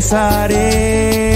de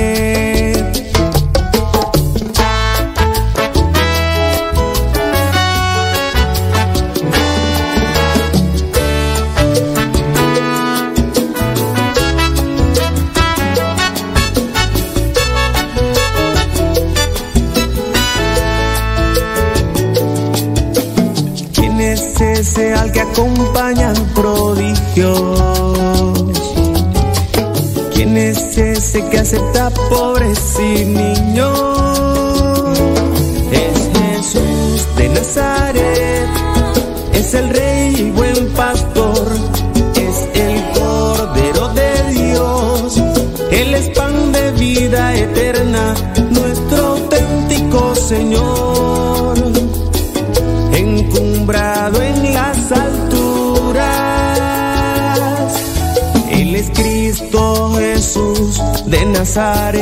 de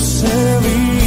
serví.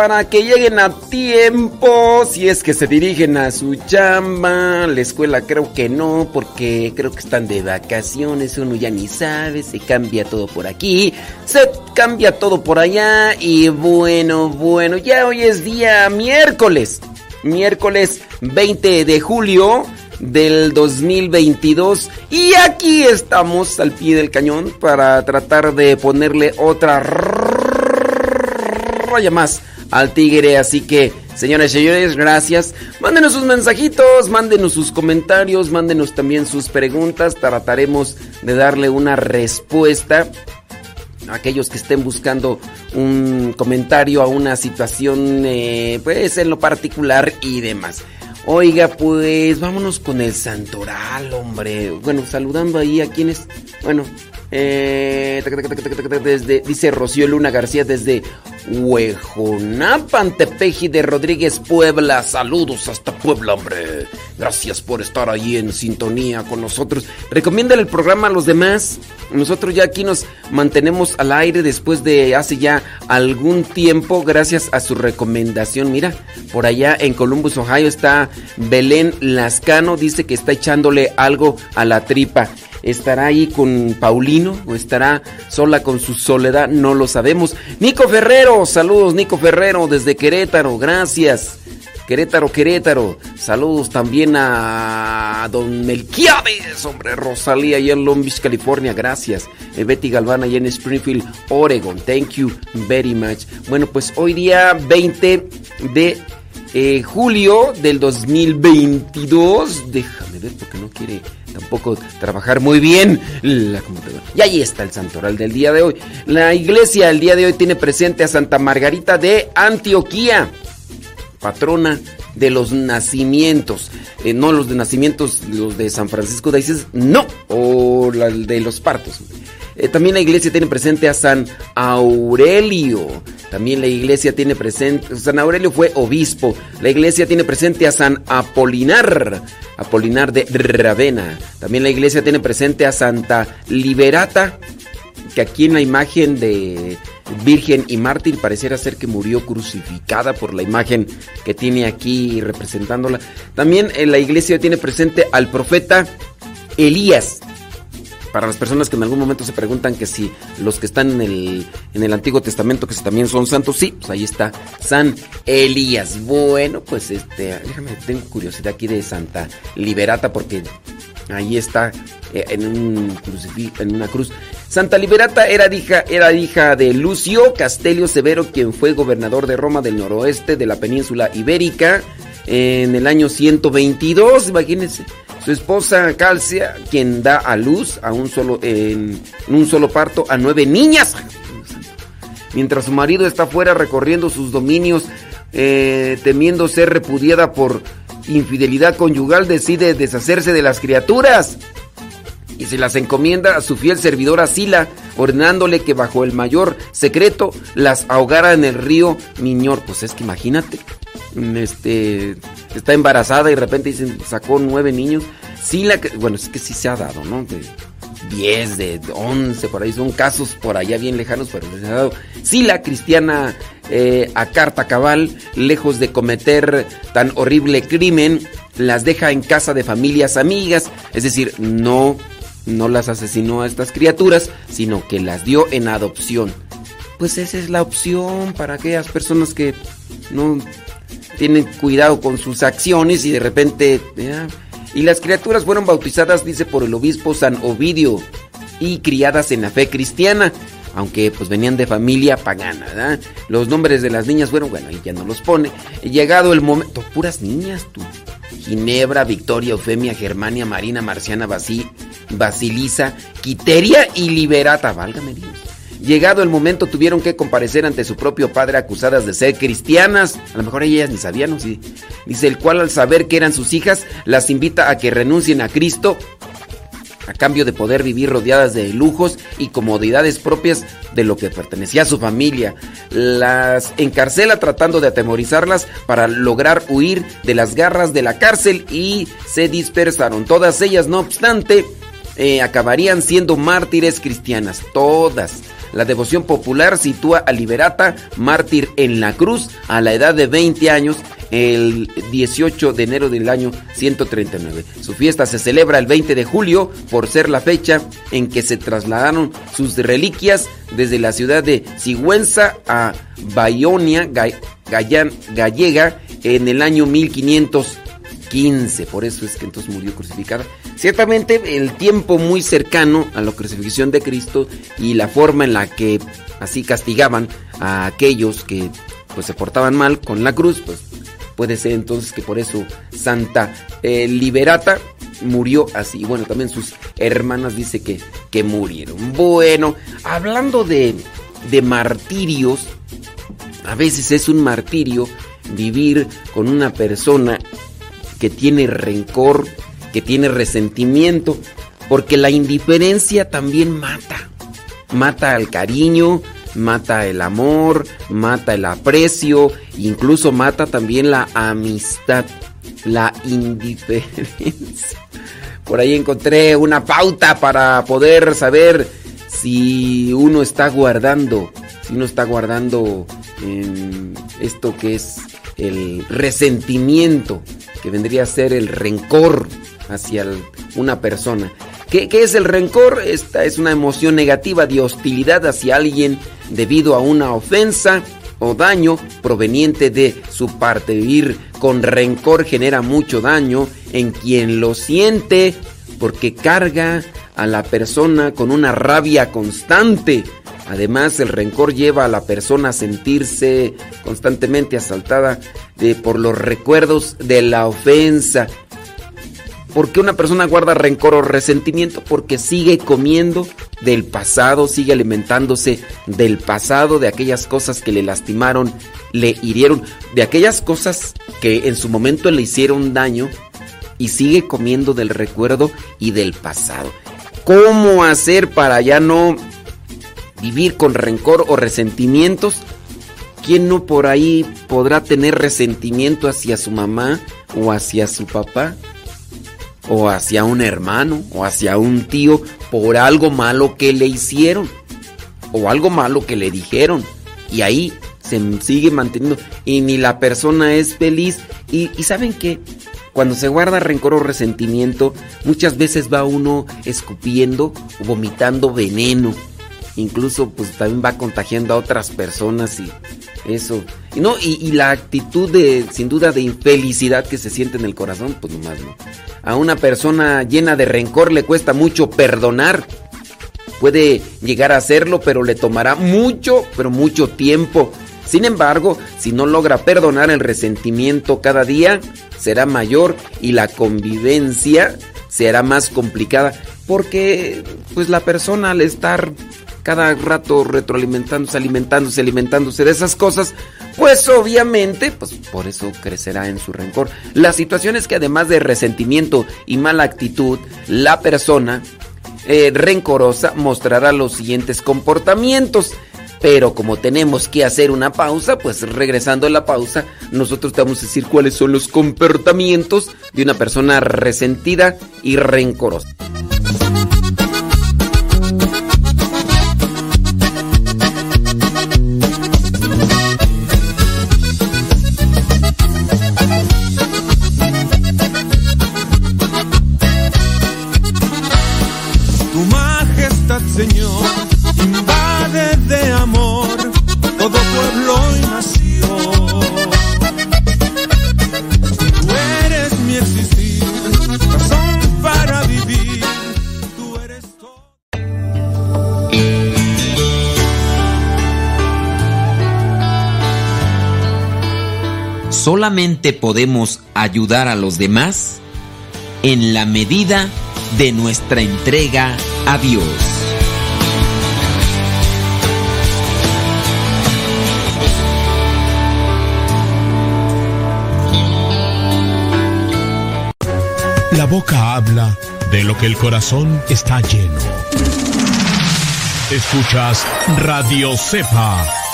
Para que lleguen a tiempo. Si es que se dirigen a su chamba, la escuela creo que no, porque creo que están de vacaciones, uno ya ni sabe, se cambia todo por aquí, se cambia todo por allá. Y bueno, bueno, ya hoy es día miércoles, miércoles 20 de julio del 2022 y aquí estamos al pie del cañón para tratar de ponerle otra raya más al tigre, así que señoras y señores, gracias. Mándenos sus mensajitos, mándenos sus comentarios, mándenos también sus preguntas, trataremos de darle una respuesta a aquellos que estén buscando un comentario a una situación, eh, pues en lo particular y demás. Oiga, pues vámonos con el santoral, hombre. Bueno, saludando ahí a quienes. Bueno, eh, desde, dice Rocío Luna García desde Huejonapan, Tepeji de Rodríguez, Puebla. Saludos hasta Puebla, hombre. Gracias por estar ahí en sintonía con nosotros. Recomiéndale el programa a los demás. Nosotros ya aquí nos mantenemos al aire después de hace ya algún tiempo, gracias a su recomendación. Mira, por allá en Columbus, Ohio está Belén Lascano, dice que está echándole algo a la tripa. ¿Estará ahí con Paulino o estará sola con su soledad? No lo sabemos. Nico Ferrero, saludos Nico Ferrero desde Querétaro, gracias. Querétaro, Querétaro. Saludos también a don Melquiades, hombre, Rosalía, allá en Long Beach, California, gracias. Eh, Betty Galván, allá en Springfield, Oregon, thank you very much. Bueno, pues hoy día 20 de eh, julio del 2022. Déjame ver porque no quiere tampoco trabajar muy bien la computadora. Y ahí está el santoral del día de hoy. La iglesia el día de hoy tiene presente a Santa Margarita de Antioquía, patrona de los nacimientos. Eh, no los de nacimientos, los de San Francisco de Asís, no, o la de los partos. Eh, también la iglesia tiene presente a San Aurelio. También la iglesia tiene presente, San Aurelio fue obispo. La iglesia tiene presente a San Apolinar, Apolinar de Ravenna. También la iglesia tiene presente a Santa Liberata, que aquí en la imagen de Virgen y Mártir pareciera ser que murió crucificada por la imagen que tiene aquí representándola. También en la iglesia tiene presente al profeta Elías para las personas que en algún momento se preguntan que si los que están en el, en el Antiguo Testamento que también son santos, sí, pues ahí está San Elías. Bueno, pues este, déjame, tengo curiosidad aquí de Santa Liberata porque ahí está eh, en, un en una cruz. Santa Liberata era hija, era hija de Lucio Castelio Severo, quien fue gobernador de Roma del noroeste de la península ibérica en el año 122, imagínense. Su esposa Calcia, quien da a luz a un solo, en, un solo parto a nueve niñas. Mientras su marido está fuera recorriendo sus dominios, eh, temiendo ser repudiada por infidelidad conyugal, decide deshacerse de las criaturas y se las encomienda a su fiel servidora Sila, ordenándole que bajo el mayor secreto las ahogara en el río Miñor. Pues es que imagínate, este, está embarazada y de repente dicen, sacó nueve niños. Sila, bueno, es que sí se ha dado, ¿no? De 10, de 11, por ahí son casos por allá bien lejanos, pero se ha dado. Sila, cristiana eh, a carta cabal, lejos de cometer tan horrible crimen, las deja en casa de familias amigas, es decir, no no las asesinó a estas criaturas, sino que las dio en adopción. Pues esa es la opción para aquellas personas que no tienen cuidado con sus acciones y de repente... Y las criaturas fueron bautizadas, dice, por el obispo San Ovidio y criadas en la fe cristiana, aunque pues venían de familia pagana. Los nombres de las niñas fueron, bueno, y ya no los pone. Llegado el momento, puras niñas, tú. Ginebra, Victoria, Eufemia, Germania, Marina, Marciana, Basilisa, Quiteria y Liberata. Válgame Dios. Llegado el momento tuvieron que comparecer ante su propio padre acusadas de ser cristianas. A lo mejor ellas ni sabían, ¿no? Sí. Dice el cual al saber que eran sus hijas, las invita a que renuncien a Cristo a cambio de poder vivir rodeadas de lujos y comodidades propias de lo que pertenecía a su familia. Las encarcela tratando de atemorizarlas para lograr huir de las garras de la cárcel y se dispersaron. Todas ellas, no obstante, eh, acabarían siendo mártires cristianas, todas. La devoción popular sitúa a Liberata, mártir en la cruz, a la edad de 20 años, el 18 de enero del año 139. Su fiesta se celebra el 20 de julio por ser la fecha en que se trasladaron sus reliquias desde la ciudad de Sigüenza a Bayonia Gallega en el año 1515. Por eso es que entonces murió crucificada. Ciertamente el tiempo muy cercano a la crucifixión de Cristo y la forma en la que así castigaban a aquellos que pues se portaban mal con la cruz, pues puede ser entonces que por eso Santa eh, Liberata murió así. Bueno, también sus hermanas dice que, que murieron. Bueno, hablando de, de martirios, a veces es un martirio vivir con una persona que tiene rencor, que tiene resentimiento, porque la indiferencia también mata. Mata al cariño, mata el amor, mata el aprecio, incluso mata también la amistad, la indiferencia. Por ahí encontré una pauta para poder saber si uno está guardando, si uno está guardando esto que es el resentimiento, que vendría a ser el rencor hacia una persona. ¿Qué, es el rencor? Esta es una emoción negativa de hostilidad hacia alguien debido a una ofensa o daño proveniente de su parte. Vivir con rencor genera mucho daño en quien lo siente porque carga a la persona con una rabia constante. Además, el rencor lleva a la persona a sentirse constantemente asaltada de, por los recuerdos de la ofensa ¿Por qué una persona guarda rencor o resentimiento? Porque sigue comiendo del pasado, sigue alimentándose del pasado, de aquellas cosas que le lastimaron, le hirieron, de aquellas cosas que en su momento le hicieron daño y sigue comiendo del recuerdo y del pasado. ¿Cómo hacer para ya no vivir con rencor o resentimientos? ¿Quién no por ahí podrá tener resentimiento hacia su mamá o hacia su papá? o hacia un hermano o hacia un tío por algo malo que le hicieron o algo malo que le dijeron. Y ahí se sigue manteniendo y ni la persona es feliz. Y, saben que cuando se guarda rencor o resentimiento, muchas veces va uno escupiendo o vomitando veneno. Incluso pues también va contagiando a otras personas y eso. Y no, y, la actitud de, sin duda, de infelicidad que se siente en el corazón, pues nomás no. A una persona llena de rencor le cuesta mucho perdonar. Puede llegar a hacerlo, pero le tomará mucho, pero mucho tiempo. Sin embargo, si no logra perdonar el resentimiento cada día, será mayor y la convivencia será más complicada. Porque, pues la persona al estar cada rato retroalimentándose, alimentándose, alimentándose de esas cosas, pues obviamente, pues por eso crecerá en su rencor. La situación es que además de resentimiento y mala actitud, la persona eh, rencorosa mostrará los siguientes comportamientos. Pero como tenemos que hacer una pausa, pues regresando a la pausa, nosotros te vamos a decir cuáles son los comportamientos de una persona resentida y rencorosa. Solamente podemos ayudar a los demás en la medida de nuestra entrega a Dios. La boca habla de lo que el corazón está lleno. Escuchas Radio Cepa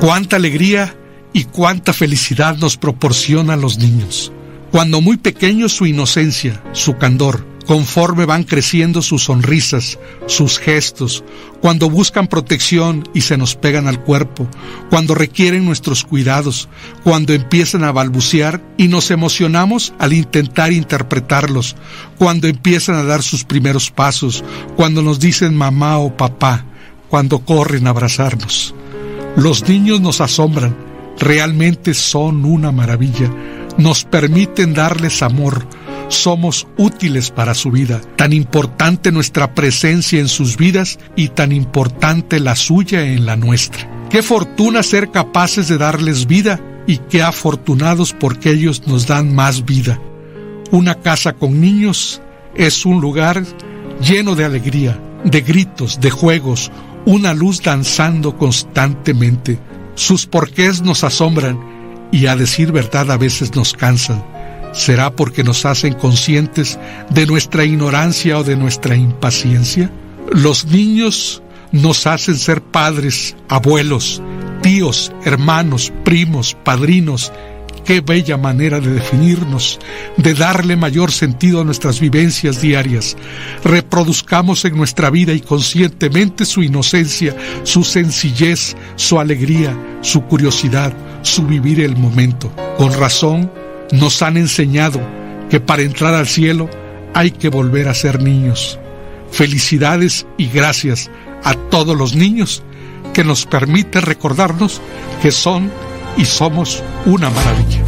Cuánta alegría y cuánta felicidad nos proporcionan los niños. Cuando muy pequeños su inocencia, su candor, conforme van creciendo sus sonrisas, sus gestos, cuando buscan protección y se nos pegan al cuerpo, cuando requieren nuestros cuidados, cuando empiezan a balbucear y nos emocionamos al intentar interpretarlos, cuando empiezan a dar sus primeros pasos, cuando nos dicen mamá o papá, cuando corren a abrazarnos. Los niños nos asombran, realmente son una maravilla, nos permiten darles amor, somos útiles para su vida, tan importante nuestra presencia en sus vidas y tan importante la suya en la nuestra. Qué fortuna ser capaces de darles vida y qué afortunados porque ellos nos dan más vida. Una casa con niños es un lugar lleno de alegría, de gritos, de juegos, una luz danzando constantemente. Sus porqués nos asombran y a decir verdad a veces nos cansan. ¿Será porque nos hacen conscientes de nuestra ignorancia o de nuestra impaciencia? Los niños nos hacen ser padres, abuelos, tíos, hermanos, primos, padrinos. Qué bella manera de definirnos, de darle mayor sentido a nuestras vivencias diarias. Reproduzcamos en nuestra vida y conscientemente su inocencia, su sencillez, su alegría, su curiosidad, su vivir el momento. Con razón, nos han enseñado que para entrar al cielo hay que volver a ser niños. Felicidades y gracias a todos los niños que nos permite recordarnos que son y somos una maravilla.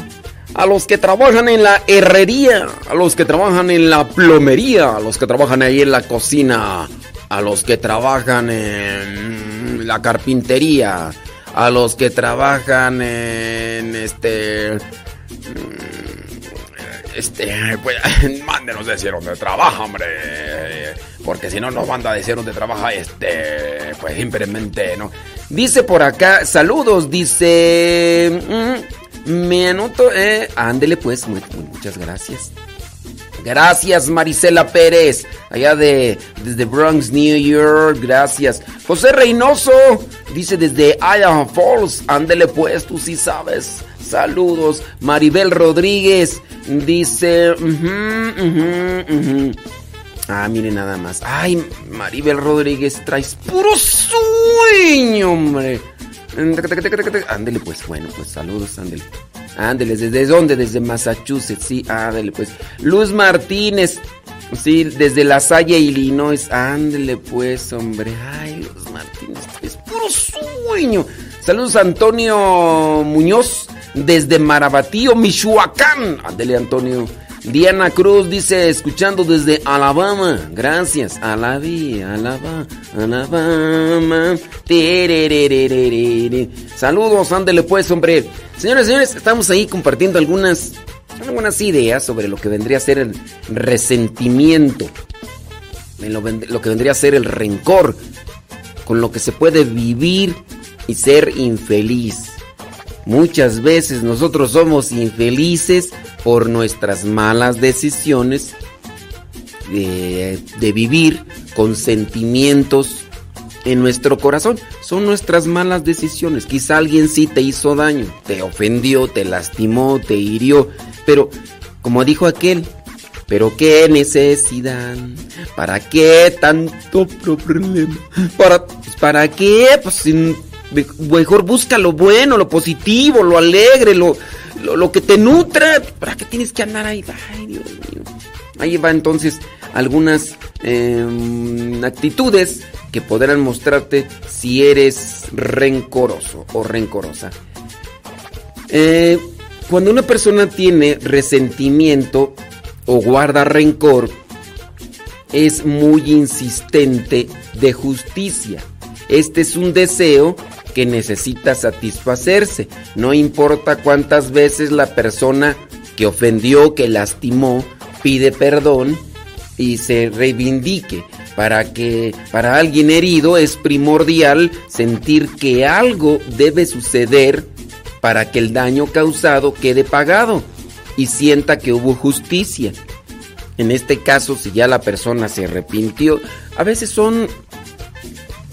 a los que trabajan en la herrería, a los que trabajan en la plomería, a los que trabajan ahí en la cocina, a los que trabajan en la carpintería, a los que trabajan en este este, pues, mándenos decir dónde trabaja, hombre. Porque si no nos manda a decir dónde trabaja, este, pues simplemente, ¿no? Dice por acá, saludos, dice. Mm, me anoto, eh. Ándele, pues, muchas gracias. Gracias, Marisela Pérez, allá de desde Bronx, New York. Gracias. José Reynoso dice desde Idaho Falls. Ándele, pues, tú sí sabes. Saludos. Maribel Rodríguez dice... Ah, miren nada más. Ay, Maribel Rodríguez, traes puro sueño, hombre. Ándele pues, bueno, pues saludos, ándele. Ándele, ¿desde dónde? Desde Massachusetts, sí, ándele pues. Luz Martínez, sí, desde La Salle, Illinois. Ándele pues, hombre. Ay, Luz Martínez, es puro sueño. Saludos Antonio Muñoz, desde Marabatío, Michoacán. Ándele, Antonio. Diana Cruz dice, escuchando desde Alabama. Gracias. Alabama, Alabama, Alabama. Saludos, ándele pues, hombre. Señores, señores, estamos ahí compartiendo algunas, algunas ideas sobre lo que vendría a ser el resentimiento. Lo que vendría a ser el rencor. Con lo que se puede vivir y ser infeliz. Muchas veces nosotros somos infelices por nuestras malas decisiones de, vivir con sentimientos en nuestro corazón. Son nuestras malas decisiones. Quizá alguien sí te hizo daño, te ofendió, te lastimó, te hirió. Pero, como dijo aquel, pero qué necesidad, para qué tanto problema, para, para qué, pues mejor busca lo bueno, lo positivo, lo alegre, lo, lo, que te nutra. ¿Para qué tienes que andar ahí? Ay, Dios mío. Ahí va entonces algunas em, actitudes que podrán mostrarte si eres rencoroso o rencorosa. Eh, cuando una persona tiene resentimiento o guarda rencor, es muy insistente de justicia. Este es un deseo que necesita satisfacerse. No importa cuántas veces la persona que ofendió, que lastimó, pide perdón y se reivindique. Para que para alguien herido es primordial sentir que algo debe suceder para que el daño causado quede pagado y sienta que hubo justicia. En este caso, si ya la persona se arrepintió, a veces son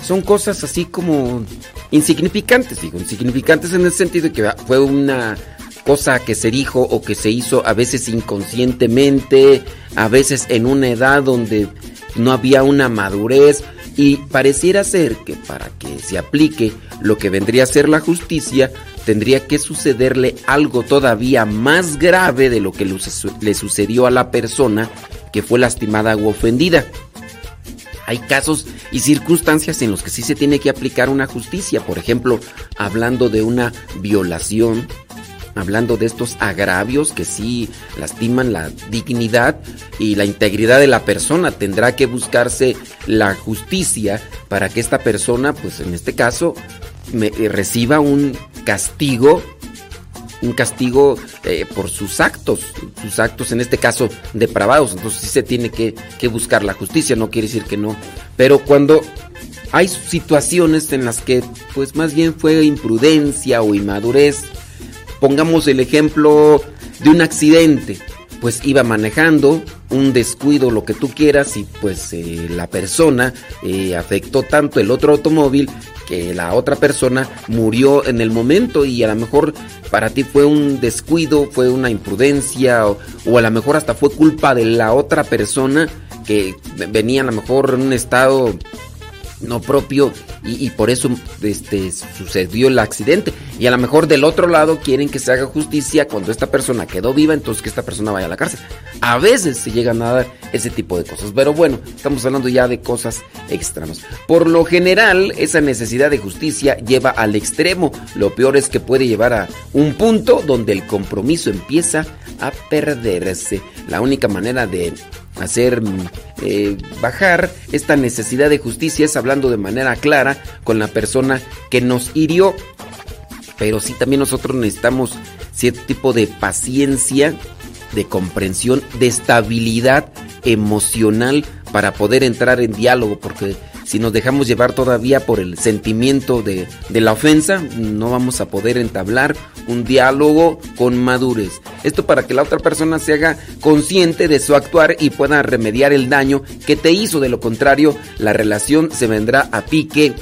son cosas así como insignificantes, digo, insignificantes en el sentido de que fue una cosa que se dijo o que se hizo a veces inconscientemente, a veces en una edad donde no había una madurez y pareciera ser que para que se aplique lo que vendría a ser la justicia, tendría que sucederle algo todavía más grave de lo que le sucedió a la persona que fue lastimada o ofendida. Hay casos y circunstancias en los que sí se tiene que aplicar una justicia. Por ejemplo, hablando de una violación, hablando de estos agravios que sí lastiman la dignidad y la integridad de la persona. Tendrá que buscarse la justicia para que esta persona, pues en este caso, eh, reciba un castigo un castigo eh, por sus actos, sus actos en este caso depravados. Entonces sí se tiene que, que, buscar la justicia, no quiere decir que no. Pero cuando hay situaciones en las que pues más bien fue imprudencia o inmadurez, pongamos el ejemplo de un accidente, pues iba manejando, un descuido, lo que tú quieras, y pues eh, la persona eh, afectó tanto el otro automóvil que la otra persona murió en el momento y a lo mejor para ti fue un descuido, fue una imprudencia o, a lo mejor hasta fue culpa de la otra persona que venía a lo mejor en un estado no propio y, por eso este, sucedió el accidente. Y a lo mejor del otro lado quieren que se haga justicia cuando esta persona quedó viva, entonces que esta persona vaya a la cárcel. A veces se llegan a dar ese tipo de cosas. Pero bueno, estamos hablando ya de cosas extremas. Por lo general, esa necesidad de justicia lleva al extremo. Lo peor es que puede llevar a un punto donde el compromiso empieza a perderse. La única manera de hacer eh, bajar esta necesidad de justicia es hablando de manera clara con la persona que nos hirió. Pero sí también nosotros necesitamos cierto tipo de paciencia, de comprensión, de estabilidad emocional para poder entrar en diálogo, porque si nos dejamos llevar todavía por el sentimiento de, la ofensa, no vamos a poder entablar un diálogo con madurez. Esto para que la otra persona se haga consciente de su actuar y pueda remediar el daño que te hizo. De lo contrario, la relación se vendrá a pique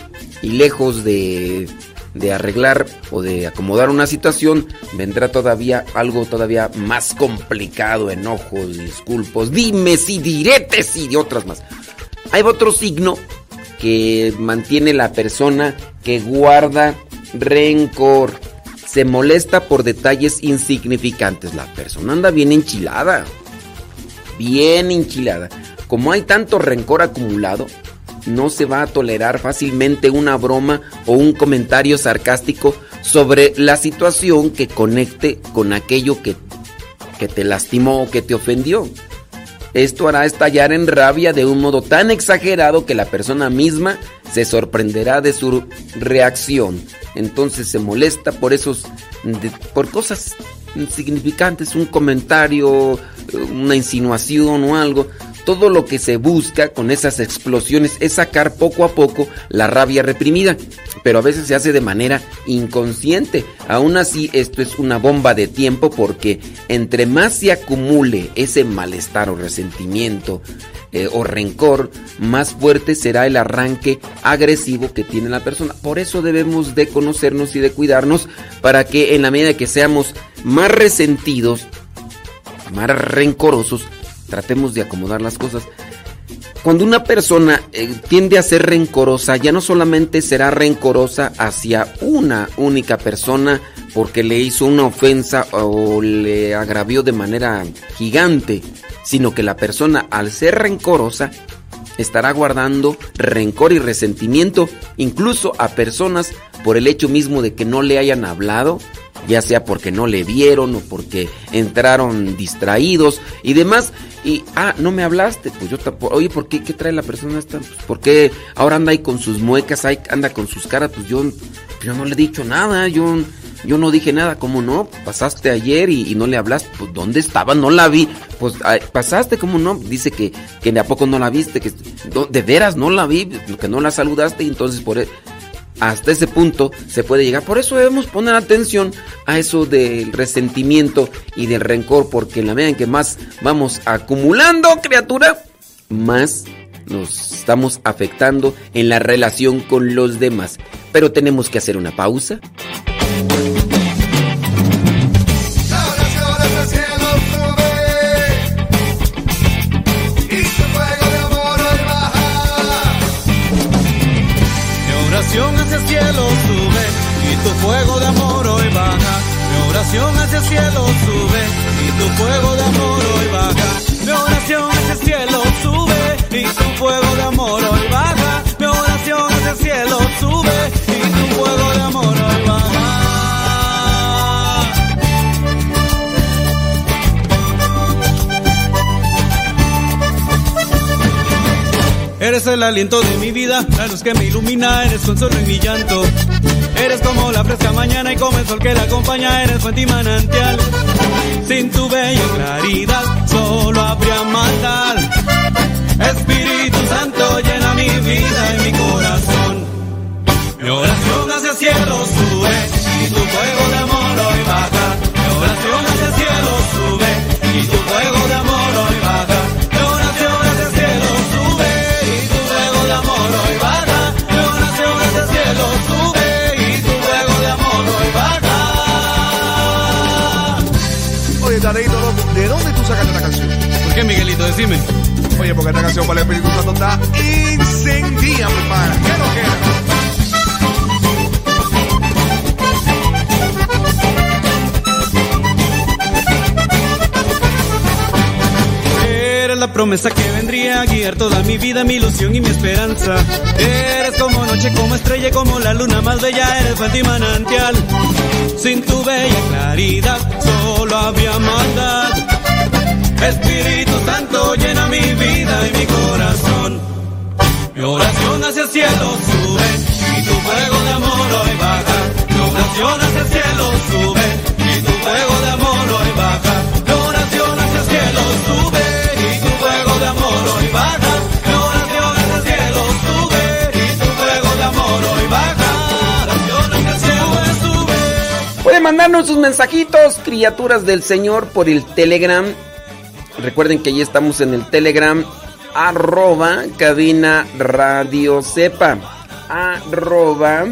y lejos de, de arreglar o de acomodar una situación, vendrá todavía algo todavía más complicado, enojos, disculpos, dimes y diretes y de otras más. Hay otro signo que mantiene la persona que guarda rencor. Se molesta por detalles insignificantes. La persona anda bien enchilada. Bien enchilada. Como hay tanto rencor acumulado, no se va a tolerar fácilmente una broma o un comentario sarcástico sobre la situación que conecte con aquello que, que te lastimó o que te ofendió. Esto hará estallar en rabia de un modo tan exagerado que la persona misma se sorprenderá de su reacción. Entonces se molesta por esos por cosas insignificantes, un comentario, una insinuación o algo. Todo lo que se busca con esas explosiones es sacar poco a poco la rabia reprimida, pero a veces se hace de manera inconsciente. Aún así, esto es una bomba de tiempo porque entre más se acumule ese malestar o resentimiento eh, o rencor, más fuerte será el arranque agresivo que tiene la persona. Por eso debemos de conocernos y de cuidarnos para que en la medida que seamos más resentidos, más rencorosos, tratemos de acomodar las cosas. Cuando una persona eh, tiende a ser rencorosa, ya no solamente será rencorosa hacia una única persona porque le hizo una ofensa o le agravió de manera gigante, sino que la persona al ser rencorosa estará guardando rencor y resentimiento incluso a personas por el hecho mismo de que no le hayan hablado ya sea porque no le vieron o porque entraron distraídos y demás. Y, ah, no me hablaste, pues yo tampoco. Oye, ¿por qué? ¿Qué trae la persona esta? Pues, ¿Por qué ahora anda ahí con sus muecas, ahí anda con sus caras? Pues yo, yo no le he dicho nada, yo, yo no dije nada, ¿cómo no? Pasaste ayer y, no le hablaste, pues ¿dónde estaba? No la vi. Pues pasaste, ¿cómo no? Dice que, que de a poco no la viste, que de veras no la vi, que no la saludaste y entonces por eso hasta ese punto se puede llegar. Por eso debemos poner atención a eso del resentimiento y del rencor, porque en la medida en que más vamos acumulando, criatura, más nos estamos afectando en la relación con los demás. Pero tenemos que hacer una pausa. Oración hacia el cielo sube y tu fuego de amor hoy baja. Mi oración hacia el cielo sube y tu fuego de amor hoy baja. Mi oración hacia el cielo sube Eres el aliento de mi vida, la luz que me ilumina, eres consuelo en mi llanto. Eres como la fresca mañana y como el sol que la acompaña, eres fuente y manantial. Sin tu bella claridad, solo habría maldad. Espíritu Santo llena mi vida y mi corazón. Mi oración hacia el cielo sube y tu fuego de amor hoy qué, Miguelito? Decime. Oye, porque esta canción para el Espíritu Santo está incendía, mi pana. ¿Qué no queda? Eres la promesa que vendría a guiar toda mi vida, mi ilusión y mi esperanza. Eres como noche, como estrella, como la luna más bella, eres fuente y manantial. Sin tu bella claridad, solo había maldad. Espíritu Santo llena mi vida y mi corazón. Mi oración hacia el cielo sube y tu fuego de amor hoy baja. Mi oración hacia el cielo sube y tu fuego de amor hoy baja. Mi oración hacia el cielo sube y tu fuego de amor hoy baja. Mi oración hacia el cielo sube y tu fuego de amor hoy baja. Hacia el cielo sube. Pueden mandarnos sus mensajitos, criaturas del Señor, por el Telegram. Recuerden que ya estamos en el Telegram, arroba cabina radio sepa. Arroba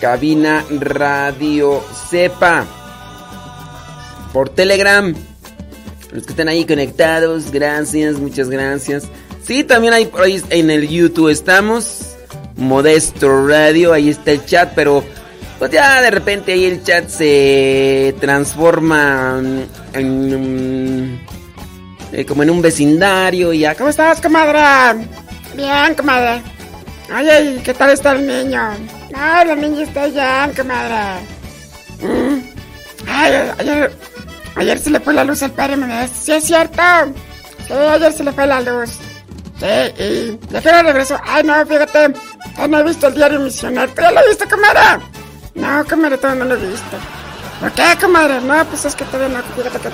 Cabina Radio Sepa. Por Telegram. Los que están ahí conectados, gracias, muchas gracias. Sí, también hay por ahí en el YouTube estamos. Modesto Radio, ahí está el chat, pero pues ya de repente ahí el chat se transforma en, eh, como en un vecindario y ya. ¿Cómo estás, comadre? Bien, comadre. Oye, ¿qué tal está el niño? No, el niño está bien, comadre. Mm. Ay, ayer, ayer se le fue la luz al padre Sí, es cierto. Sí, ayer se le fue la luz. Sí, y ya que regresó. Ay, no, fíjate. no he visto el diario misionero. ¿Tú ya lo viste, comadre? No, comadre, todavía no lo he visto. ¿Por qué, comadre? No, pues es que todavía no, fíjate que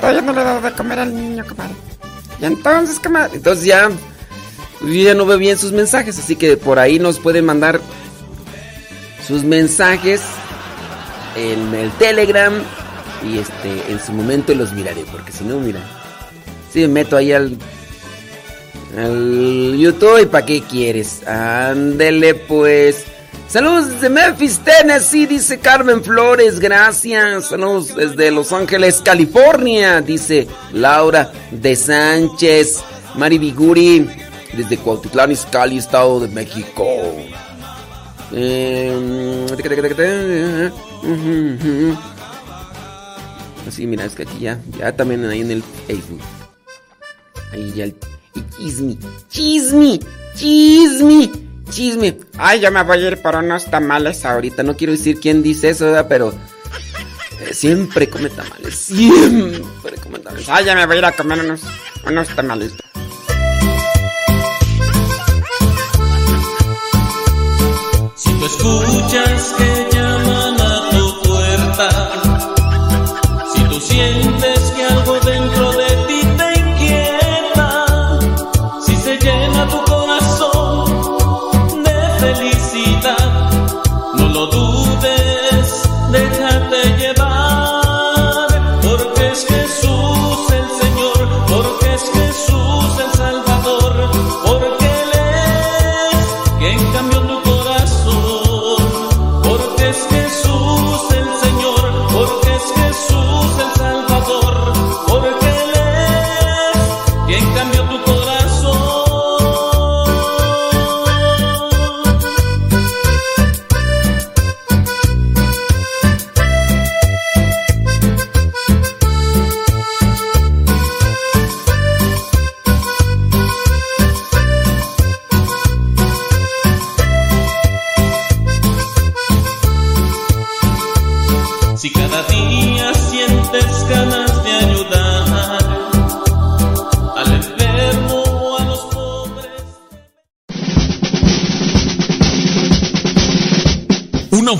todavía no le he dado de comer al niño, comadre. Y entonces, comadre. Entonces ya. Yo ya no veo bien sus mensajes, así que por ahí nos pueden mandar sus mensajes en el Telegram y este en su momento los miraré, porque si no, mira, si me meto ahí al al YouTube y para qué quieres. Ándele pues. Saludos de Memphis, Tennessee, dice Carmen Flores, gracias. Saludos desde Los Ángeles, California, dice Laura de Sánchez. Mari Viguri, desde Cuautitlán, Izcalli, Estado de México. Así, mira, es que aquí ya, ya también ahí en el Facebook. Ahí ya el chisme, chisme, chisme, chisme. Ay, ya me voy a ir por unos tamales ahorita. No quiero decir quién dice eso. Pero eh, siempre come tamales, siempre come tamales. Ay, ya me voy a ir a comer unos, unos tamales.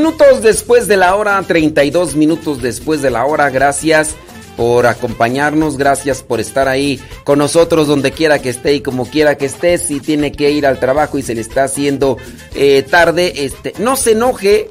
Minutos después de la hora, 32 minutos después de la hora, gracias por acompañarnos, gracias por estar ahí con nosotros donde quiera que esté y como quiera que esté, si tiene que ir al trabajo y se le está haciendo eh, tarde, este, no se enoje,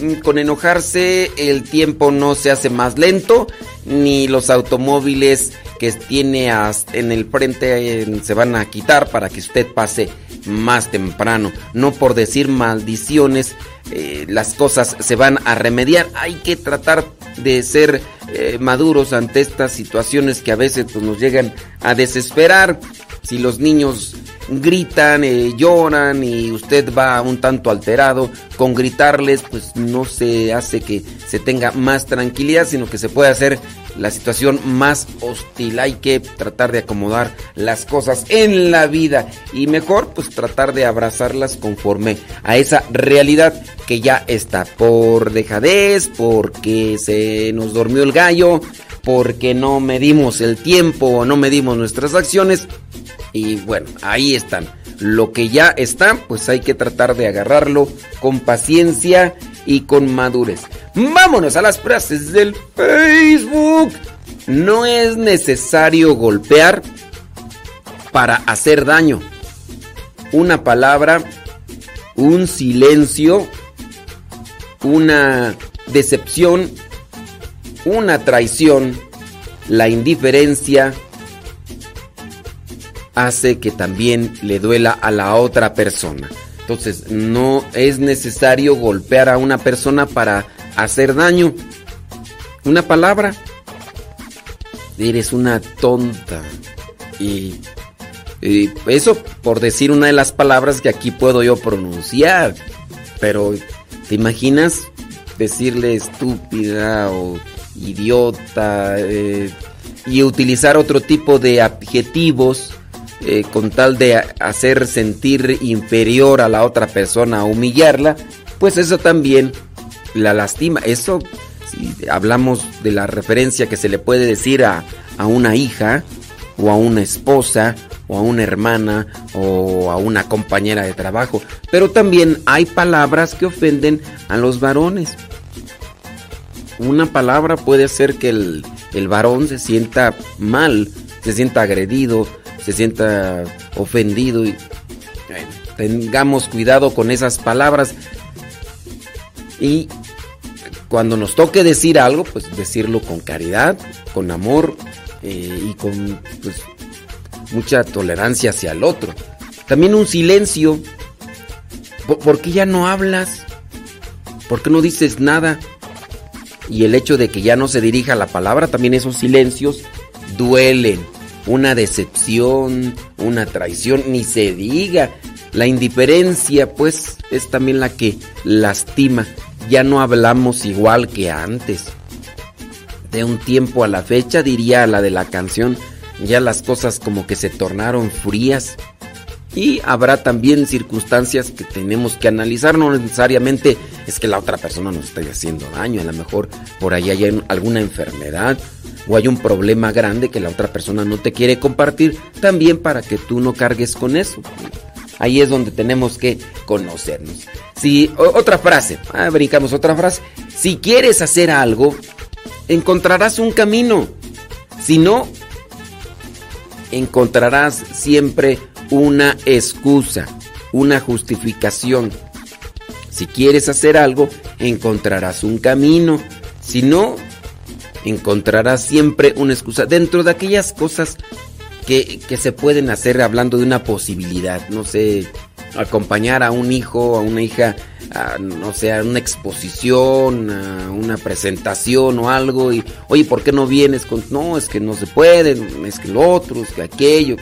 mm, con enojarse el tiempo no se hace más lento, ni los automóviles que tiene en el frente eh, se van a quitar para que usted pase más temprano. No por decir maldiciones, eh, las cosas se van a remediar. Hay que tratar de ser eh, maduros ante estas situaciones que a veces pues, nos llegan a desesperar. Si los niños gritan, eh, lloran y usted va un tanto alterado, con gritarles pues no se hace que se tenga más tranquilidad, sino que se puede hacer la situación más hostil. Hay que tratar de acomodar las cosas en la vida y mejor pues tratar de abrazarlas conforme a esa realidad que ya está por dejadez, porque se nos durmió el gallo, porque no medimos el tiempo o no medimos nuestras acciones. Y bueno, ahí están. Lo que ya está, pues hay que tratar de agarrarlo con paciencia y con madurez. Vámonos a las frases del Facebook. No es necesario golpear para hacer daño. Una palabra, un silencio, una decepción, una traición, la indiferencia hace que también le duela a la otra persona. Entonces, no es necesario golpear a una persona para hacer daño. Una palabra, eres una tonta. Y, eso por decir una de las palabras que aquí puedo yo pronunciar. Pero, ¿te imaginas decirle estúpida o idiota eh, y utilizar otro tipo de adjetivos eh, con tal de hacer sentir inferior a la otra persona, humillarla? Pues eso también la lastima. Eso, si hablamos de la referencia que se le puede decir a, a una hija, o a una esposa, o a una hermana, o a una compañera de trabajo. Pero también hay palabras que ofenden a los varones. Una palabra puede hacer que el, el varón se sienta mal, se sienta agredido, se sienta ofendido. Y, tengamos cuidado con esas palabras. Y cuando nos toque decir algo, pues decirlo con caridad, con amor eh, y con pues, mucha tolerancia hacia el otro. También un silencio. ¿Por qué ya no hablas? ¿Por qué no dices nada? Y el hecho de que ya no se dirija la palabra, también esos silencios duelen. Una decepción, una traición, ni se diga. La indiferencia, pues, es también la que lastima ya no hablamos igual que antes. De un tiempo a la fecha, diría la de la canción, ya las cosas como que se tornaron frías. Y habrá también circunstancias que tenemos que analizar, no necesariamente es que la otra persona nos esté haciendo daño, a lo mejor por ahí hay alguna enfermedad o hay un problema grande que la otra persona no te quiere compartir, también para que tú no cargues con eso. Ahí es donde tenemos que conocernos. Si otra frase, ah, brincamos otra frase. Si quieres hacer algo, encontrarás un camino. Si no, encontrarás siempre una excusa, una justificación. Si quieres hacer algo, encontrarás un camino. Si no, encontrarás siempre una excusa. Dentro de aquellas cosas que, se pueden hacer hablando de una posibilidad, no sé, acompañar a un hijo, a una hija, a, no sé, a una exposición, a una presentación o algo, y oye, ¿por qué no vienes con.? No, es que no se puede, es que lo otro, es que aquello.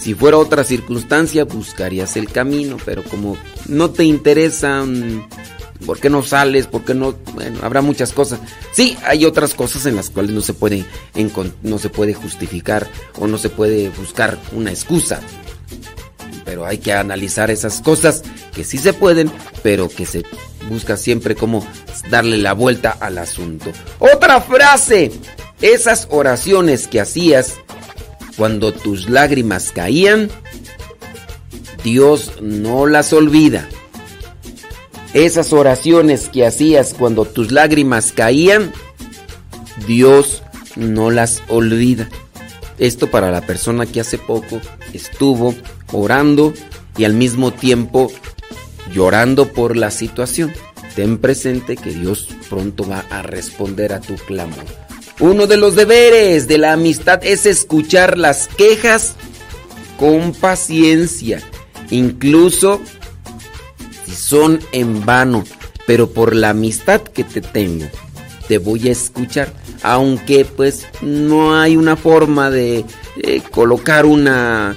Si fuera otra circunstancia, buscarías el camino, pero como no te interesan ¿Por qué no sales? ¿Por qué no? Bueno, habrá muchas cosas. Sí, hay otras cosas en las cuales no se puede, no se puede justificar o no se puede buscar una excusa. Pero hay que analizar esas cosas que sí se pueden, pero que se busca siempre como darle la vuelta al asunto. Otra frase. Esas oraciones que hacías cuando tus lágrimas caían, Dios no las olvida. Esas oraciones que hacías cuando tus lágrimas caían, Dios no las olvida. Esto para la persona que hace poco estuvo orando y al mismo tiempo llorando por la situación. Ten presente que Dios pronto va a responder a tu clamor. Uno de los deberes de la amistad es escuchar las quejas con paciencia, incluso son en vano, pero por la amistad que te tengo, te voy a escuchar, aunque pues no hay una forma de eh, colocar una,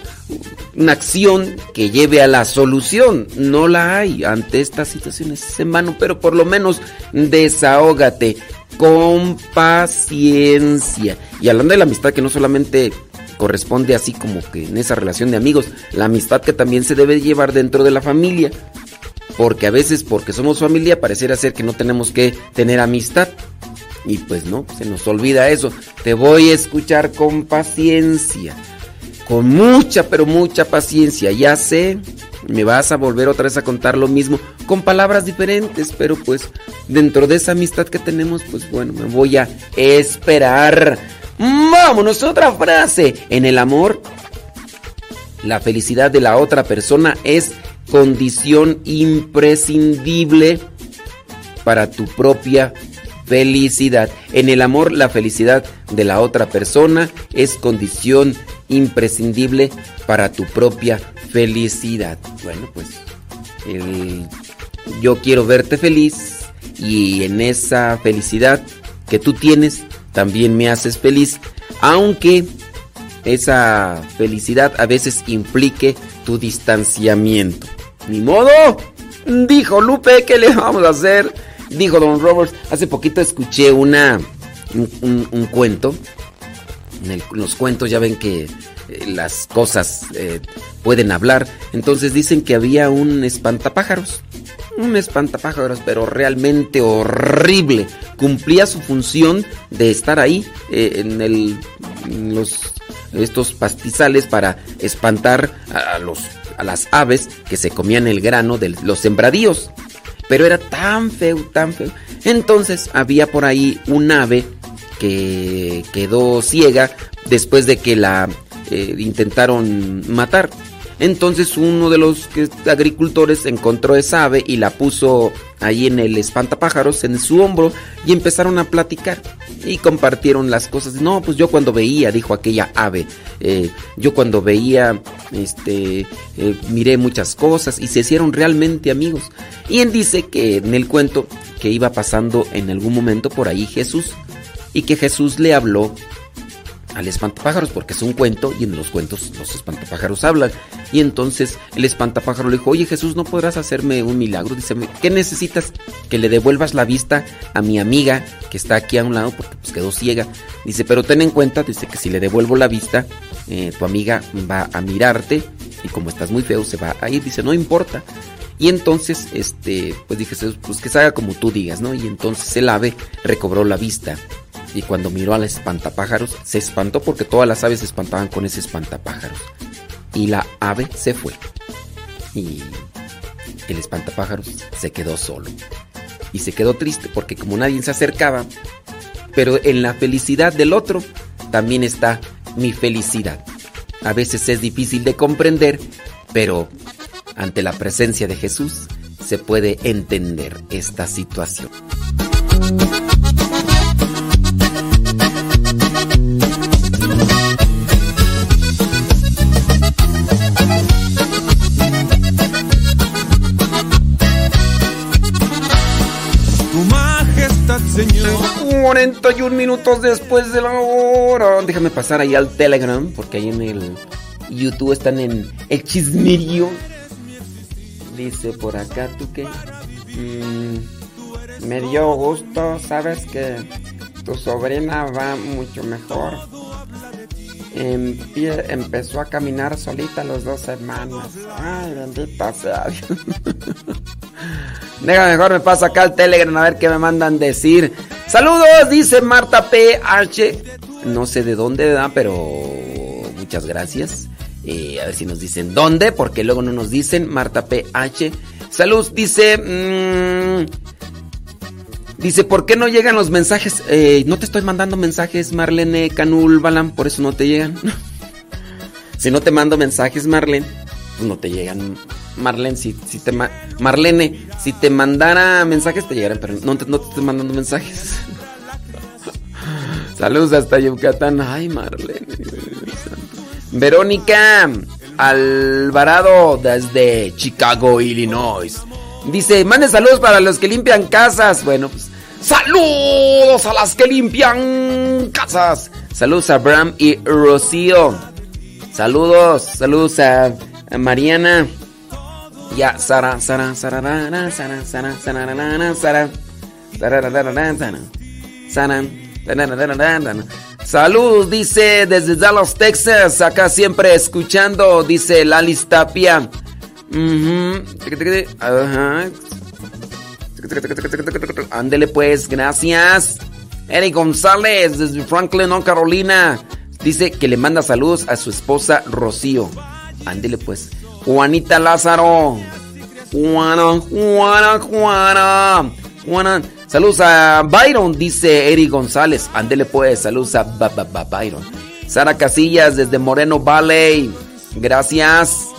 una acción que lleve a la solución, no la hay. Ante estas situaciones en vano, pero por lo menos desahógate con paciencia. Y hablando de la amistad que no solamente corresponde así como que en esa relación de amigos, la amistad que también se debe llevar dentro de la familia porque a veces porque somos familia pareciera ser que no tenemos que tener amistad. Y pues no, se nos olvida eso. Te voy a escuchar con paciencia. Con mucha, pero mucha paciencia. Ya sé me vas a volver otra vez a contar lo mismo con palabras diferentes, pero pues dentro de esa amistad que tenemos, pues bueno, me voy a esperar. Vámonos, otra frase. En el amor, la felicidad de la otra persona es condición imprescindible para tu propia felicidad. En el amor, la felicidad de la otra persona es condición imprescindible para tu propia felicidad. Bueno, pues yo quiero verte feliz y en esa felicidad que tú tienes también me haces feliz, aunque esa felicidad a veces implique tu distanciamiento. Ni modo, dijo Lupe, ¿qué le vamos a hacer? Dijo Don Roberts, hace poquito escuché una un, cuento. En los cuentos ya ven que eh, las cosas eh, pueden hablar. Entonces dicen que había un espantapájaros. Un espantapájaros, pero realmente horrible. Cumplía su función de estar ahí eh, en, el, los, estos pastizales para espantar a, los, a las aves que se comían el grano de los sembradíos. Pero era tan feo, tan feo. Entonces había por ahí un ave que quedó ciega después de que la eh, intentaron matar. Entonces uno de los agricultores encontró esa ave y la puso ahí en el espantapájaros, en su hombro, y empezaron a platicar y compartieron las cosas. No, pues yo cuando veía, dijo aquella ave, eh, yo cuando veía, este, eh, miré muchas cosas y se hicieron realmente amigos. Y él dice que en el cuento que iba pasando en algún momento por ahí Jesús y que Jesús le habló al espantapájaros porque es un cuento y en los cuentos los espantapájaros hablan. Y entonces el espantapájaro le dijo, oye Jesús, ¿no podrás hacerme un milagro? Dice, ¿qué necesitas? Que le devuelvas la vista a mi amiga que está aquí a un lado porque pues quedó ciega. Dice, pero ten en cuenta, dice que si le devuelvo la vista, eh, tu amiga va a mirarte y como estás muy feo se va a ir. Dice, no importa. Y entonces, este, pues dije, pues que se haga como tú digas, ¿no? Y entonces el ave recobró la vista y cuando miró al espantapájaros se espantó porque todas las aves se espantaban con ese espantapájaros. Y la ave se fue. Y el espantapájaros se quedó solo. Y se quedó triste porque como nadie se acercaba, pero en la felicidad del otro también está mi felicidad. A veces es difícil de comprender, pero ante la presencia de Jesús se puede entender esta situación. 41 minutos después de la hora. Déjame pasar ahí al Telegram, porque ahí en el YouTube están en el chismerío. Dice por acá, ¿tú qué? Mm, me dio gusto, sabes que tu sobrina va mucho mejor. Empezó a caminar solita los dos hermanos. Ay, bendita sea Dios. Mejor me paso acá al Telegram a ver qué me mandan decir. Saludos, dice Marta PH. No sé de dónde da, pero muchas gracias. Eh, a ver si nos dicen dónde, porque luego no nos dicen. Marta PH. Salud, dice. Mm, dice, ¿por qué no llegan los mensajes? Eh, no te estoy mandando mensajes, Marlene Canul Balam, por eso no te llegan. si no te mando mensajes, Marlene, pues no te llegan Marlene, si, si te Marlene, si te mandara mensajes te llegaran, pero no te, no te estoy mandando mensajes. Saludos hasta Yucatán. Ay, Marlene. Verónica Alvarado desde Chicago, Illinois. Dice, mande saludos para los que limpian casas. Bueno, pues saludos a las que limpian casas. Saludos a Bram y Rocío. Saludos, saludos a Mariana. Ya, Sara, Sara, Sara, Sara, Sara, Sara, Sara, Sara, Sara, Saludos, dice desde Dallas, Texas. Acá siempre escuchando, dice Lali Tapia. Ándele pues, gracias. Eric González desde Franklin, North Carolina. Dice que le manda saludos a su esposa Rocío. Ándele pues. Juanita Lázaro. Juana, Juana, Juana. Juana. Saludos a Byron, dice Eric González. Andele pues, saludos a Byron. Sara Casillas desde Moreno Valley. Gracias.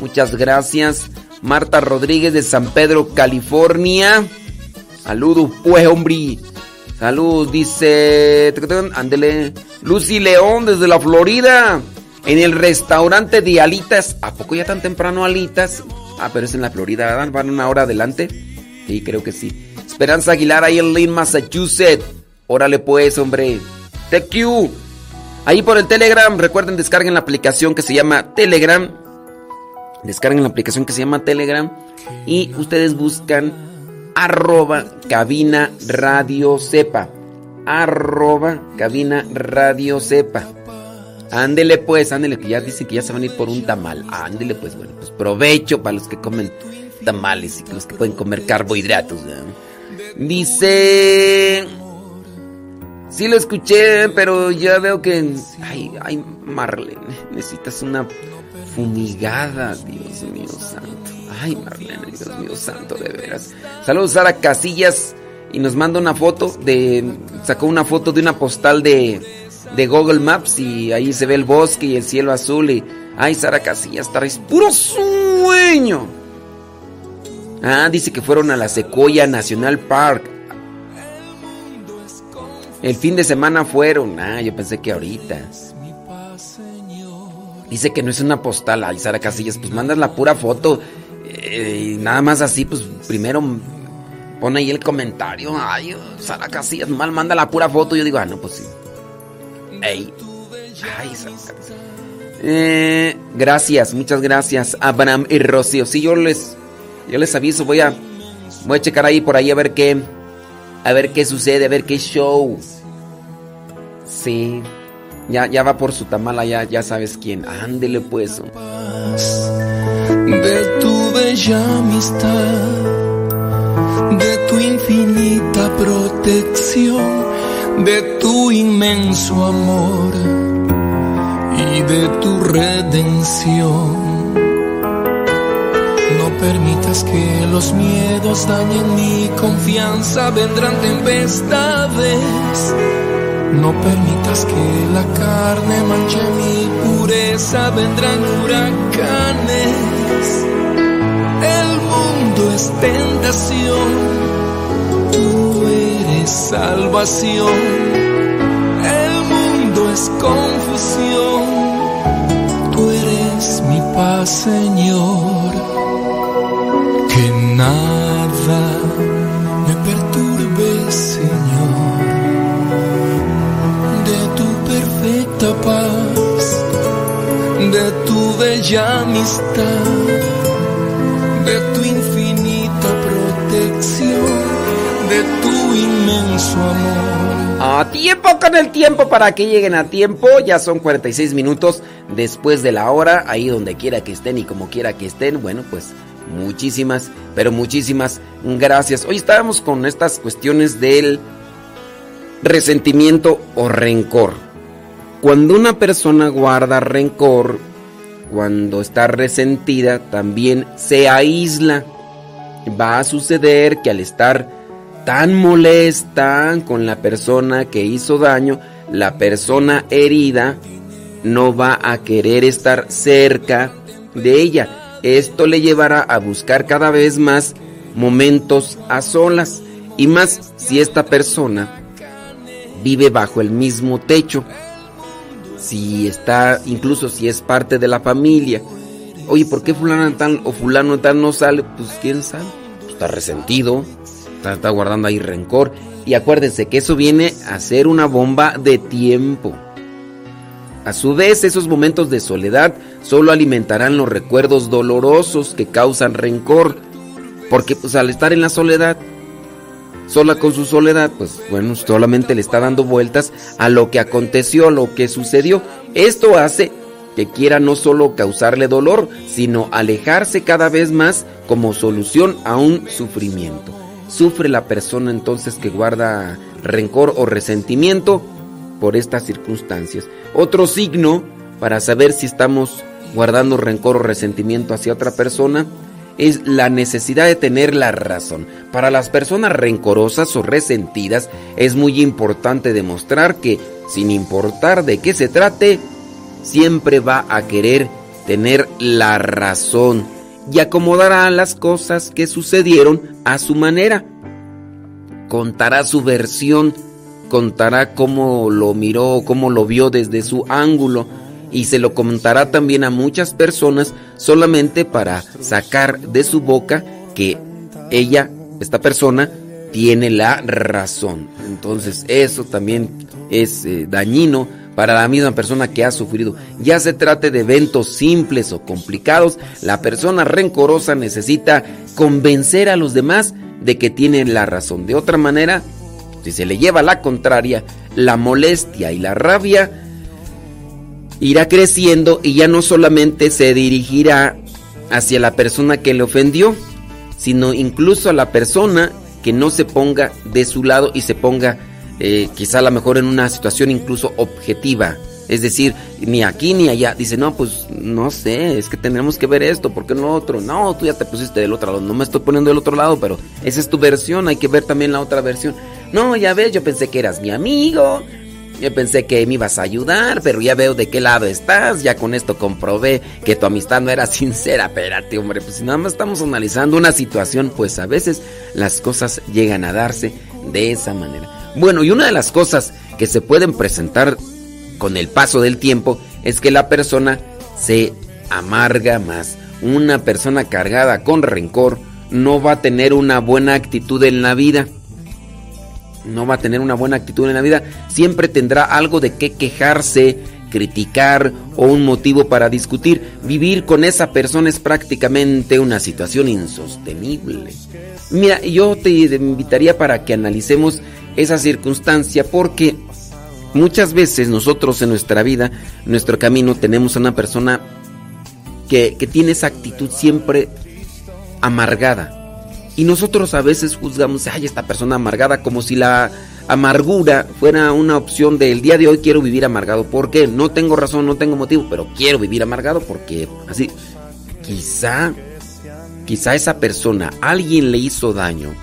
Muchas gracias. Marta Rodríguez de San Pedro, California. Saludos, pues, hombre. Saludos, dice. Ándele. Lucy León desde la Florida. En el restaurante de Alitas. ¿A poco ya tan temprano Alitas? Ah, pero es en la Florida. ¿Van una hora adelante? Sí, creo que sí. Esperanza Aguilar ahí en Lynn, Massachusetts. Órale pues, hombre. You. Ahí por el Telegram, recuerden, descarguen la aplicación que se llama Telegram. Descarguen la aplicación que se llama Telegram. Y ustedes buscan arroba cabina radio sepa. Arroba cabina radio sepa. Ándele pues, ándele, que ya dicen que ya se van a ir por un tamal. Ándele pues, bueno, pues provecho para los que comen tamales y los que pueden comer carbohidratos. Dice... Sí lo escuché, pero ya veo que... Ay, ay, Marlene, necesitas una fumigada, Dios mío santo. Ay, Marlene, Dios mío santo, de veras. Saludos, Sara Casillas. Y nos manda una foto de... Sacó una foto de una postal de, de Google Maps y ahí se ve el bosque y el cielo azul y... Ay, Sara Casillas, traes puro sueño. Ah, dice que fueron a la Sequoia National Park. El fin de semana fueron. Ah, yo pensé que ahorita. Dice que no es una postal. Ay, Sara Casillas, pues mandas la pura foto. Eh, y nada más así, pues primero pone ahí el comentario. Ay, Sara Casillas, mal manda la pura foto. Yo digo, ah, no, pues sí. Ey. Ay, Sara Casillas. Eh, gracias, muchas gracias, Abraham y Rocío. Sí, yo les, yo les aviso, voy a, voy a checar ahí por ahí a ver qué, a ver qué sucede, a ver qué show. Sí, ya, ya va por su tamala, ya, ya sabes quién. Ándele pues. de tu bella amistad, de tu infinita protección, de tu inmenso amor y de tu redención. No permitas que los miedos dañen mi confianza, vendrán tempestades. No permitas que la carne manche mi pureza, vendrán huracanes. El mundo es tentación, tú eres salvación. El mundo es confusión, tú eres mi paz, Señor. Que nada perfecta paz, de tu bella amistad, de tu infinita protección, de tu inmenso amor. A tiempo con el tiempo para que lleguen a tiempo. Ya son 46 minutos después de la hora. Ahí donde quiera que estén y como quiera que estén. Bueno, pues muchísimas, pero muchísimas gracias. Hoy estábamos con estas cuestiones del resentimiento o rencor. Cuando una persona guarda rencor, cuando está resentida, también se aísla. Va a suceder que al estar tan molesta con la persona que hizo daño, la persona herida no va a querer estar cerca de ella. Esto le llevará a buscar cada vez más momentos a solas y más si esta persona vive bajo el mismo techo. Si está, incluso si es parte de la familia. Oye, ¿por qué fulano tal o fulano tal no sale? Pues quién sabe. Pues, está resentido, está, está guardando ahí rencor. Y acuérdense que eso viene a ser una bomba de tiempo. A su vez, esos momentos de soledad solo alimentarán los recuerdos dolorosos que causan rencor. Porque pues al estar en la soledad, sola con su soledad, pues bueno, solamente le está dando vueltas a lo que aconteció, a lo que sucedió. Esto hace que quiera no solo causarle dolor, sino alejarse cada vez más como solución a un sufrimiento. Sufre la persona entonces que guarda rencor o resentimiento por estas circunstancias. Otro signo para saber si estamos guardando rencor o resentimiento hacia otra persona, es la necesidad de tener la razón. Para las personas rencorosas o resentidas es muy importante demostrar que, sin importar de qué se trate, siempre va a querer tener la razón y acomodará las cosas que sucedieron a su manera. Contará su versión, contará cómo lo miró, cómo lo vio desde su ángulo y se lo contará también a muchas personas solamente para sacar de su boca que ella, esta persona, tiene la razón. Entonces eso también es eh, dañino para la misma persona que ha sufrido. Ya se trate de eventos simples o complicados, la persona rencorosa necesita convencer a los demás de que tienen la razón. De otra manera, si se le lleva la contraria, la molestia y la rabia irá creciendo y ya no solamente se dirigirá hacia la persona que le ofendió, sino incluso a la persona que no se ponga de su lado y se ponga eh, quizá a lo mejor en una situación incluso objetiva. Es decir, ni aquí ni allá. Dice, no, pues no sé, es que tenemos que ver esto, ¿por qué no otro? No, tú ya te pusiste del otro lado, no me estoy poniendo del otro lado, pero esa es tu versión, hay que ver también la otra versión. No, ya ves, yo pensé que eras mi amigo, yo pensé que me ibas a ayudar, pero ya veo de qué lado estás. Ya con esto comprobé que tu amistad no era sincera. Espérate, hombre, pues si nada más estamos analizando una situación, pues a veces las cosas llegan a darse de esa manera. Bueno, y una de las cosas que se pueden presentar con el paso del tiempo es que la persona se amarga más. Una persona cargada con rencor no va a tener una buena actitud en la vida no va a tener una buena actitud en la vida, siempre tendrá algo de qué quejarse, criticar o un motivo para discutir. Vivir con esa persona es prácticamente una situación insostenible. Mira, yo te invitaría para que analicemos esa circunstancia porque muchas veces nosotros en nuestra vida, en nuestro camino, tenemos a una persona que, que tiene esa actitud siempre amargada y nosotros a veces juzgamos, ay, esta persona amargada, como si la amargura fuera una opción del día de hoy quiero vivir amargado. ¿Por qué? No tengo razón, no tengo motivo, pero quiero vivir amargado porque así. Quizá, quizá esa persona, alguien le hizo daño,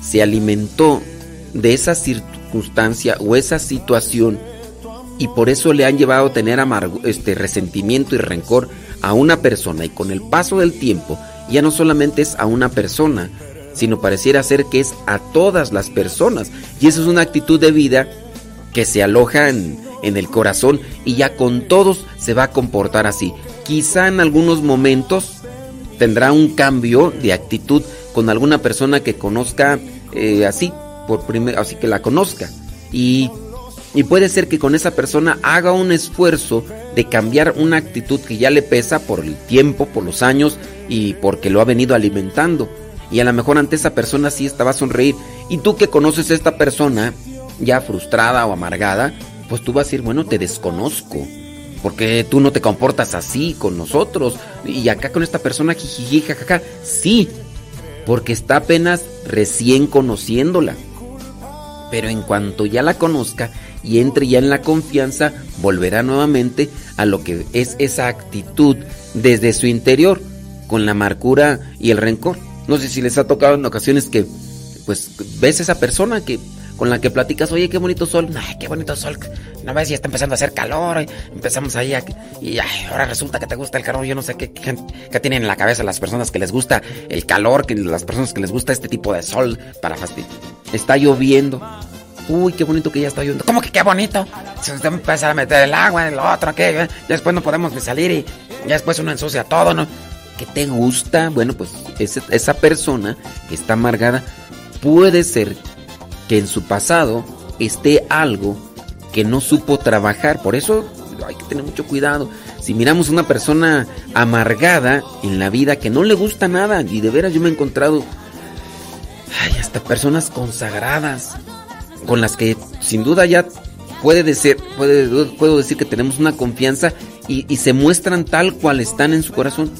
se alimentó de esa circunstancia o esa situación y por eso le han llevado a tener amargo, este resentimiento y rencor a una persona y con el paso del tiempo ya no solamente es a una persona, sino pareciera ser que es a todas las personas. Y eso es una actitud de vida que se aloja en, el corazón y ya con todos se va a comportar así. Quizá en algunos momentos tendrá un cambio de actitud con alguna persona que conozca eh, así, por primera, así que la conozca. Y, y puede ser que con esa persona haga un esfuerzo de cambiar una actitud que ya le pesa por el tiempo, por los años y porque lo ha venido alimentando. Y a lo mejor ante esa persona sí estaba a sonreír. Y tú que conoces a esta persona ya frustrada o amargada, pues tú vas a decir, bueno, te desconozco. Porque tú no te comportas así con nosotros. Y acá con esta persona, jijiji, jajaja. Sí, porque está apenas recién conociéndola. Pero en cuanto ya la conozca y entre ya en la confianza, volverá nuevamente a lo que es esa actitud desde su interior, con la amargura y el rencor. No sé si les ha tocado en ocasiones que, pues, ves esa persona que con la que platicas, oye, qué bonito sol, ay, qué bonito sol, no ves, ya está empezando a hacer calor, empezamos ahí y ahora resulta que te gusta el calor, yo no sé qué, qué, tienen en la cabeza las personas que les gusta el calor, que las personas que les gusta este tipo de sol para fastidiar. Está lloviendo, Uy, qué bonito que ya está lloviendo. ¿Cómo que qué bonito? Se usted empieza a meter el agua, el otro, ¿qué? Ya después no podemos salir y ya después uno ensucia todo, ¿no? ¿Qué te gusta? Bueno, pues esa persona que está amargada puede ser que en su pasado esté algo que no supo trabajar. Por eso hay que tener mucho cuidado. Si miramos una persona amargada en la vida que no le gusta nada, y de veras yo me he encontrado, hasta personas consagradas con las que sin duda ya puede decir, puede, puedo decir que tenemos una confianza y, se muestran tal cual están en su corazón.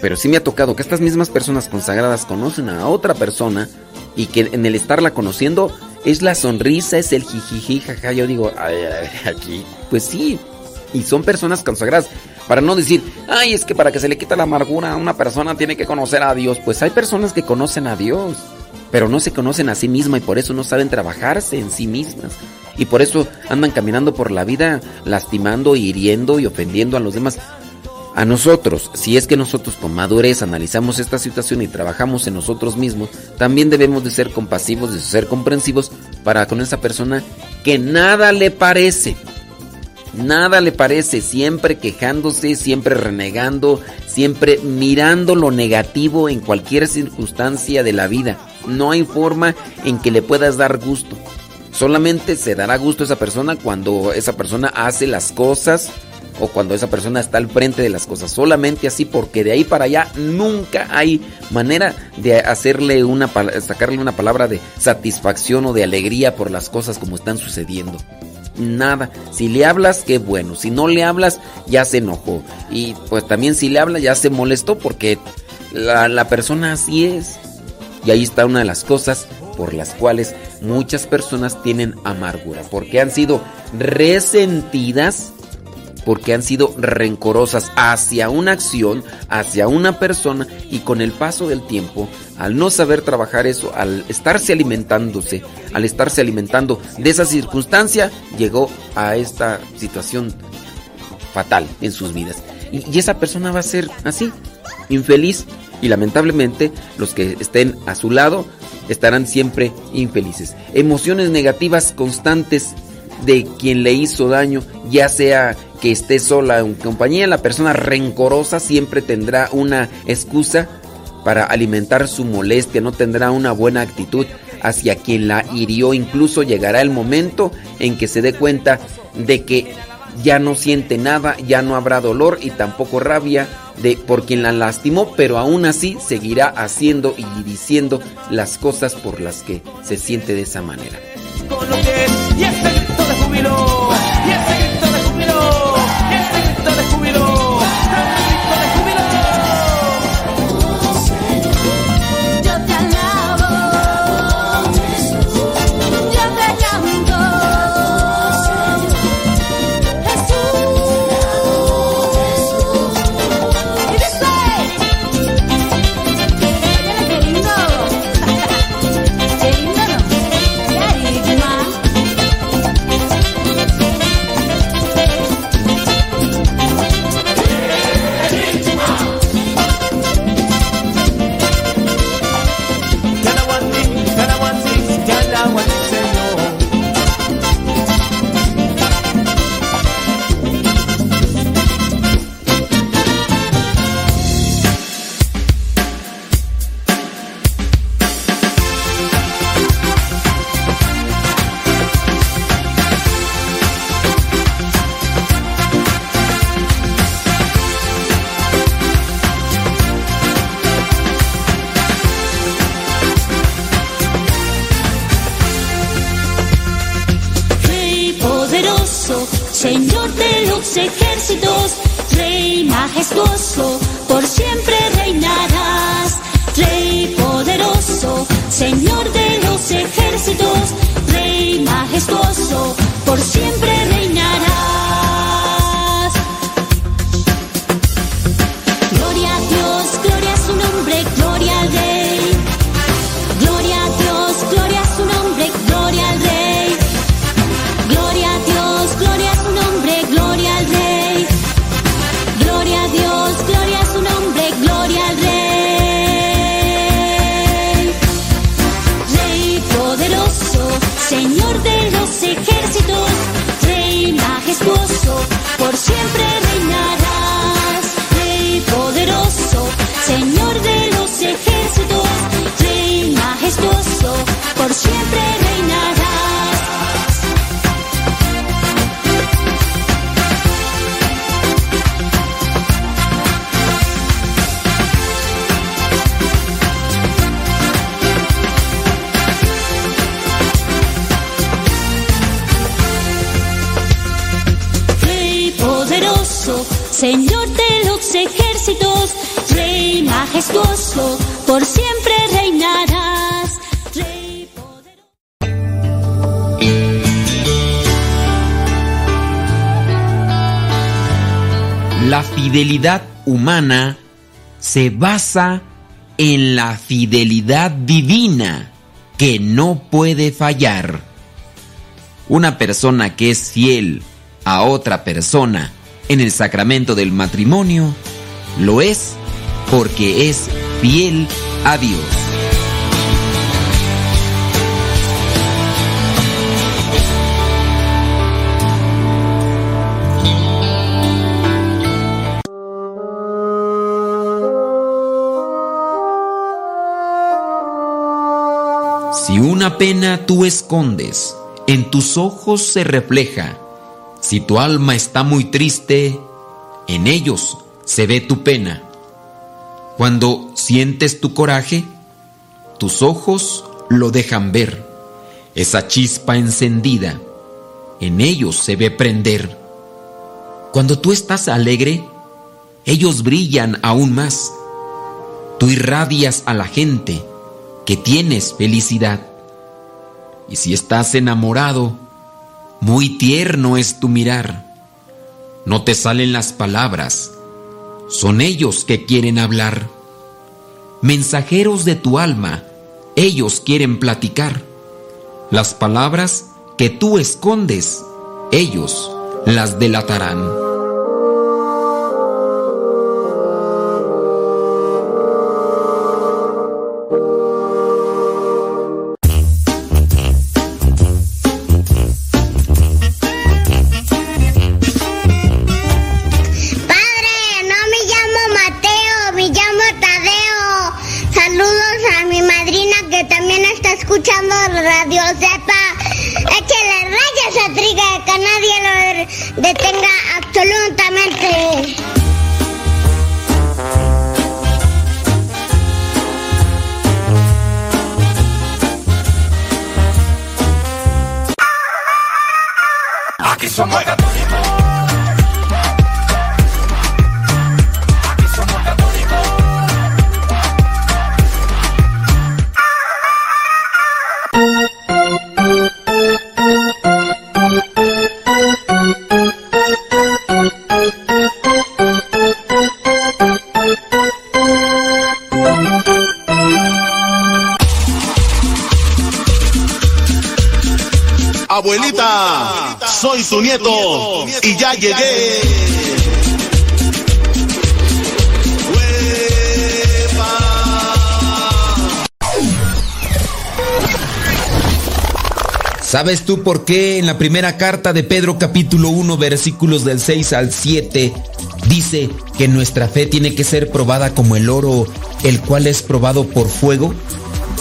Pero sí me ha tocado que estas mismas personas consagradas conocen a otra persona y que en el estarla conociendo es la sonrisa, es el jijiji, jaja. Yo digo, ay, aquí, pues sí, y son personas consagradas. Para no decir, ay, es que para que se le quita la amargura a una persona tiene que conocer a Dios. Pues hay personas que conocen a Dios, pero no se conocen a sí mismas y por eso no saben trabajarse en sí mismas. Y por eso andan caminando por la vida lastimando, hiriendo y ofendiendo a los demás. A nosotros, si es que nosotros con madurez analizamos esta situación y trabajamos en nosotros mismos, también debemos de ser compasivos, de ser comprensivos para con esa persona que nada le parece. Nada le parece, siempre quejándose, siempre renegando, siempre mirando lo negativo en cualquier circunstancia de la vida. No hay forma en que le puedas dar gusto. Solamente se dará gusto a esa persona cuando esa persona hace las cosas o cuando esa persona está al frente de las cosas. Solamente así porque de ahí para allá nunca hay manera de hacerle una sacarle una palabra de satisfacción o de alegría por las cosas como están sucediendo. Nada. Si le hablas, qué bueno. Si no le hablas, ya se enojó. Y pues también si le hablas, ya se molestó porque la, la persona así es. Y ahí está una de las cosas por las cuales muchas personas tienen amargura. Porque han sido resentidas porque han sido rencorosas hacia una acción, hacia una persona y con el paso del tiempo, al no saber trabajar eso, al estarse alimentándose, al estarse alimentando de esa circunstancia, llegó a esta situación fatal en sus vidas. Y, esa persona va a ser así, infeliz y lamentablemente los que estén a su lado estarán siempre infelices. Emociones negativas constantes de quien le hizo daño, ya sea que esté sola en compañía, la persona rencorosa siempre tendrá una excusa para alimentar su molestia, no tendrá una buena actitud hacia quien la hirió, incluso llegará el momento en que se dé cuenta de que ya no siente nada, ya no habrá dolor y tampoco rabia de por quien la lastimó, pero aún así seguirá haciendo y diciendo las cosas por las que se siente de esa manera. La se basa en la fidelidad divina que no puede fallar. Una persona que es fiel a otra persona en el sacramento del matrimonio lo es porque es fiel a Dios. Si una pena tú escondes, en tus ojos se refleja. Si tu alma está muy triste, en ellos se ve tu pena. Cuando sientes tu coraje, tus ojos lo dejan ver. Esa chispa encendida, en ellos se ve prender. Cuando tú estás alegre, ellos brillan aún más. Tú irradias a la gente que tienes felicidad. Y si estás enamorado, muy tierno es tu mirar. No te salen las palabras, son ellos que quieren hablar. Mensajeros de tu alma, ellos quieren platicar. Las palabras que tú escondes, ellos las delatarán. ¿Sabes tú por qué en la primera carta de Pedro capítulo 1 versículos del 6 al 7 dice que nuestra fe tiene que ser probada como el oro, el cual es probado por fuego?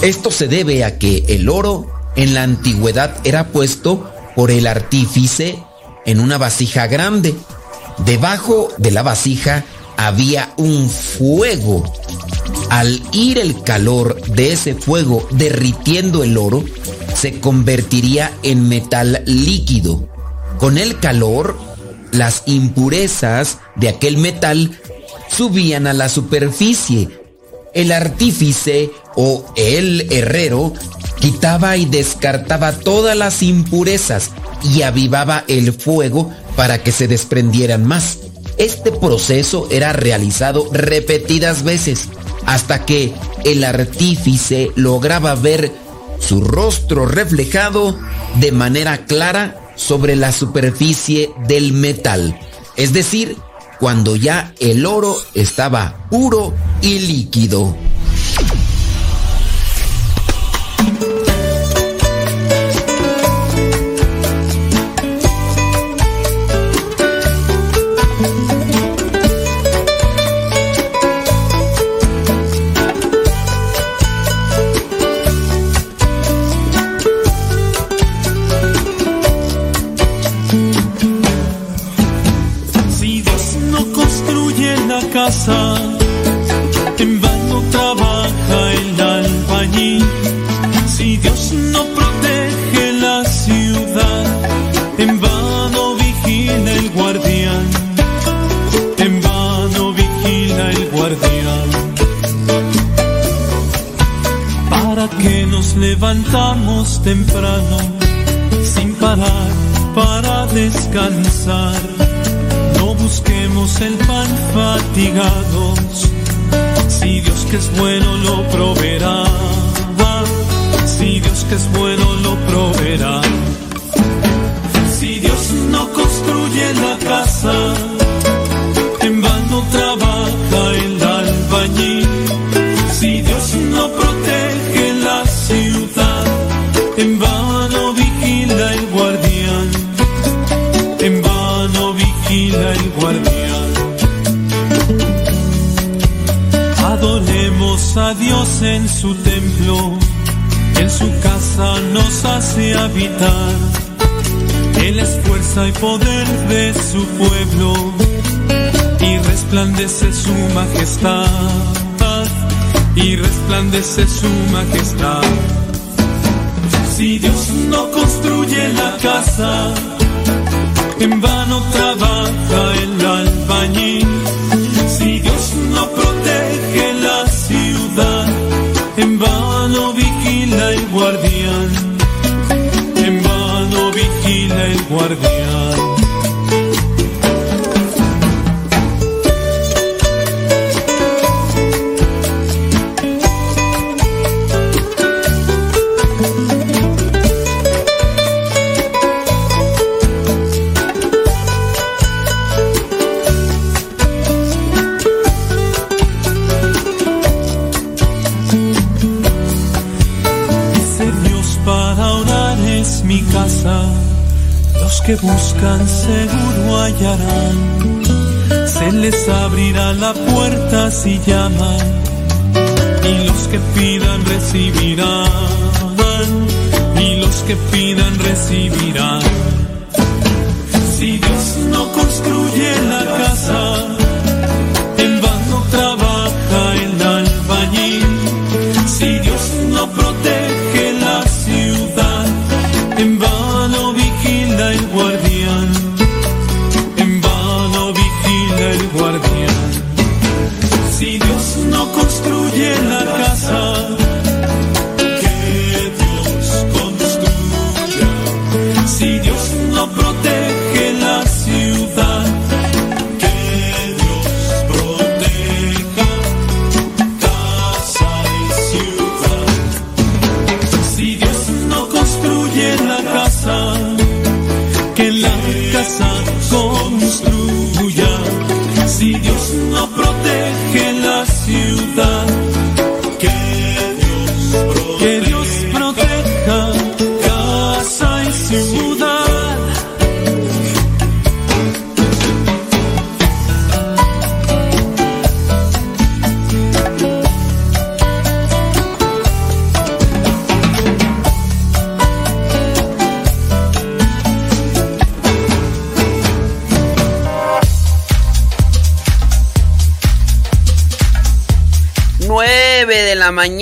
Esto se debe a que el oro en la antigüedad era puesto por el artífice en una vasija grande. Debajo de la vasija había un fuego. Al ir el calor de ese fuego derritiendo el oro, se convertiría en metal líquido. Con el calor, las impurezas de aquel metal subían a la superficie. El artífice o el herrero quitaba y descartaba todas las impurezas y avivaba el fuego para que se desprendieran más. Este proceso era realizado repetidas veces hasta que el artífice lograba ver su rostro reflejado de manera clara sobre la superficie del metal. Es decir, cuando ya el oro estaba puro y líquido. Levantamos temprano, sin parar para descansar? No busquemos el pan fatigados. Si Dios que es bueno lo proveerá. Si Dios que es bueno lo proveerá. En su templo, en su casa nos hace habitar. Él es fuerza y poder de su pueblo y resplandece su majestad. Y resplandece su majestad. Si Dios no construye la casa, en vano trabaja el albañil. En vano vigila el guardián. En vano vigila el guardián. Que buscan seguro hallarán. Se les abrirá la puerta si llaman. Y los que pidan recibirán. Y los que pidan recibirán. Si Dios no construye la casa,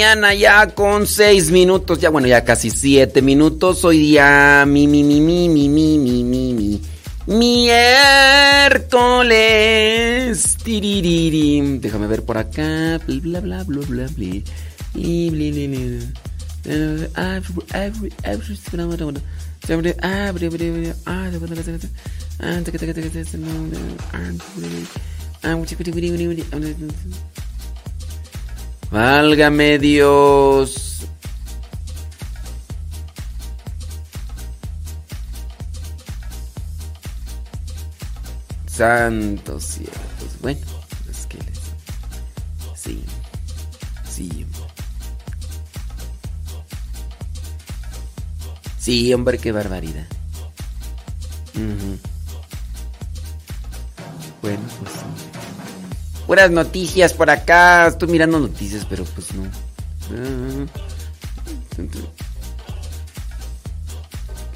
mañana ya con seis minutos, ya bueno, ya casi siete minutos. Hoy día mi, mi, mi, mi, mi, mi, mi, mi, mi. Miércoles. Tiririri. Déjame ver por acá. Bla, bla, bla, bla, bla, bla. Válgame Dios. Santos cielos. Bueno, es que les... Sí. Sí. Sí, hombre, qué barbaridad. Ujú. Bueno, pues sí. Puras noticias por acá. Estoy mirando noticias, pero pues no. Ah.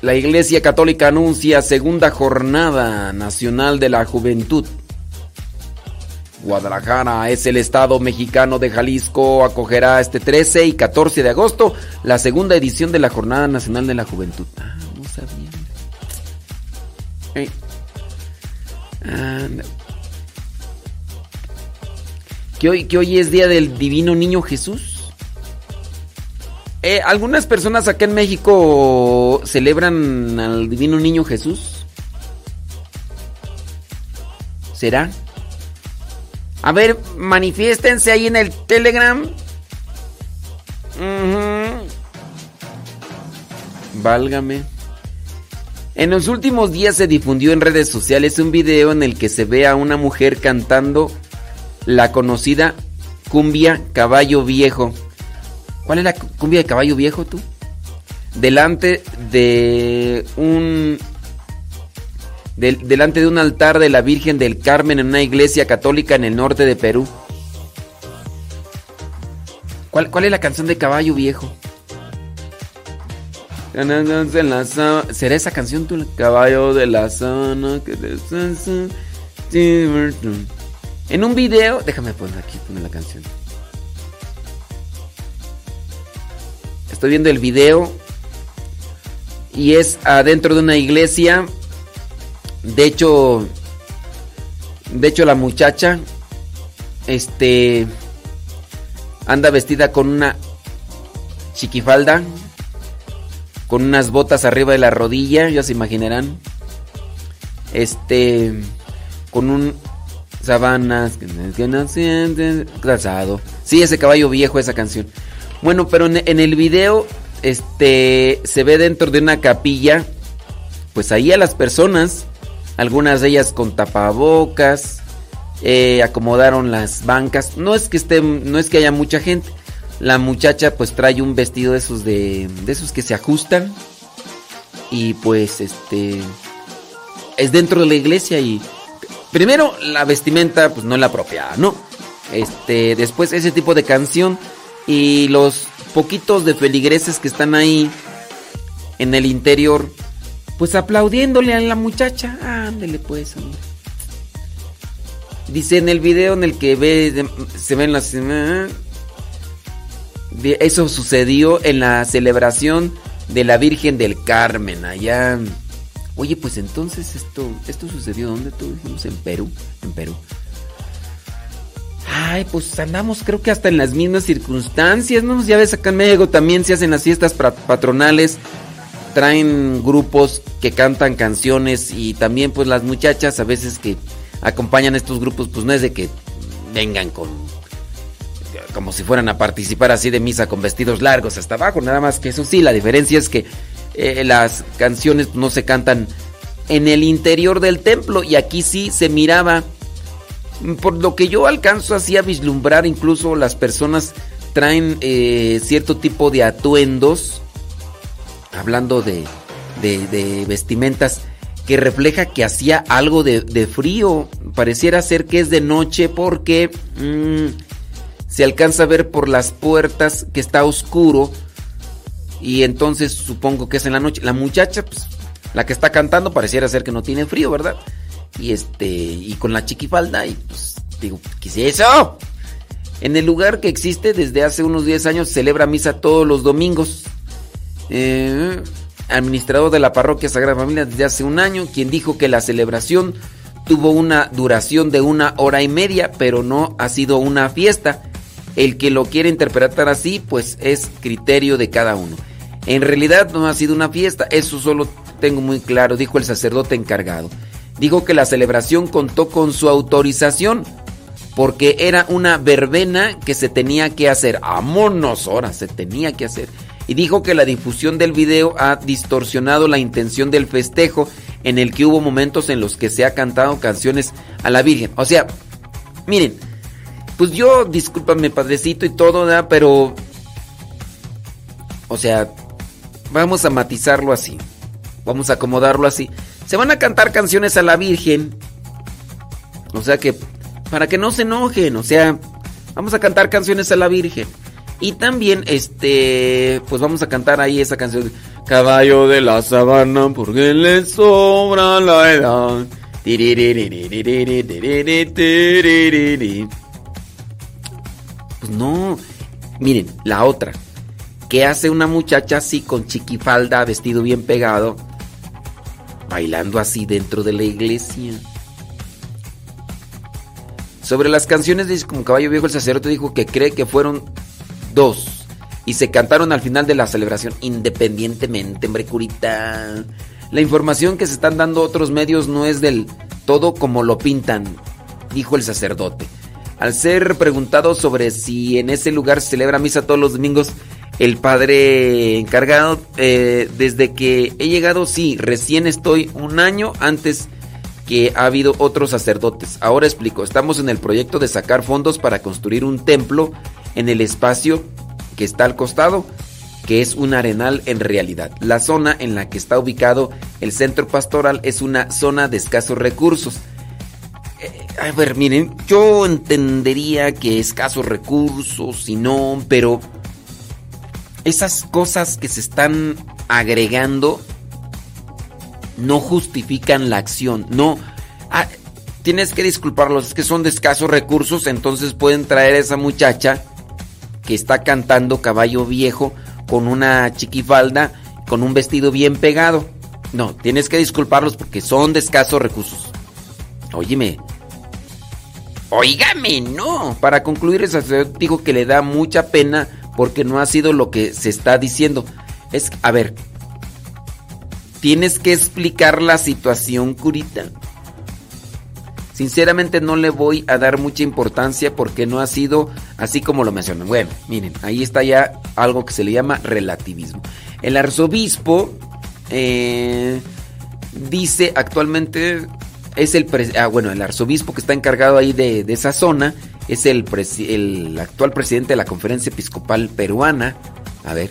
La Iglesia Católica anuncia segunda jornada nacional de la juventud. Guadalajara es el estado mexicano de Jalisco. Acogerá este 13 y 14 de agosto la segunda edición de la Jornada Nacional de la Juventud. Ah, no sabía. Ey. Anda. Que hoy, que hoy es día del Divino Niño Jesús. Eh, algunas personas acá en México celebran al Divino Niño Jesús. ¿Será? A ver, manifiéstense ahí en el Telegram. Ujú. Válgame. En los últimos días se difundió en redes sociales un video en el que se ve a una mujer cantando la conocida cumbia Caballo Viejo. ¿Cuál es la cu- cumbia de Caballo Viejo tú? Delante de un del- delante de un altar de la Virgen del Carmen en una iglesia católica en el norte de Perú. ¿Cuál, cuál es la canción de Caballo Viejo? ¿Será esa canción tú? Caballo de la zona que. En un video, déjame poner aquí poner la canción. Estoy viendo el video y es adentro de una iglesia. De hecho, de hecho la muchacha este anda vestida con una chiquifalda con unas botas arriba de la rodilla, ya se imaginarán. Este con un sabanas que que no sienten calzado. Sí, ese caballo viejo esa canción. Bueno, pero en, en el video este se ve dentro de una capilla pues ahí a las personas, algunas de ellas con tapabocas, eh, acomodaron las bancas. No es que estén, no es que haya mucha gente. La muchacha pues trae un vestido de esos de, de esos que se ajustan y pues este es dentro de la iglesia y primero la vestimenta pues no la apropiada, ¿no? Este, después ese tipo de canción y los poquitos de feligreses que están ahí en el interior pues aplaudiéndole a la muchacha. Ándele pues, hombre. Dice en el video en el que ve, se ven las... Eso sucedió en la celebración de la Virgen del Carmen, allá. Oye, pues entonces esto, esto sucedió ¿dónde tú dijimos? En Perú, en Perú. Ay, pues andamos creo que hasta en las mismas circunstancias, ¿no? Ya ves acá en México también se hacen las fiestas patronales, traen grupos que cantan canciones y también pues las muchachas a veces que acompañan estos grupos pues no es de que vengan con como si fueran a participar así de misa con vestidos largos hasta abajo, nada más que eso sí, la diferencia es que eh, las canciones no se cantan en el interior del templo y aquí sí se miraba por lo que yo alcanzo así a vislumbrar, incluso las personas traen eh, cierto tipo de atuendos, hablando de, de- vestimentas, que refleja que hacía algo de, de frío. Pareciera ser que es de noche porque mm, se alcanza a ver por las puertas que está oscuro y entonces supongo que es en la noche. La muchacha, pues, la que está cantando, pareciera ser que no tiene frío, ¿verdad? Y este, y con la chiquifalda, y pues, digo, ¿qué es eso? En el lugar que existe desde hace unos 10 años, celebra misa todos los domingos. Eh, administrador de la parroquia Sagrada Familia desde hace un año, quien dijo que la celebración tuvo una duración de una hora y media, pero no ha sido una fiesta. El que lo quiere interpretar así, pues es criterio de cada uno. En realidad no ha sido una fiesta, eso solo tengo muy claro, dijo el sacerdote encargado. Dijo que la celebración contó con su autorización porque era una verbena que se tenía que hacer. Amonos, ahora se tenía que hacer. Y dijo que la difusión del video ha distorsionado la intención del festejo en el que hubo momentos en los que se ha cantado canciones a la Virgen. O sea, miren, pues yo, discúlpame padrecito y todo, ¿verdad? pero... O sea, Vamos a matizarlo así. Vamos a acomodarlo así. Se van a cantar canciones a la Virgen. O sea que, para que no se enojen, o sea, vamos a cantar canciones a la Virgen. Y también, este, pues vamos a cantar ahí esa canción. Caballo de la sabana, porque le sobra la edad. Pues no, miren, la otra. ¿Qué hace una muchacha así con chiquifalda, vestido bien pegado? Bailando así dentro de la iglesia. Sobre las canciones dice como caballo viejo el sacerdote dijo que cree que fueron dos y se cantaron al final de la celebración independientemente, hombre curita. La información que se están dando otros medios no es del todo como lo pintan. dijo el sacerdote. Al ser preguntado sobre si en ese lugar se celebra misa todos los domingos, el padre encargado, eh, desde que he llegado, sí, recién estoy un año antes que ha habido otros sacerdotes. Ahora explico, estamos en el proyecto de sacar fondos para construir un templo en el espacio que está al costado, que es un arenal en realidad. La zona en la que está ubicado el centro pastoral es una zona de escasos recursos. Eh, a ver, miren, yo entendería que escasos recursos y no, pero esas cosas que se están agregando no justifican la acción. No. Ah, tienes que disculparlos, es que son de escasos recursos, entonces pueden traer a esa muchacha que está cantando caballo viejo con una chiquifalda, con un vestido bien pegado. No, tienes que disculparlos porque son de escasos recursos. Óyeme. Óigame, no. Para concluir, el sacerdote dijo que le da mucha pena porque no ha sido lo que se está diciendo. Es, a ver, tienes que explicar la situación, curita. Sinceramente no le voy a dar mucha importancia porque no ha sido así como lo mencionan. Bueno, miren, ahí está ya algo que se le llama relativismo. El arzobispo eh, dice actualmente es el ah, bueno el arzobispo que está encargado ahí de, de esa zona es el, el, actual presidente de la conferencia episcopal peruana. A ver,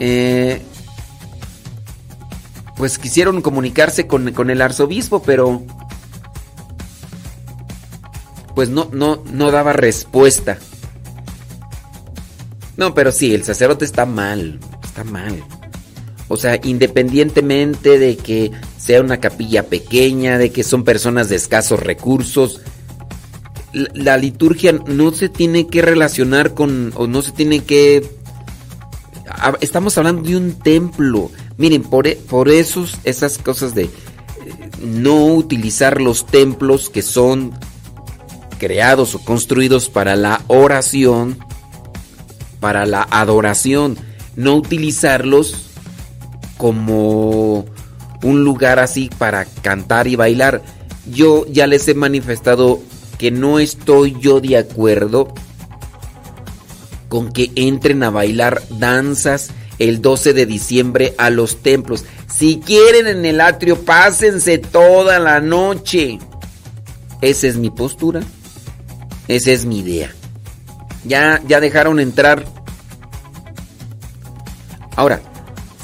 eh, pues quisieron comunicarse con, con el arzobispo, pero pues no, no, no daba respuesta. No, pero sí, el sacerdote está mal, está mal. O sea, independientemente de que sea una capilla pequeña, de que son personas de escasos recursos, la, liturgia no se tiene que relacionar con, o no se tiene que... Estamos hablando de un templo. Miren, por, e, por esas cosas de eh, no utilizar los templos que son creados o construidos para la oración, para la adoración, no utilizarlos como un lugar así para cantar y bailar. Yo ya les he manifestado que no estoy yo de acuerdo con que entren a bailar danzas el 12 de diciembre a los templos. Si quieren en el atrio, pásense toda la noche. Esa es mi postura. Esa es mi idea. Ya, ya dejaron entrar. Ahora,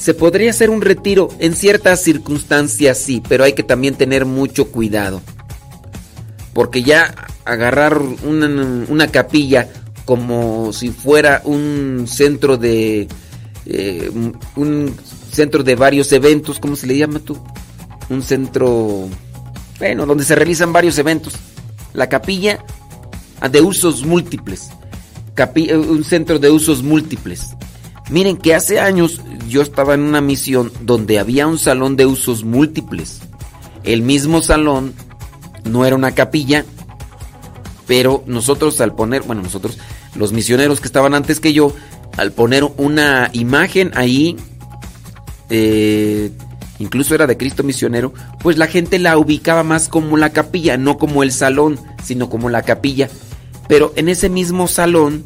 se podría hacer un retiro en ciertas circunstancias, sí, pero hay que también tener mucho cuidado. Porque ya agarrar una, capilla como si fuera un centro de... Eh, un centro de varios eventos, ¿cómo se le llama tú? Un centro... Bueno, donde se realizan varios eventos. La capilla de usos múltiples. Eh, un centro de usos múltiples. Miren que hace años yo estaba en una misión donde había un salón de usos múltiples. El mismo salón no era una capilla, pero nosotros al poner, bueno, nosotros, los misioneros que estaban antes que yo, al poner una imagen ahí, eh, incluso era de Cristo misionero, pues la gente la ubicaba más como la capilla, no como el salón, sino como la capilla. Pero en ese mismo salón,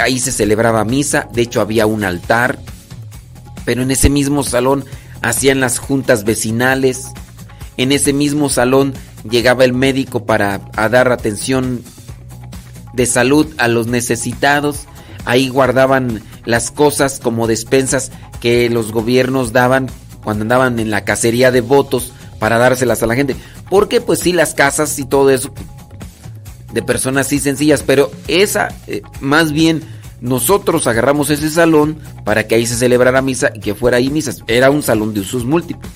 ahí se celebraba misa, de hecho había un altar, pero en ese mismo salón hacían las juntas vecinales, en ese mismo salón llegaba el médico para dar atención de salud a los necesitados, ahí guardaban las cosas como despensas que los gobiernos daban cuando andaban en la cacería de votos para dárselas a la gente. Porque pues sí, las casas y todo eso de personas así sencillas, pero esa, eh, más bien, nosotros agarramos ese salón para que ahí se celebrara misa y que fuera ahí misas. Era un salón de usos múltiples.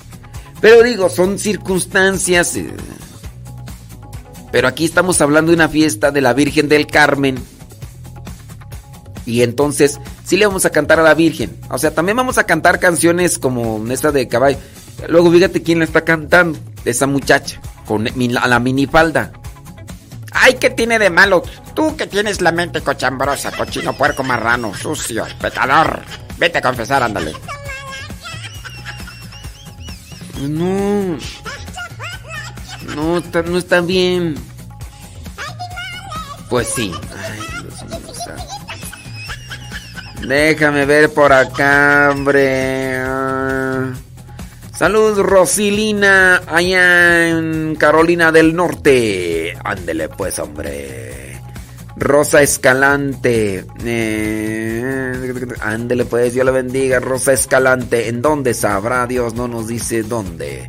Pero digo, son circunstancias. Eh, pero aquí estamos hablando de una fiesta de la Virgen del Carmen. Y entonces, sí le vamos a cantar a la Virgen. O sea, también vamos a cantar canciones como esta de caballo. Luego fíjate quién la está cantando. Esa muchacha. Con la minifalda. Ay, ¿qué tiene de malo? Tú que tienes la mente cochambrosa, cochino, puerco, marrano, sucio, pecador. Vete a confesar, ándale. No. No, no está bien. Pues sí. Ay, Déjame ver por acá, hombre. Salud, Rosilina, allá en Carolina del Norte. Ándele pues, hombre. Rosa Escalante. Eh, ándele pues, Dios le bendiga. Rosa Escalante. ¿En dónde sabrá Dios? No nos dice dónde.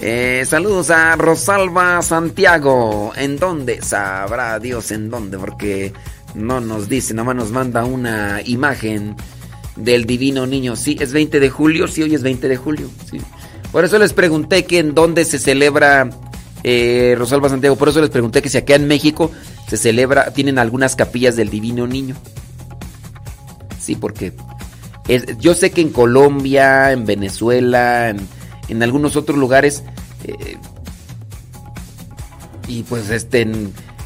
Eh, saludos a Rosalba Santiago. ¿En dónde? Sabrá Dios en dónde, porque no nos dice, nada más nos manda una imagen del divino niño. Sí, es 20 de julio, sí, hoy es 20 de julio. Sí. Por eso les pregunté que en dónde se celebra eh, Rosalba Santiago. Por eso les pregunté que si acá en México se celebra, tienen algunas capillas del divino niño. Sí, porque yo sé que en Colombia, en Venezuela, en en algunos otros lugares. Eh, y pues este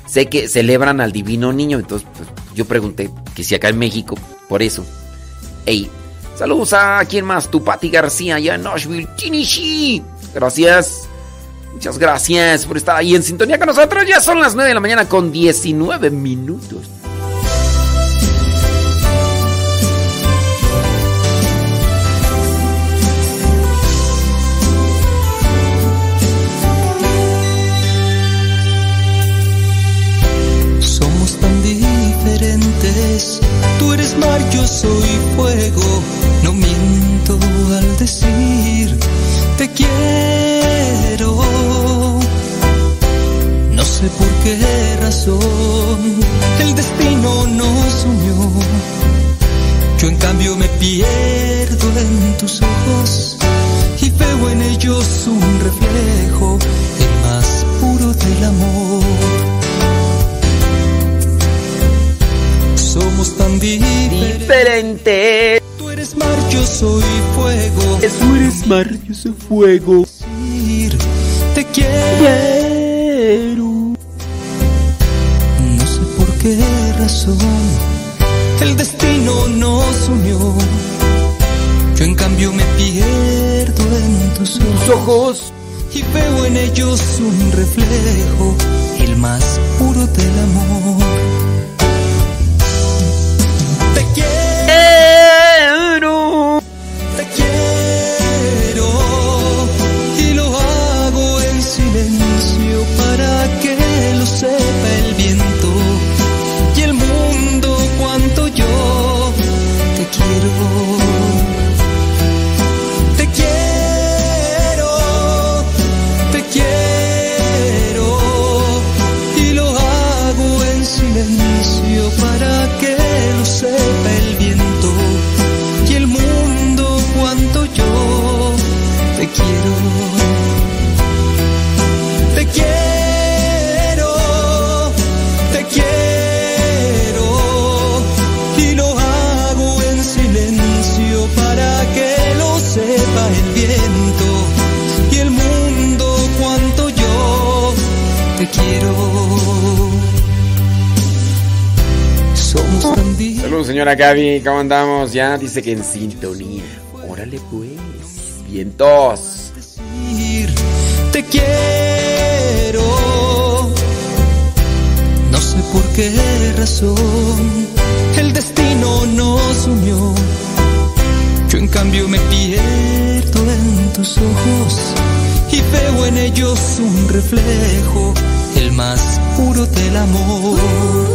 sé que celebran al divino niño, entonces pues, yo pregunté que si acá en México, por eso. Ey, saludos a quién más, tu Pati García, allá en Nashville, Tennessee. Gracias. Muchas gracias por estar ahí en sintonía con nosotros. Ya son las 9 de la mañana con 19 minutos. Tú eres mar, yo soy fuego. Decir te quiero. No sé por qué razón el destino nos unió. Yo en cambio me pierdo en tus ojos y veo en ellos un reflejo, el más puro del amor. somos tan diferentes. Mar, yo soy fuego. Tú eres mar, yo soy fuego. Te quiero. No sé por qué razón el destino nos unió. Yo en cambio me pierdo en tus ojos y veo en ellos un reflejo, el más puro del amor. Señora Gaby, ¿cómo andamos? Ya dice que en sintonía. Órale pues, vientos. Te quiero. No sé por qué razón el destino nos unió. Yo en cambio me pierdo en tus ojos y veo en ellos un reflejo, el más puro del amor.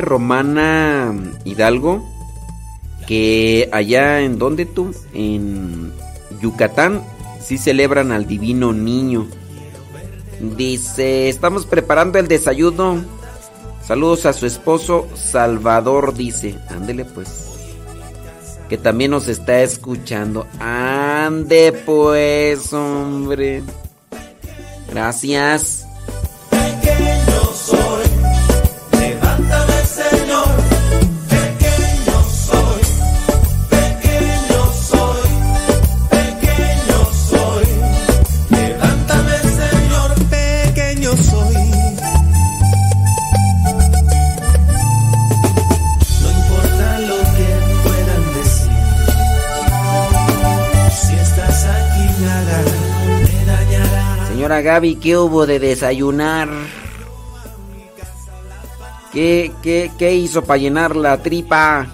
Romana Hidalgo que allá en donde tú, en Yucatán, sí celebran al divino niño. Dice, estamos preparando el desayuno. Saludos a su esposo Salvador, dice. Ándele pues. Que también nos está escuchando. Ande pues, hombre. Gracias. Gaby, ¿qué hubo de desayunar? ¿Qué, qué, qué hizo para llenar la tripa?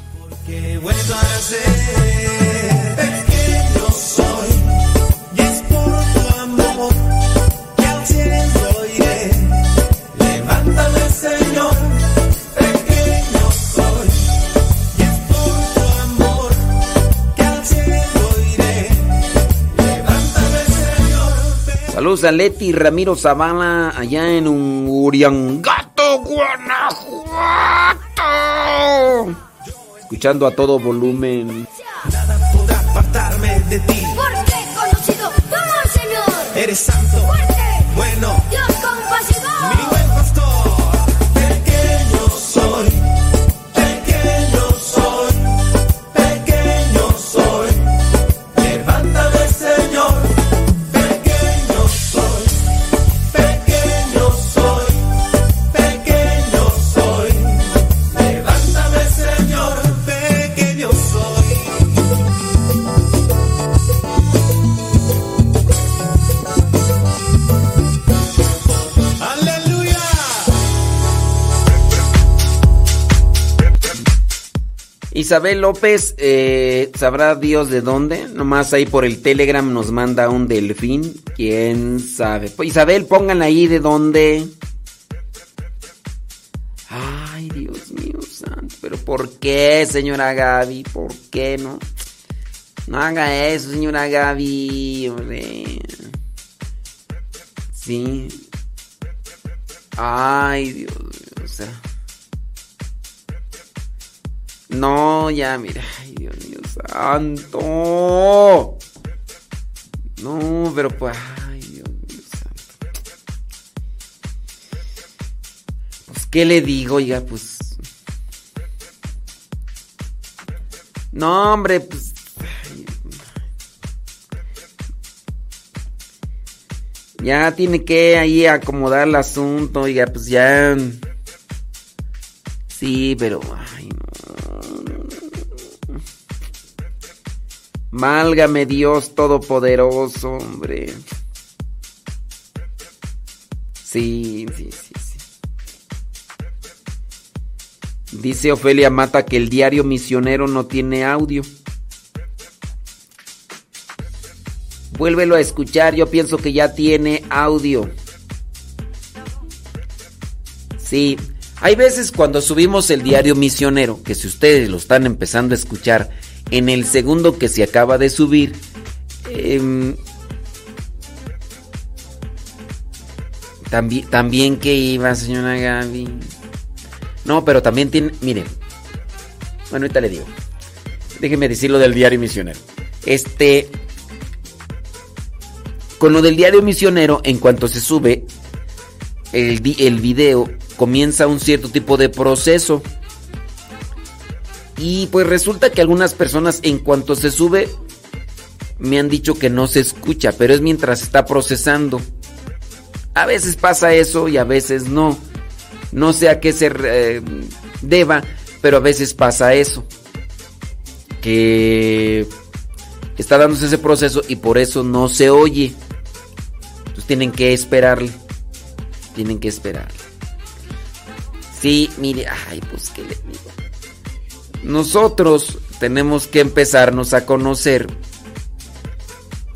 A Leti Ramiro Zavala allá en Uriangato, Guanajuato. Escuchando a todo volumen. podrá apartarme de ti Porque conocido como el Señor. eres santo Fuerte. bueno Isabel López, eh, ¿sabrá Dios de dónde? Nomás ahí por el Telegram nos manda un delfín. ¿Quién sabe? Pues Isabel, pónganla ahí de dónde. Ay, Dios mío santo. ¿Pero por qué, señora Gaby? ¿Por qué no? No haga eso, señora Gaby. hombre. Sí. Ay, Dios mío. O sea. No, ya, mira. Ay, Dios mío santo. No, pero pues. Ay, Dios mío santo. Pues, ¿qué le digo? Oiga, pues. No, hombre, pues. Ya tiene que ahí acomodar el asunto, oiga, pues ya. Sí, pero. Ay. Málgame Dios Todopoderoso, hombre. Sí, sí, sí, sí. Dice Ofelia Mata que el diario misionero no tiene audio. Vuélvelo a escuchar, yo pienso que ya tiene audio. Sí, hay veces cuando subimos el diario misionero, que si ustedes lo están empezando a escuchar en el segundo que se acaba de subir, em, también, también que iba, señora Gaby. No, pero también tiene, miren, bueno, ahorita le digo. Déjeme decir lo del diario misionero. Este, con lo del diario misionero, en cuanto se sube el, el video, comienza un cierto tipo de proceso. Y pues resulta que algunas personas en cuanto se sube me han dicho que no se escucha, pero es mientras está procesando. A veces pasa eso y a veces no. No sé a qué se eh, deba, pero a veces pasa eso. Que está dándose ese proceso y por eso no se oye. Entonces tienen que esperarle. Tienen que esperarle. Sí, mire, ay, pues qué le digo. Nosotros tenemos que empezarnos a conocer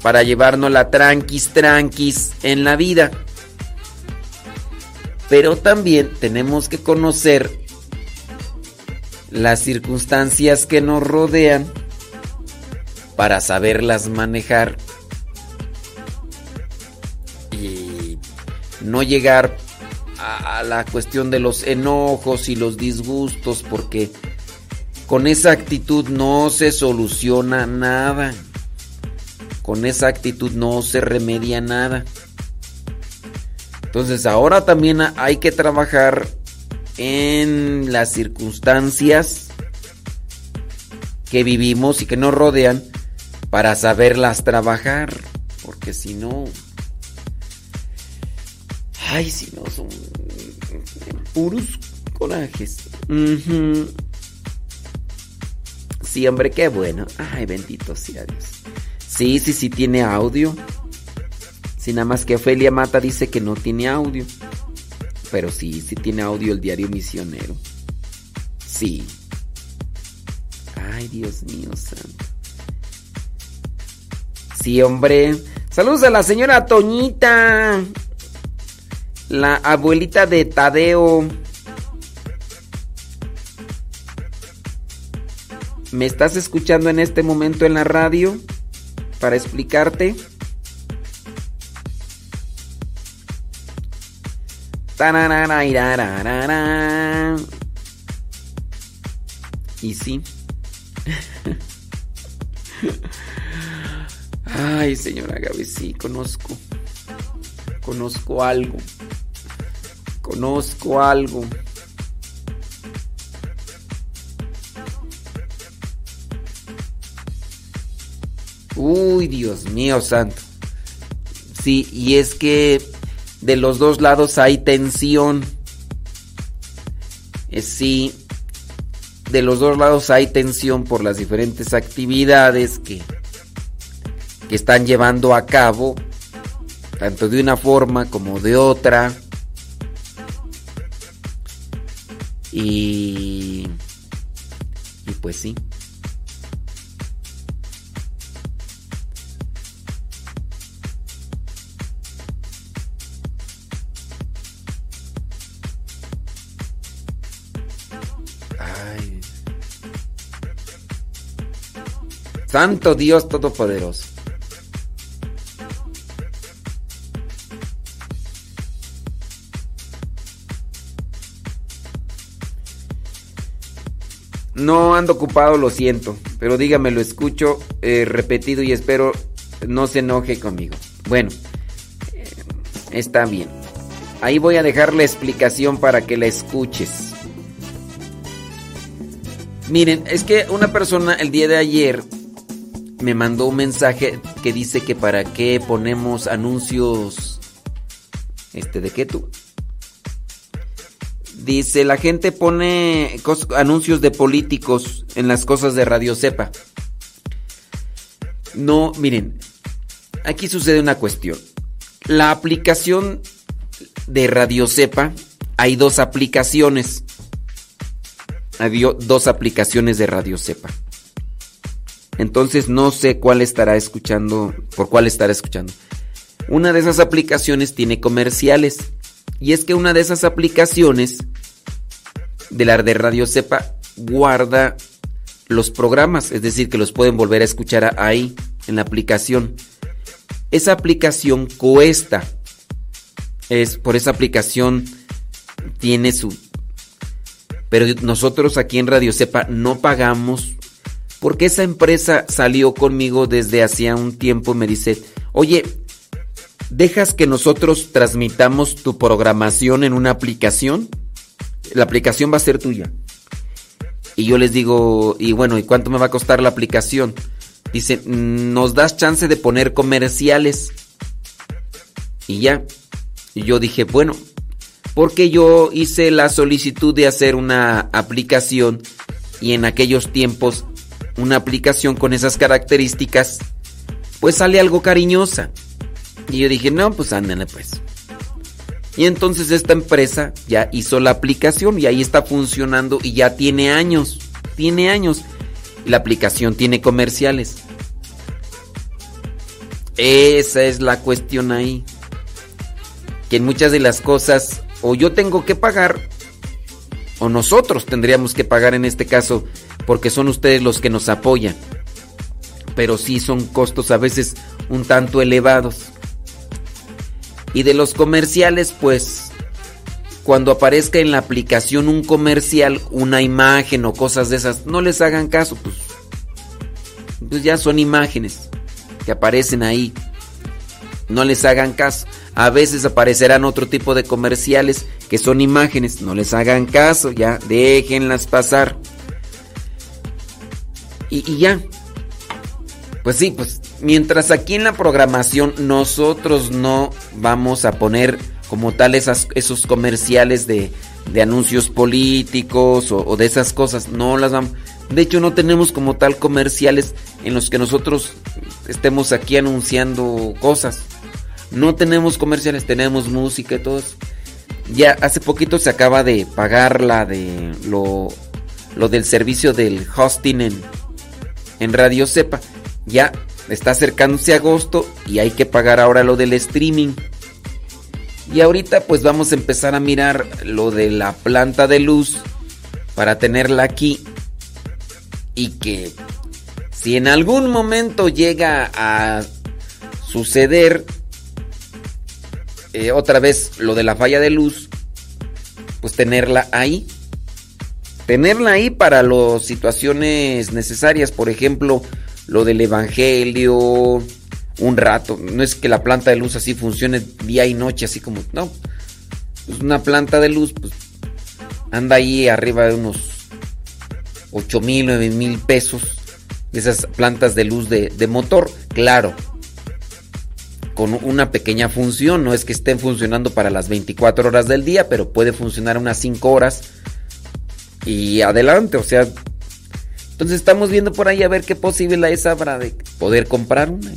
para llevarnos la tranquis tranquis en la vida. Pero también tenemos que conocer las circunstancias que nos rodean para saberlas manejar y no llegar a, la cuestión de los enojos y los disgustos porque con esa actitud no se soluciona nada. Con esa actitud no se remedia nada. Entonces ahora también hay que trabajar en las circunstancias que vivimos y que nos rodean para saberlas trabajar. Porque si no... Ay, si no, son puros corajes. Sí, hombre, qué bueno. Ay, bendito sea Dios. Sí, sí, sí tiene audio. Si nada más que Ofelia Mata dice que no tiene audio. Pero sí, sí tiene audio el diario misionero. Sí. Ay, Dios mío santo. Sí, hombre. Saludos a la señora Toñita. La abuelita de Tadeo. ¿Me estás escuchando en este momento en la radio? Para explicarte. Y sí. Ay, señora Gaby, sí, conozco. Conozco algo. Conozco algo. Uy, Dios mío santo. Sí, y es que de los dos lados hay tensión. Eh, sí, de los dos lados hay tensión por las diferentes actividades que, que están llevando a cabo, tanto de una forma como de otra. Y, y pues sí. Santo Dios Todopoderoso. No ando ocupado, lo siento, pero dígame, lo escucho eh, repetido y espero no se enoje conmigo. Bueno, eh, está bien. Ahí voy a dejar la explicación para que la escuches. Miren, es que una persona el día de ayer me mandó un mensaje que dice que para qué ponemos anuncios. Este, ¿de qué tú? Dice, la gente pone anuncios de políticos en las cosas de Radio Cepa. No, miren, aquí sucede una cuestión. La aplicación de Radio Cepa, hay dos aplicaciones. Hay dos aplicaciones de Radio Cepa. Entonces no sé cuál estará escuchando, por cuál estará escuchando. Una de esas aplicaciones tiene comerciales. Y es que una de esas aplicaciones de la de Radio Cepa guarda los programas, es decir, que los pueden volver a escuchar ahí en la aplicación. Esa aplicación cuesta. Es por esa aplicación tiene su pero nosotros aquí en Radio Cepa no pagamos porque esa empresa salió conmigo desde hacía un tiempo y me dice, oye, ¿dejas que nosotros transmitamos tu programación en una aplicación? La aplicación va a ser tuya. Y yo les digo, y bueno, ¿y cuánto me va a costar la aplicación? Dice, nos das chance de poner comerciales. Y ya. Y yo dije, bueno, porque yo hice la solicitud de hacer una aplicación y en aquellos tiempos una aplicación con esas características, pues sale algo cariñosa. Y yo dije, no, pues ándale pues. Y entonces esta empresa ya hizo la aplicación y ahí está funcionando y ya tiene años. Tiene años. La aplicación tiene comerciales. Esa es la cuestión ahí. Que en muchas de las cosas o yo tengo que pagar, o nosotros tendríamos que pagar en este caso, porque son ustedes los que nos apoyan. Pero sí son costos a veces un tanto elevados. Y de los comerciales, pues, cuando aparezca en la aplicación un comercial, una imagen o cosas de esas, no les hagan caso, pues, pues ya son imágenes que aparecen ahí. No les hagan caso. A veces aparecerán otro tipo de comerciales que son imágenes. No les hagan caso, ya. Déjenlas pasar. Y, y ya. Pues sí, pues mientras aquí en la programación nosotros no vamos a poner como tal esos comerciales de, anuncios políticos o, o, de esas cosas, no las vamos. De hecho no tenemos como tal comerciales en los que nosotros estemos aquí anunciando cosas. No tenemos comerciales, tenemos música y todo eso. Ya hace poquito se acaba de pagar la de lo, lo del servicio del hosting en, en Radio Cepa. Ya está acercándose agosto y hay que pagar ahora lo del streaming. Y ahorita pues vamos a empezar a mirar lo de la planta de luz para tenerla aquí. Y que si en algún momento llega a suceder eh, otra vez lo de la falla de luz, pues tenerla ahí. Tenerla ahí para las situaciones necesarias, por ejemplo, lo del evangelio, un rato. No es que la planta de luz así funcione día y noche, así como, no. Pues una planta de luz, pues anda ahí arriba de unos 8 mil, 9 mil pesos. De esas plantas de luz de, de motor, claro con una pequeña función, no es que estén funcionando para las 24 horas del día, pero puede funcionar unas 5 horas y adelante, o sea, entonces estamos viendo por ahí a ver qué posible es habrá de poder comprar una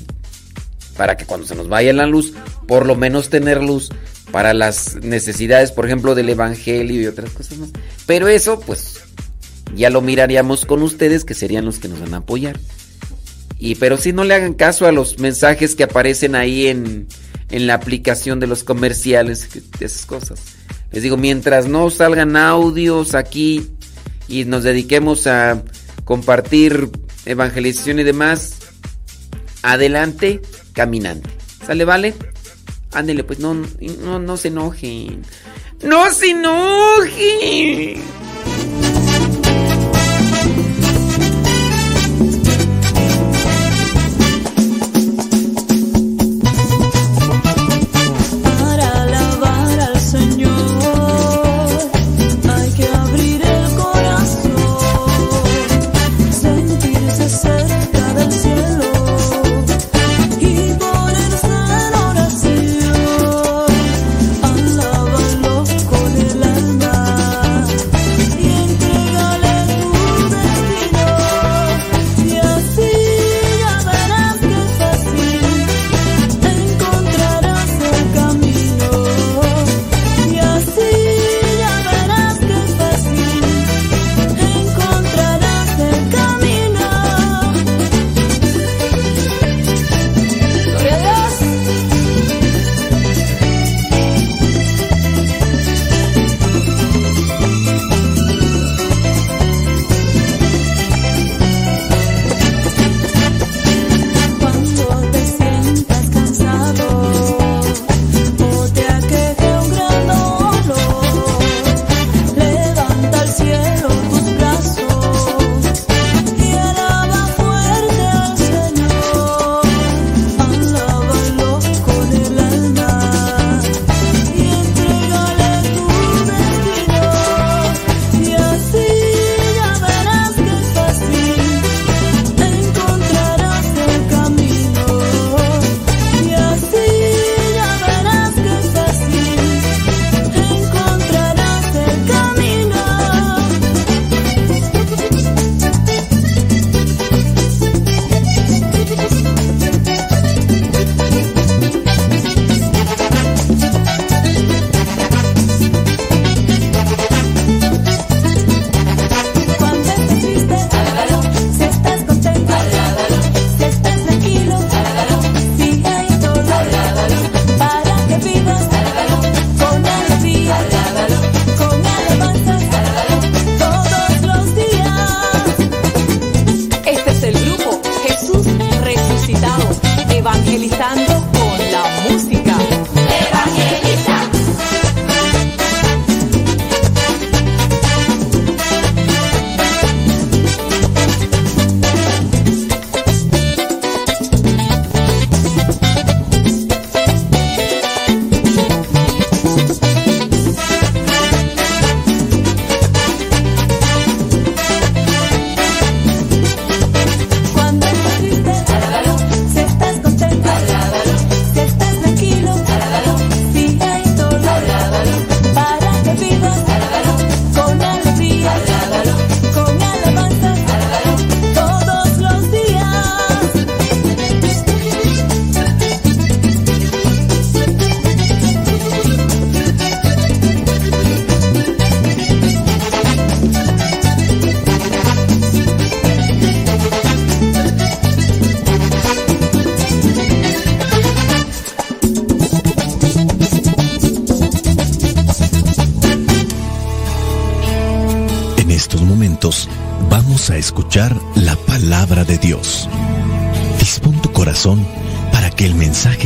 para que cuando se nos vaya la luz, por lo menos tener luz para las necesidades, por ejemplo, del evangelio y otras cosas más. Pero eso, pues, ya lo miraríamos con ustedes, que serían los que nos van a apoyar. Y pero si no le hagan caso a los mensajes que aparecen ahí en, en la aplicación de los comerciales, esas cosas. Les digo, mientras no salgan audios aquí y nos dediquemos a compartir evangelización y demás, adelante, caminante. ¿Sale, vale? Ándele, pues no, no, no se enojen. ¡No se enojen!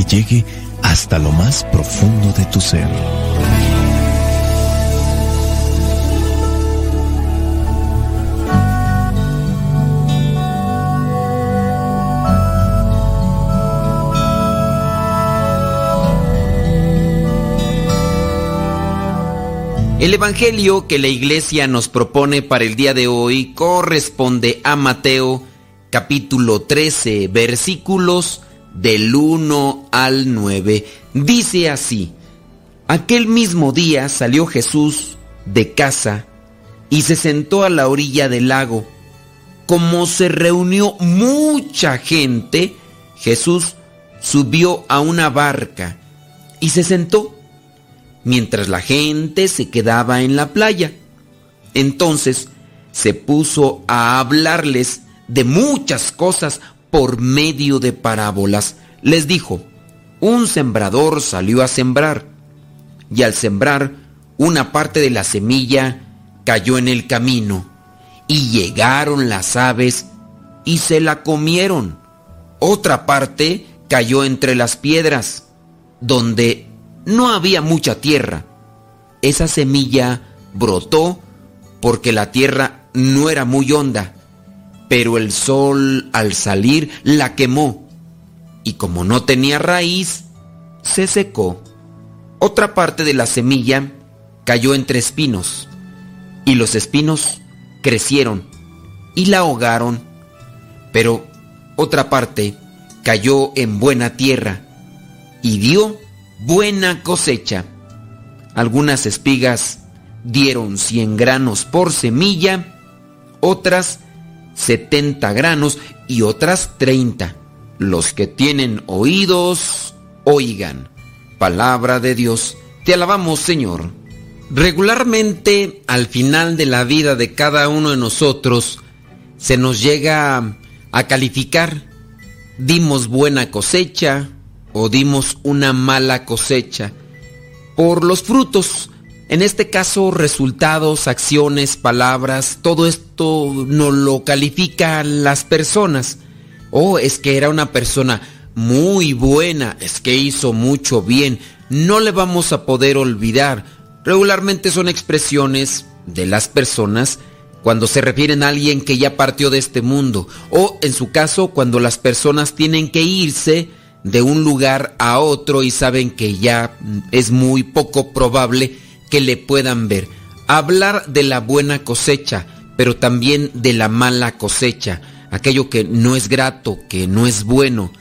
Llegue hasta lo más profundo de tu ser. El Evangelio que la iglesia nos propone para el día de hoy corresponde a Mateo capítulo 13 versículos del 1 al 9. Dice así, aquel mismo día salió Jesús de casa y se sentó a la orilla del lago. Como se reunió mucha gente, Jesús subió a una barca y se sentó mientras la gente se quedaba en la playa. Entonces se puso a hablarles de muchas cosas por medio de parábolas. Les dijo, un sembrador salió a sembrar, y al sembrar una parte de la semilla cayó en el camino, y llegaron las aves y se la comieron. Otra parte cayó entre las piedras, donde no había mucha tierra. Esa semilla brotó porque la tierra no era muy honda, pero el sol al salir la quemó y como no tenía raíz, se secó. Otra parte de la semilla cayó entre espinos y los espinos crecieron y la ahogaron, pero otra parte cayó en buena tierra y dio buena cosecha. Algunas espigas dieron 100 granos por semilla, otras 70 granos y otras 30. Los que tienen oídos, oigan. Palabra de Dios. Te alabamos, Señor. Regularmente, al final de la vida de cada uno de nosotros, se nos llega a calificar. Dimos buena cosecha o dimos una mala cosecha. Por los frutos, en este caso resultados, acciones, palabras, todo esto nos lo califican las personas. Oh, es que era una persona muy buena, es que hizo mucho bien, no le vamos a poder olvidar. Regularmente son expresiones de las personas cuando se refieren a alguien que ya partió de este mundo o en su caso cuando las personas tienen que irse de un lugar a otro y saben que ya es muy poco probable que le puedan ver. Hablar de la buena cosecha, pero también de la mala cosecha, aquello que no es grato, que no es bueno.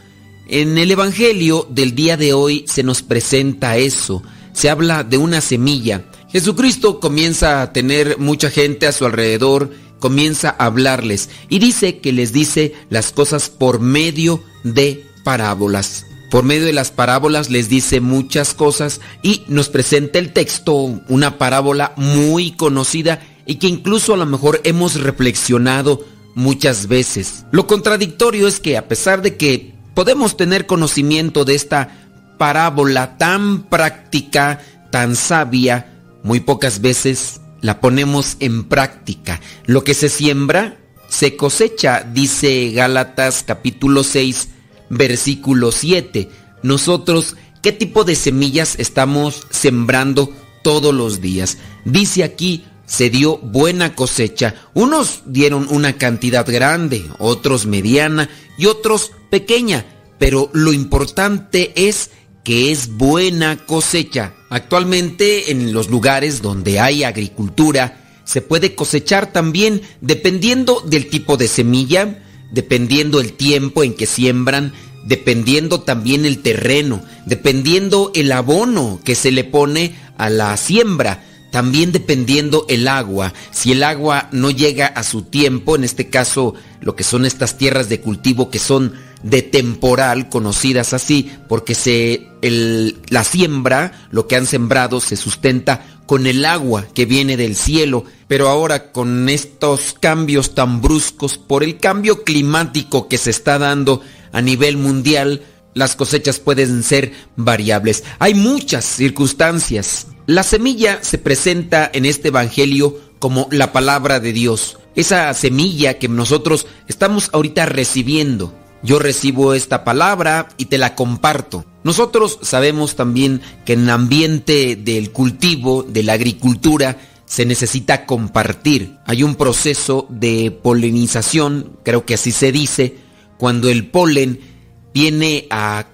En el Evangelio del día de hoy se nos presenta eso, se habla de una semilla. Jesucristo comienza a tener mucha gente a su alrededor, comienza a hablarles y dice que les dice las cosas por medio de parábolas. Por medio de las parábolas les dice muchas cosas y nos presenta el texto, una parábola muy conocida y que incluso a lo mejor hemos reflexionado muchas veces. Lo contradictorio es que a pesar de que podemos tener conocimiento de esta parábola tan práctica, tan sabia, muy pocas veces la ponemos en práctica. Lo que se siembra, se cosecha, dice Gálatas capítulo 6, versículo 7. Nosotros, ¿qué tipo de semillas estamos sembrando todos los días? Dice aquí, se dio buena cosecha. Unos dieron una cantidad grande, otros mediana y otros pequeña. Pero lo importante es que es buena cosecha. Actualmente en los lugares donde hay agricultura se puede cosechar también dependiendo del tipo de semilla, dependiendo el tiempo en que siembran, dependiendo también el terreno, dependiendo el abono que se le pone a la siembra, también dependiendo el agua. Si el agua no llega a su tiempo, en este caso lo que son estas tierras de cultivo que son de temporal, conocidas así, porque se, la siembra, lo que han sembrado, se sustenta con el agua que viene del cielo. Pero ahora con estos cambios tan bruscos, por el cambio climático que se está dando a nivel mundial, las cosechas pueden ser variables. Hay muchas circunstancias. La semilla se presenta en este Evangelio como la palabra de Dios. Esa semilla que nosotros estamos ahorita recibiendo. Yo recibo esta palabra y te la comparto. Nosotros sabemos también que en el ambiente del cultivo, de la agricultura, se necesita compartir. Hay un proceso de polinización, creo que así se dice, cuando el polen viene a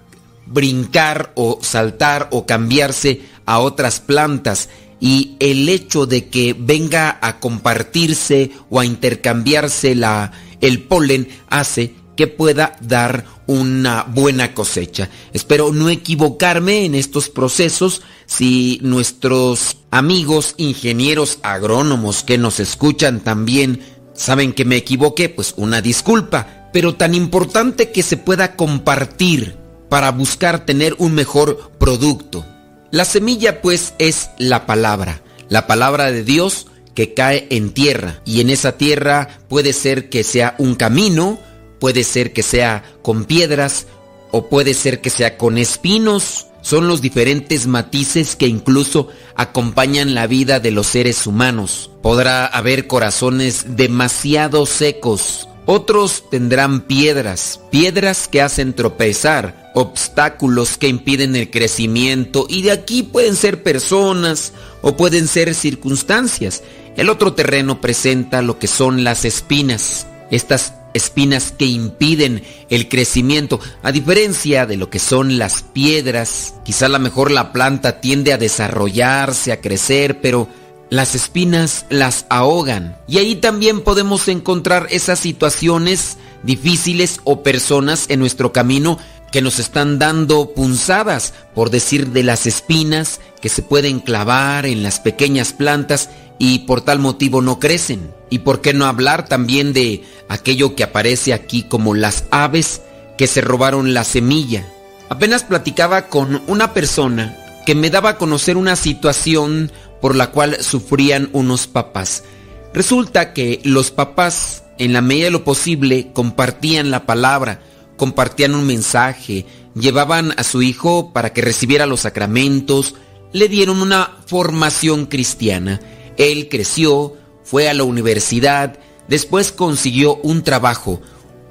brincar o saltar o cambiarse a otras plantas y el hecho de que venga a compartirse o a intercambiarse la, el polen hace que pueda dar una buena cosecha. Espero no equivocarme en estos procesos. Si nuestros amigos ingenieros agrónomos que nos escuchan también saben que me equivoqué, pues una disculpa. Pero tan importante que se pueda compartir para buscar tener un mejor producto. La semilla pues es la palabra, la palabra de Dios que cae en tierra y en esa tierra puede ser que sea un camino, puede ser que sea con piedras o puede ser que sea con espinos. Son los diferentes matices que incluso acompañan la vida de los seres humanos. Podrá haber corazones demasiado secos. Otros tendrán piedras, piedras que hacen tropezar, obstáculos que impiden el crecimiento y de aquí pueden ser personas o pueden ser circunstancias. El otro terreno presenta lo que son las espinas. Estas espinas que impiden el crecimiento, a diferencia de lo que son las piedras. Quizá a lo mejor la planta tiende a desarrollarse, a crecer, pero las espinas las ahogan. Y ahí también podemos encontrar esas situaciones difíciles o personas en nuestro camino que nos están dando punzadas, por decir de las espinas que se pueden clavar en las pequeñas plantas y por tal motivo no crecen. Y por qué no hablar también de aquello que aparece aquí como las aves que se robaron la semilla. Apenas platicaba con una persona que me daba a conocer una situación por la cual sufrían unos papás. Resulta que los papás, en la medida de lo posible, compartían la palabra, compartían un mensaje, llevaban a su hijo para que recibiera los sacramentos, le dieron una formación cristiana. Él creció, fue a la universidad, después consiguió un trabajo,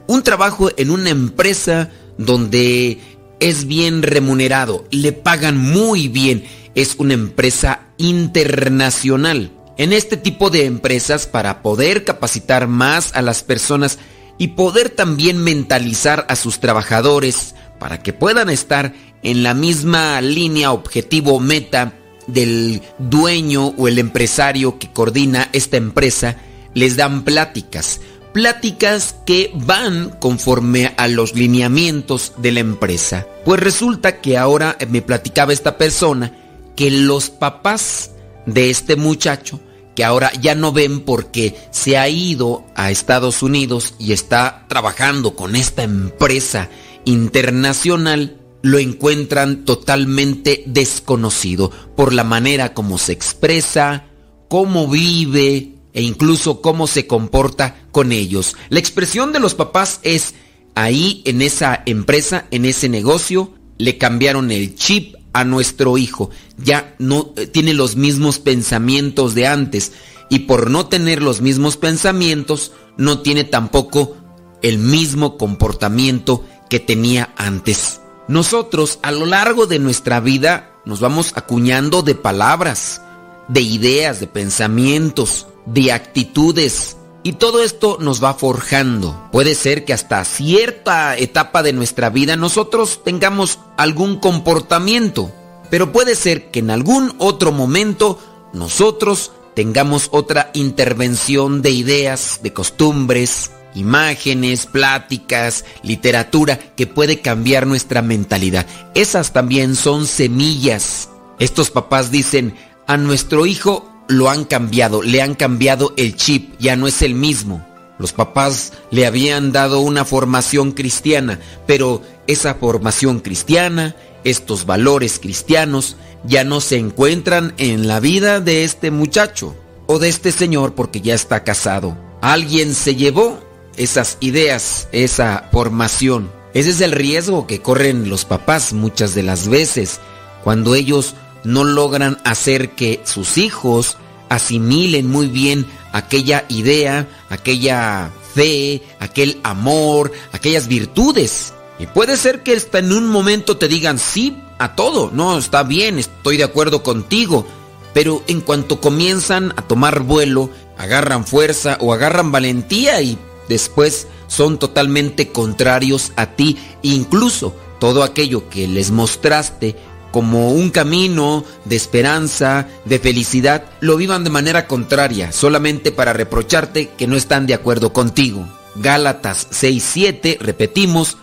un trabajo en una empresa donde es bien remunerado, le pagan muy bien, es una empresa internacional. En este tipo de empresas, para poder capacitar más a las personas y poder también mentalizar a sus trabajadores para que puedan estar en la misma línea objetivo meta del dueño o el empresario que coordina esta empresa, les dan pláticas. Pláticas que van conforme a los lineamientos de la empresa. Pues resulta que ahora me platicaba esta persona que los papás de este muchacho, que ahora ya no ven porque se ha ido a Estados Unidos y está trabajando con esta empresa internacional, lo encuentran totalmente desconocido por la manera como se expresa, cómo vive e incluso cómo se comporta con ellos. La expresión de los papás es ahí en esa empresa, en ese negocio, le cambiaron el chip a nuestro hijo. Ya no eh, tiene los mismos pensamientos de antes y por no tener los mismos pensamientos no tiene tampoco el mismo comportamiento que tenía antes. Nosotros a lo largo de nuestra vida nos vamos acuñando de palabras, de ideas, de pensamientos, de actitudes. Y todo esto nos va forjando. Puede ser que hasta cierta etapa de nuestra vida nosotros tengamos algún comportamiento, pero puede ser que en algún otro momento nosotros tengamos otra intervención de ideas, de costumbres, imágenes, pláticas, literatura que puede cambiar nuestra mentalidad. Esas también son semillas. Estos papás dicen, a nuestro hijo lo han cambiado, le han cambiado el chip, ya no es el mismo. Los papás le habían dado una formación cristiana, pero esa formación cristiana, estos valores cristianos, ya no se encuentran en la vida de este muchacho o de este señor porque ya está casado. Alguien se llevó esas ideas, esa formación. Ese es el riesgo que corren los papás muchas de las veces cuando ellos no logran hacer que sus hijos asimilen muy bien aquella idea, aquella fe, aquel amor, aquellas virtudes. Y puede ser que hasta en un momento te digan sí a todo, no, está bien, estoy de acuerdo contigo, pero en cuanto comienzan a tomar vuelo, agarran fuerza o agarran valentía y después son totalmente contrarios a ti, incluso todo aquello que les mostraste como un camino de esperanza, de felicidad, lo vivan de manera contraria, solamente para reprocharte que no están de acuerdo contigo. Gálatas 6:7, repetimos,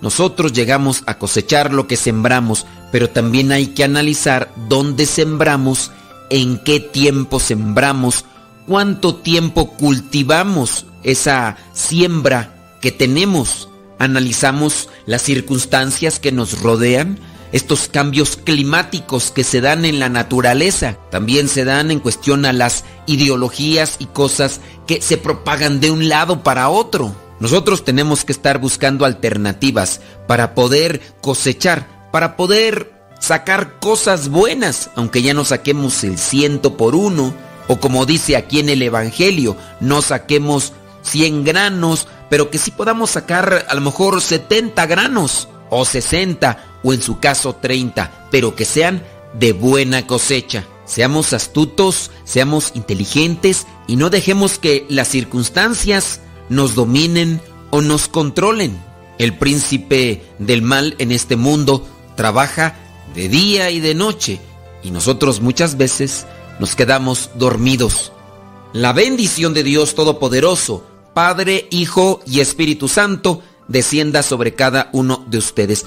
nosotros llegamos a cosechar lo que sembramos, pero también hay que analizar dónde sembramos, en qué tiempo sembramos, cuánto tiempo cultivamos esa siembra que tenemos. Analizamos las circunstancias que nos rodean, estos cambios climáticos que se dan en la naturaleza, también se dan en cuestión a las ideologías y cosas que se propagan de un lado para otro. Nosotros tenemos que estar buscando alternativas para poder cosechar, para poder sacar cosas buenas, aunque ya no saquemos el ciento por uno, o como dice aquí en el Evangelio, no saquemos 100 granos, pero que sí podamos sacar a lo mejor 70 granos, o 60, o en su caso 30, pero que sean de buena cosecha. Seamos astutos, seamos inteligentes y no dejemos que las circunstancias nos dominen o nos controlen. El príncipe del mal en este mundo trabaja de día y de noche y nosotros muchas veces nos quedamos dormidos. La bendición de Dios Todopoderoso, Padre, Hijo y Espíritu Santo, descienda sobre cada uno de ustedes.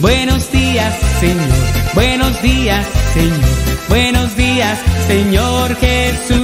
Buenos días, Señor. Buenos días, Señor. Buenos días, Señor Jesús.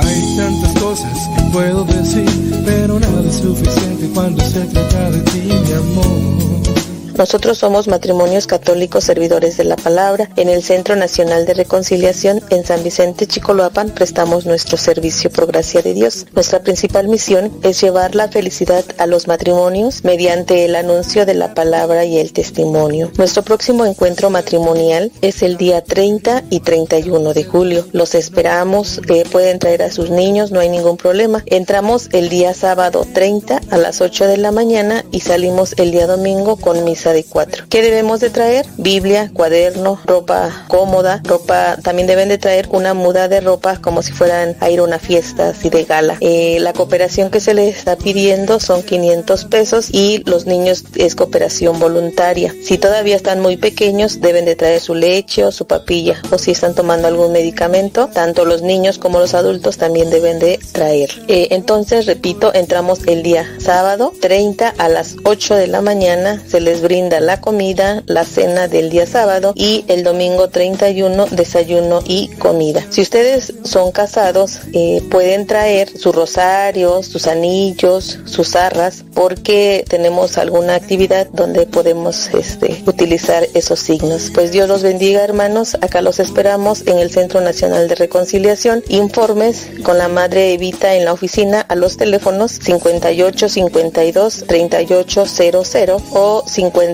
Hay tantas cosas que puedo decir, pero nada es suficiente cuando se trata de ti, mi amor. Nosotros somos matrimonios católicos servidores de la palabra. En el Centro Nacional de Reconciliación en San Vicente Chicoloapan prestamos nuestro servicio por gracia de Dios. Nuestra principal misión es llevar la felicidad a los matrimonios mediante el anuncio de la palabra y el testimonio. Nuestro próximo encuentro matrimonial es el día 30 y 31 de julio. Los esperamos, eh, pueden traer a sus niños, no hay ningún problema. Entramos el día sábado 30 a las 8 de la mañana y salimos el día domingo con misa de cuatro. ¿Qué debemos de traer? Biblia, cuaderno, ropa cómoda, ropa, también deben de traer una muda de ropa como si fueran a ir a una fiesta así de gala. Eh, la cooperación que se les está pidiendo son 500 pesos y los niños es cooperación voluntaria. Si todavía están muy pequeños deben de traer su leche o su papilla o si están tomando algún medicamento, tanto los niños como los adultos también deben de traer. Eh, entonces, repito, entramos el día sábado 30 a las 8 de la mañana, se les brinda la comida, la cena del día sábado y el domingo 31 desayuno y comida. Si ustedes son casados, eh, pueden traer su rosario, sus anillos, sus arras, porque tenemos alguna actividad donde podemos este, utilizar esos signos. Pues Dios los bendiga hermanos, acá los esperamos en el Centro Nacional de Reconciliación. Informes con la Madre Evita en la oficina a los teléfonos 58 52 38 00 o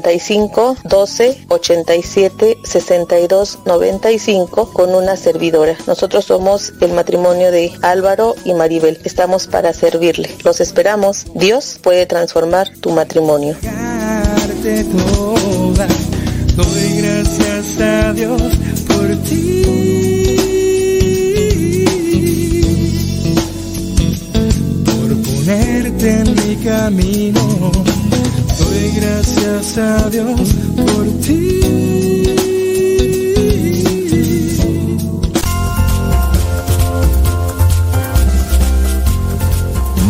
55 12 87 62 95 con una servidora. Nosotros somos el matrimonio de Álvaro y Maribel. Estamos para servirle. Los esperamos. Dios puede transformar tu matrimonio. toda. Doy gracias a Dios por ti. Por ponerte en mi camino. Gracias a Dios por ti.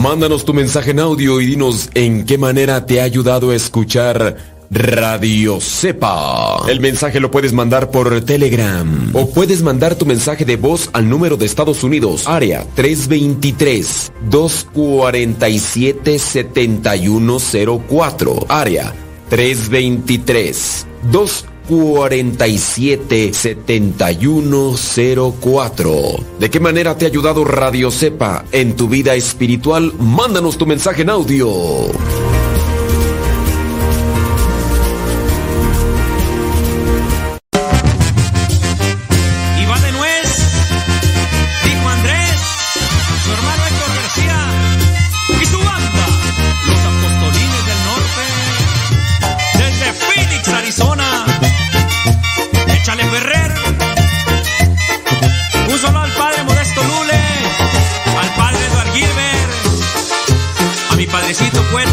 Mándanos tu mensaje en audio y dinos en qué manera te ha ayudado a escuchar Radio Cepa. El mensaje lo puedes mandar por Telegram o puedes mandar tu mensaje de voz al número de Estados Unidos, área 323-247-7104, área 323-247-7104. ¿De qué manera te ha ayudado Radio Cepa en tu vida espiritual? Mándanos tu mensaje en audio. Mi padrecito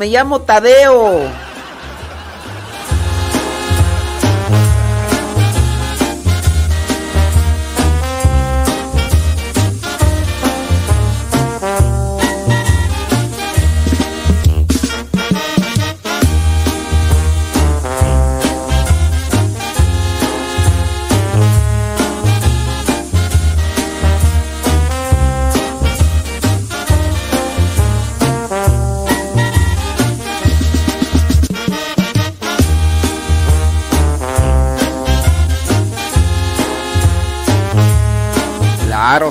me llamo Tadeo.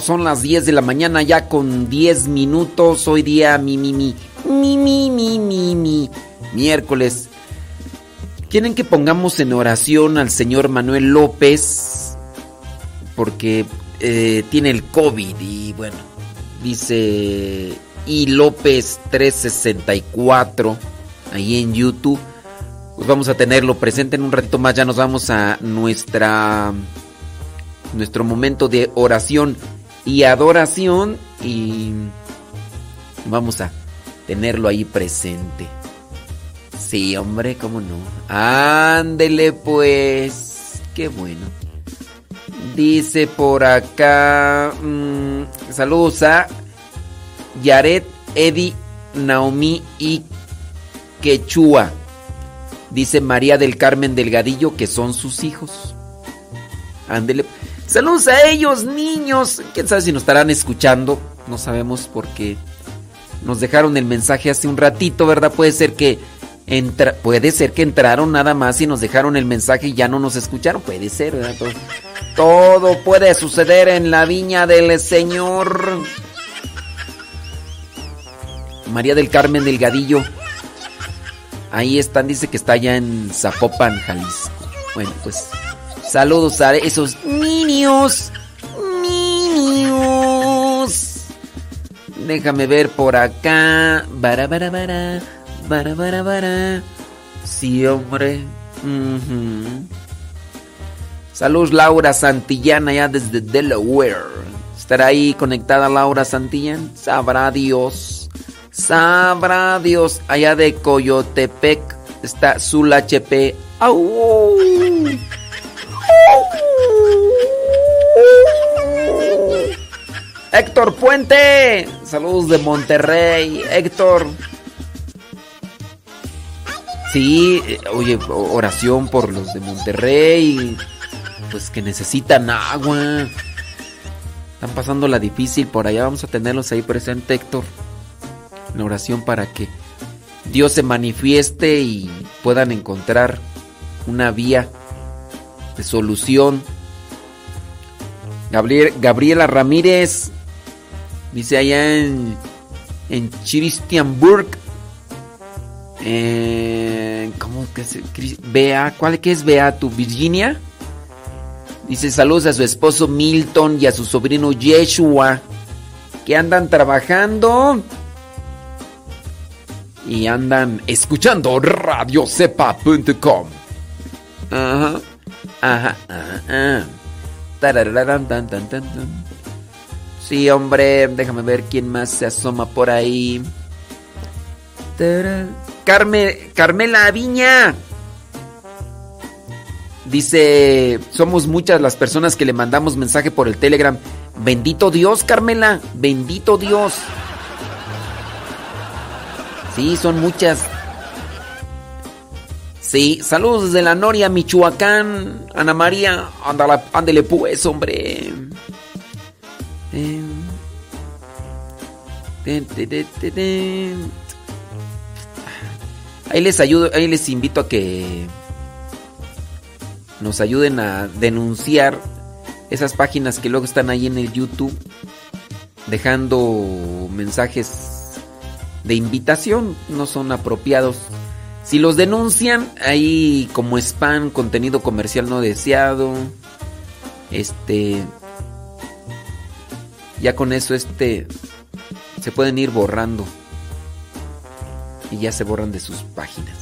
Son las 10 de la mañana ya con 10 minutos. Hoy día mi, mi, mi, mi, mi, mi, mi, mi. Miércoles. Quieren que pongamos en oración al señor Manuel López porque eh, tiene el COVID y bueno, dice y López 364 ahí en YouTube. Pues vamos a tenerlo presente en un ratito más. Ya nos vamos a nuestra nuestro momento de oración y adoración y vamos a tenerlo ahí presente. Sí, hombre, cómo no. Ándele pues. Qué bueno. Dice por acá. mm, saludos a Yaret, Eddie, Naomi y Quechua. Dice María del Carmen Delgadillo que son sus hijos. Ándele. Saludos a ellos, niños. Quién sabe si nos estarán escuchando. No sabemos porque nos dejaron el mensaje hace un ratito, ¿verdad? Puede ser que entra, puede ser que entraron nada más y nos dejaron el mensaje y ya no nos escucharon. Puede ser, ¿verdad? Todo, todo puede suceder en la viña del Señor. María del Carmen Delgadillo. Ahí están, dice que está allá en Zapopan, Jalisco. Bueno, pues saludos a esos niños. Niños. Déjame ver por acá. Bara, bara, bara. Bara, bara, bara. Sí, hombre. Saludos Laura Santillán allá desde Delaware. ¿Estará ahí conectada Laura Santillán? Sabrá Dios. Sabrá Dios. Allá de Coyotepec está Zul HP. ¡Au! Héctor Puente. Saludos de Monterrey. Héctor. Sí, oye, oración por los de Monterrey. Pues que necesitan agua. Están pasando la difícil por allá. Vamos a tenerlos ahí presente, Héctor. En oración para que Dios se manifieste y puedan encontrar una vía solución. Gabriel, Gabriela Ramírez dice allá en, en Christianburg. Eh, ¿Cómo que se Bea, ¿cuál es Bea? ¿Tu Virginia? Dice saludos a su esposo Milton y a su sobrino Yeshua que andan trabajando y andan escuchando radiocepa.com. Ajá, ajá, ajá. Tan. Sí, hombre, déjame ver quién más se asoma por ahí. Tara- Carme, Carmela Aviña. Dice, somos muchas las personas que le mandamos mensaje por el Telegram. Bendito Dios, Carmela. Bendito Dios. Sí, son muchas. Sí, saludos desde la Noria, Michoacán. Ana María, ándala, ándele pues, hombre. Ahí les ayudo, ahí les invito a que nos ayuden a denunciar esas páginas que luego están ahí en el YouTube dejando mensajes de invitación, no son apropiados. Si los denuncian, ahí como spam, contenido comercial no deseado, este ya con eso este se pueden ir borrando y ya se borran de sus páginas.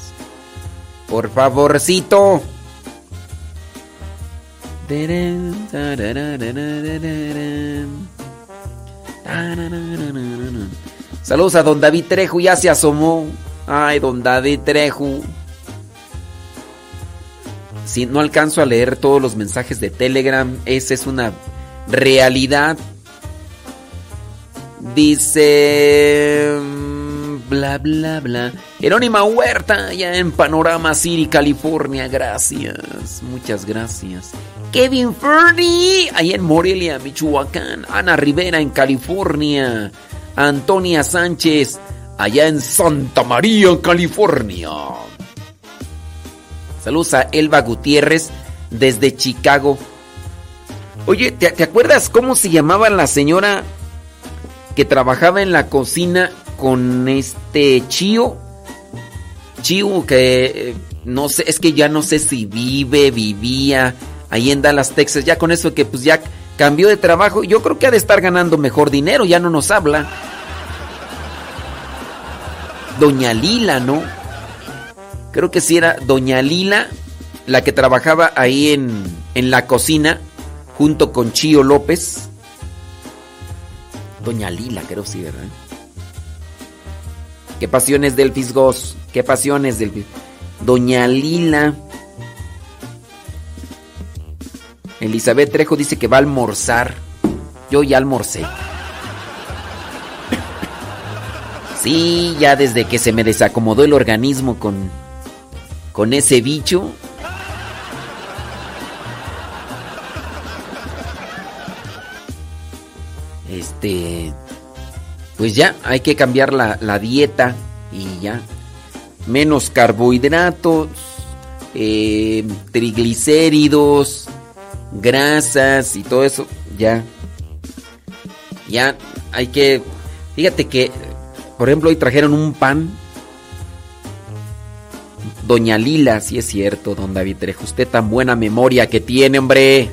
Por favorcito. Saludos a don David Trejo, ya se asomó. Ay, don David Trejo. Si no alcanzo a leer todos los mensajes de Telegram, esa es una realidad. Dice... mm, Bla, bla, bla. Jerónima Huerta, ya en Panorama City, California. Gracias. Muchas gracias. Kevin Fernie, allá en Morelia, Michoacán. Ana Rivera, en California. Antonia Sánchez, allá en Santa María, California. Saludos a Elba Gutiérrez desde Chicago. Oye, ¿te, acuerdas cómo se llamaba la señora que trabajaba en la cocina con este Chío? Chío que eh, no sé, es que ya no sé si vive, vivía ahí en Dallas, Texas. Ya con eso que pues ya cambió de trabajo, yo creo que ha de estar ganando mejor dinero, ya no nos habla. Doña Lila, ¿no? Creo que sí era Doña Lila, la que trabajaba ahí en, en la cocina, junto con Chío López. Doña Lila, creo sí, ¿verdad? Qué pasiones del Fisgos, qué pasiones del Doña Lila. Elizabeth Trejo dice que va a almorzar. Yo ya almorcé. Ya desde que se me desacomodó el organismo con con ese bicho. Este, pues ya, hay que cambiar la, la dieta y ya. Menos carbohidratos, eh, triglicéridos, grasas y todo eso, ya. Ya hay que... Fíjate que, por ejemplo, hoy trajeron un pan. Doña Lila, sí es cierto, don David Trejo. Usted tan buena memoria que tiene, hombre.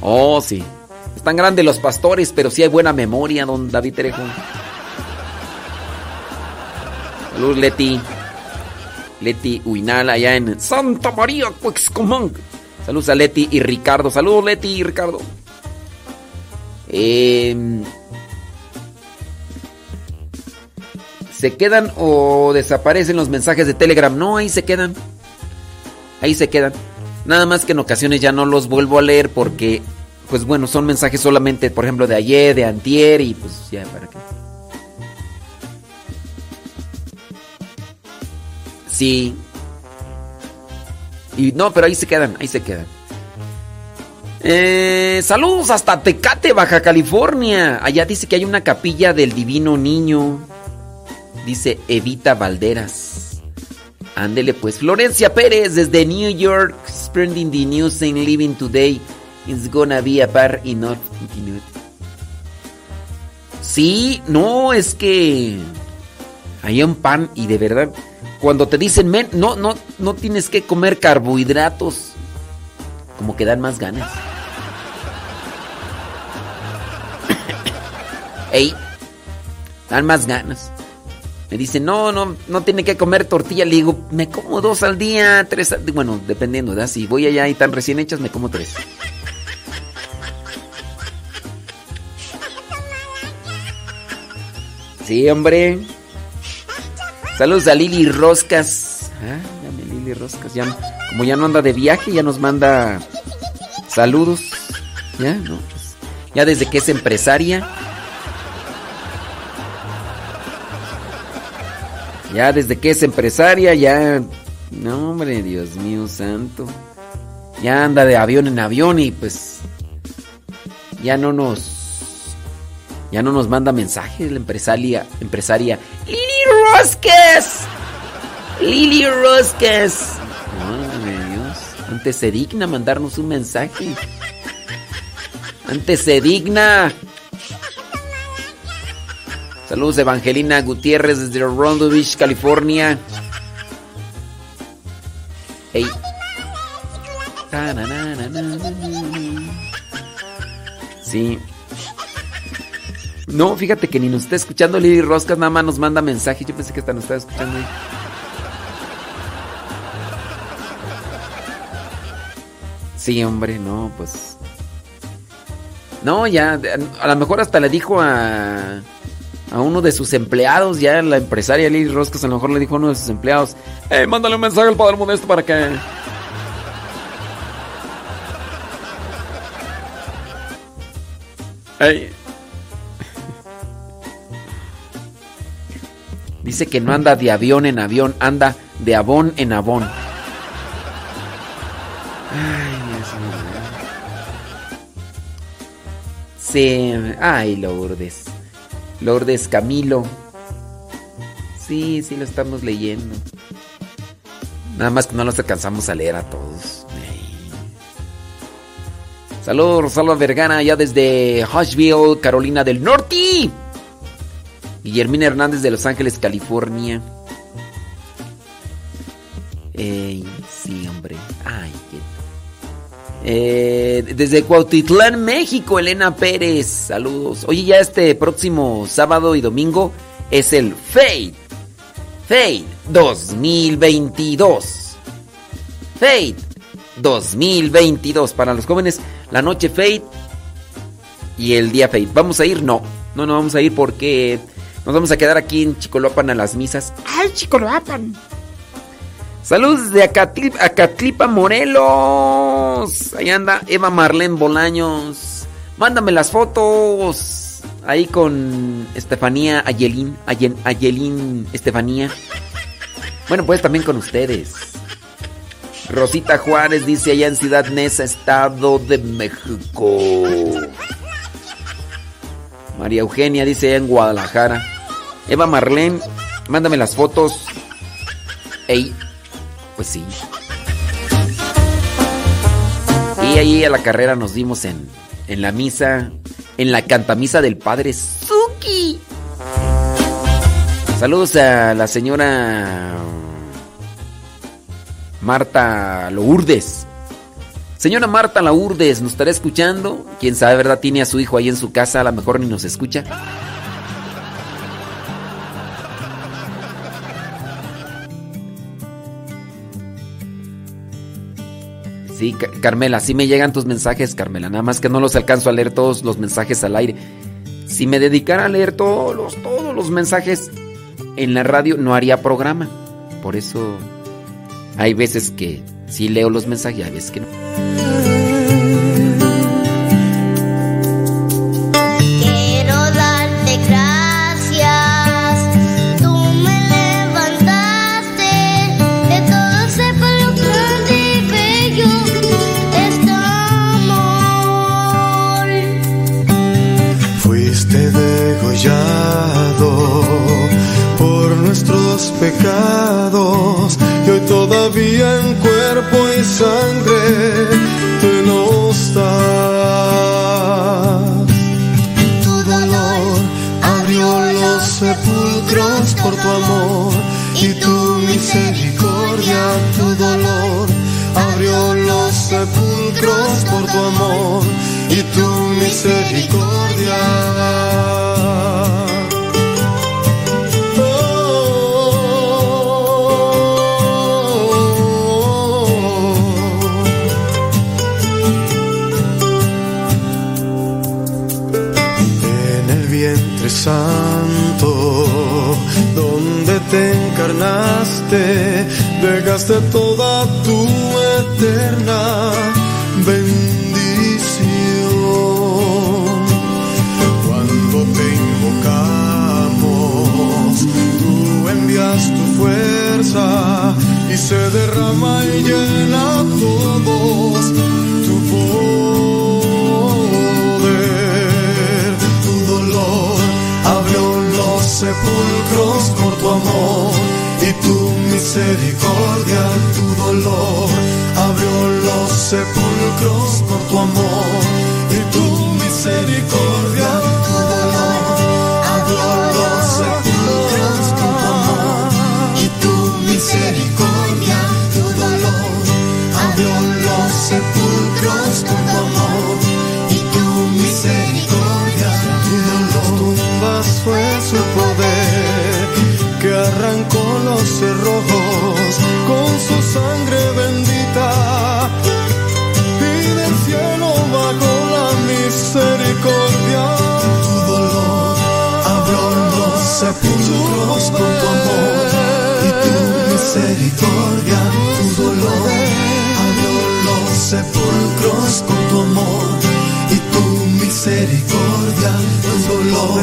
Oh, sí. Están grandes los pastores, pero sí hay buena memoria, don David Trejo. Salud, Leti. Leti Uinal, allá en Santa María, Cuexcomán. Saludos a Leti y Ricardo. Saludos, Leti y Ricardo. Eh, ¿Se quedan o desaparecen los mensajes de Telegram? No, ahí se quedan. Ahí se quedan. Nada más que en ocasiones ya no los vuelvo a leer porque, pues bueno, son mensajes solamente, por ejemplo, de ayer, de antier y pues ya, ¿para qué? Sí. Y no, pero ahí se quedan, ahí se quedan. Eh, saludos hasta Tecate, Baja California. Allá dice que hay una capilla del Divino Niño. Dice Evita Valderas. Ándele pues. Florencia Pérez desde New York. Spreading the news and living today. It's gonna be a par y not. Sí, no, es que hay un pan y de verdad, cuando te dicen, men, no, no, no tienes que comer carbohidratos, como que dan más ganas. Ey, dan más ganas. Me dicen, no, no, no tiene que comer tortilla. Le digo, me como dos al día, tres al Bueno, dependiendo, ¿verdad? Si voy allá y están recién hechas, me como tres. Sí, hombre. Saludos a Lili Roscas. Ah, llame Lili Roscas. Ya, como ya no anda de viaje, ya nos manda saludos. Ya, ¿no? Pues, ya desde que es empresaria. Ya desde que es empresaria, ya... No, hombre, Dios mío santo. Ya anda de avión en avión y pues... Ya no nos... Ya no nos manda mensajes la empresaria... Empresaria... ¡Lili Rosques! ¡Lili Rosques! Madre Dios. Antes se digna mandarnos un mensaje. Antes se digna. Saludos Evangelina Gutiérrez desde Rondo California. Hey. Sí. No, fíjate que ni nos está escuchando Lili Roscas, nada más nos manda mensaje. Yo pensé que hasta nos estaba escuchando. Sí, hombre, no, pues. No, ya, a lo mejor hasta le dijo a a uno de sus empleados, ya la empresaria Lili Roscas a lo mejor le dijo a uno de sus empleados, hey, mándale un mensaje al Padre Modesto para que... Hey. Dice que no anda de avión en avión, anda de abón en abón. Ay, Dios mío. Sí, ay, Lourdes. Lourdes Camilo. Sí, sí lo estamos leyendo. Nada más que no los alcanzamos a leer a todos. Saludos, Rosalba Vergara, allá desde Hushville, Carolina del Norte. Guillermina Hernández de Los Ángeles, California. Ey, sí, hombre. Ay, qué. Eh, desde Cuautitlán, México, Elena Pérez. Saludos. Oye, ya este próximo sábado y domingo es el Fade. Fade 2022. Fade 2022. Para los jóvenes, la noche Fade y el día Fade. ¿Vamos a ir? No. No, no vamos a ir porque nos vamos a quedar aquí en Chicoloapan a las misas. ¡Ay, Chicoloapan! Saludos de Acatlip- Acatlipa, Morelos. Ahí anda Eva Marlene Bolaños. Mándame las fotos. Ahí con Estefanía Ayelín. Ayelín Estefanía. Bueno, pues también con ustedes. Rosita Juárez dice allá en Ciudad Neza, Estado de México. María Eugenia dice allá en Guadalajara. Eva Marlene, mándame las fotos. Ey, pues. Y ahí a la carrera nos dimos en, en la misa, en la cantamisa del Padre Suki. Saludos a la señora Marta Lourdes. Señora Marta Lourdes, ¿nos estará escuchando? Quién sabe, ¿verdad? Tiene a su hijo ahí en su casa, a lo mejor ni nos escucha. Carmela, sí me llegan tus mensajes, Carmela. Nada más que no los alcanzo a leer todos los mensajes al aire. Si me dedicara a leer todos los, todos los mensajes en la radio, no haría programa. Por eso hay veces que sí leo los mensajes y hay veces que no. Dejaste toda tu eterna bendición. Cuando te invocamos, tú envías tu fuerza y se derrama y llena a misericordia, tu dolor. Abrió los sepulcros por tu amor y tu misericordia, tu dolor. Abrió los sepulcros por tu amor y tu misericordia, tu dolor. Abrió los sepulcros por tu amor y tu misericordia, tu dolor. tumbas fue su poder que arrancó los cerrojos sangre bendita y del cielo bajó la misericordia. Tu dolor abrió los sepulcros con tu amor y tu misericordia. Tu dolor abrió los sepulcros con tu amor y tu misericordia. Tu dolor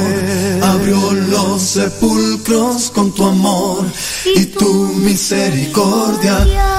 abrió los sepulcros con tu amor tu misericordia.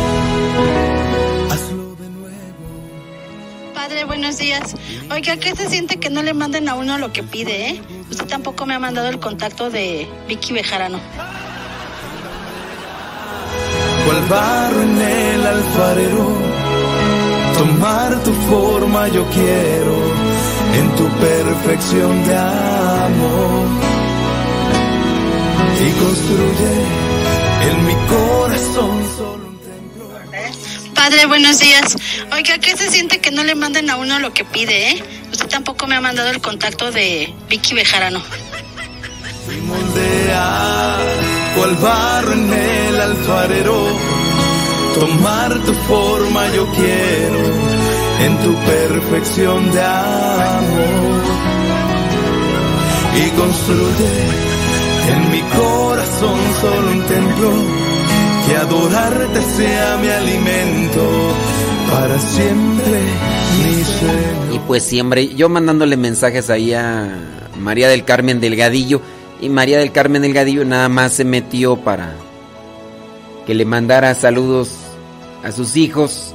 Buenos días. Oiga, ¿qué se siente que no le manden a uno lo que pide, eh? Usted tampoco me ha mandado el contacto de Vicky Bejarano. cual barro en el alfarero. Tomar tu forma yo quiero en tu perfección de amor. Y construye en mi corazón solo un Padre, buenos días. Oiga, ¿qué se siente que no le manden a uno lo que pide, eh? Usted tampoco me ha mandado el contacto de Vicky Bejarano. moldear cual barro en el alfarero. Tomar tu forma yo quiero en tu perfección de amor. Y construye en mi corazón solo un templo, que adorarte sea mi alimento para siempre, mi Señor. Y pues siempre, yo mandándole mensajes ahí a María del Carmen Delgadillo. Y María del Carmen Delgadillo nada más se metió para que le mandara saludos a sus hijos.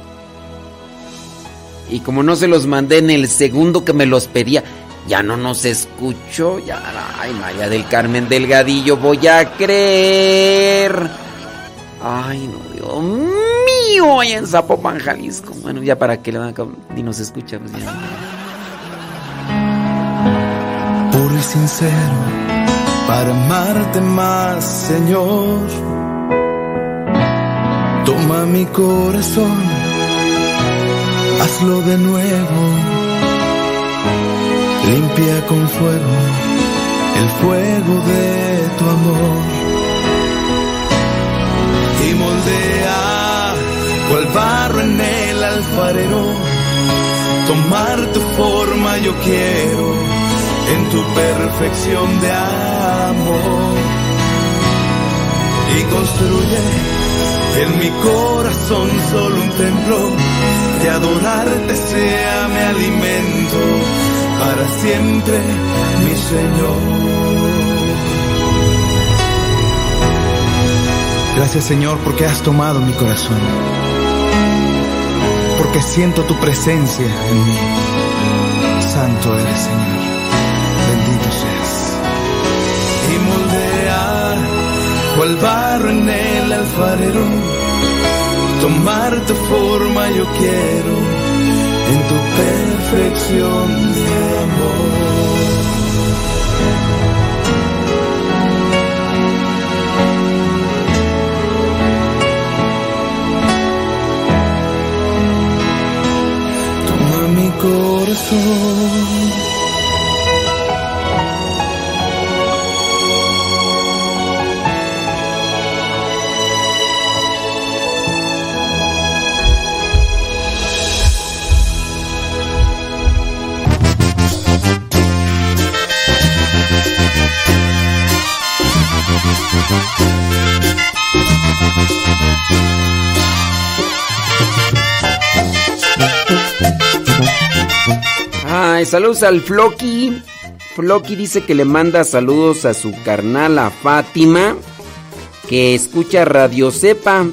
Y como no se los mandé en el segundo que me los pedía, ya no nos escuchó. Ya, ay, María del Carmen Delgadillo, voy a creer. Ay, no, Dios allá en Zapopan, Jalisco. Bueno, ya para que le van a... Ni nos escucha, pues puro y sincero para amarte más, Señor. Toma mi corazón, hazlo de nuevo, limpia con fuego el fuego de tu amor y moldea cual barro en el alfarero. Tomar tu forma yo quiero en tu perfección de amor y construye en mi corazón solo un templo que adorarte sea mi alimento para siempre mi Señor. Gracias Señor porque has tomado mi corazón, porque siento tu presencia en mí. Santo eres Señor, bendito seas. Y moldear cual barro en el alfarero, tomar tu forma yo quiero en tu perfección de amor. Corazón. Saludos al Floki. Floki dice que le manda saludos a su carnala Fátima, que escucha Radio Cepa.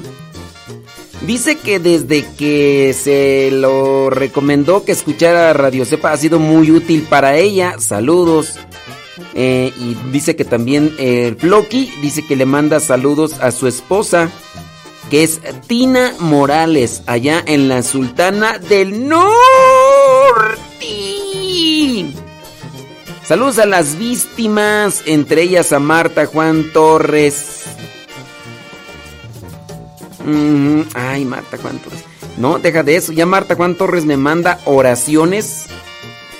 Dice que desde que se lo recomendó que escuchara Radio Cepa ha sido muy útil para ella. Saludos. Eh, y dice que también el Floki dice que le manda saludos a su esposa, que es Tina Morales, allá en la Sultana del Norte. Saludos a las víctimas, entre ellas a Marta Juan Torres. Ay, Marta Juan Torres. No, deja de eso. Ya Marta Juan Torres me manda oraciones.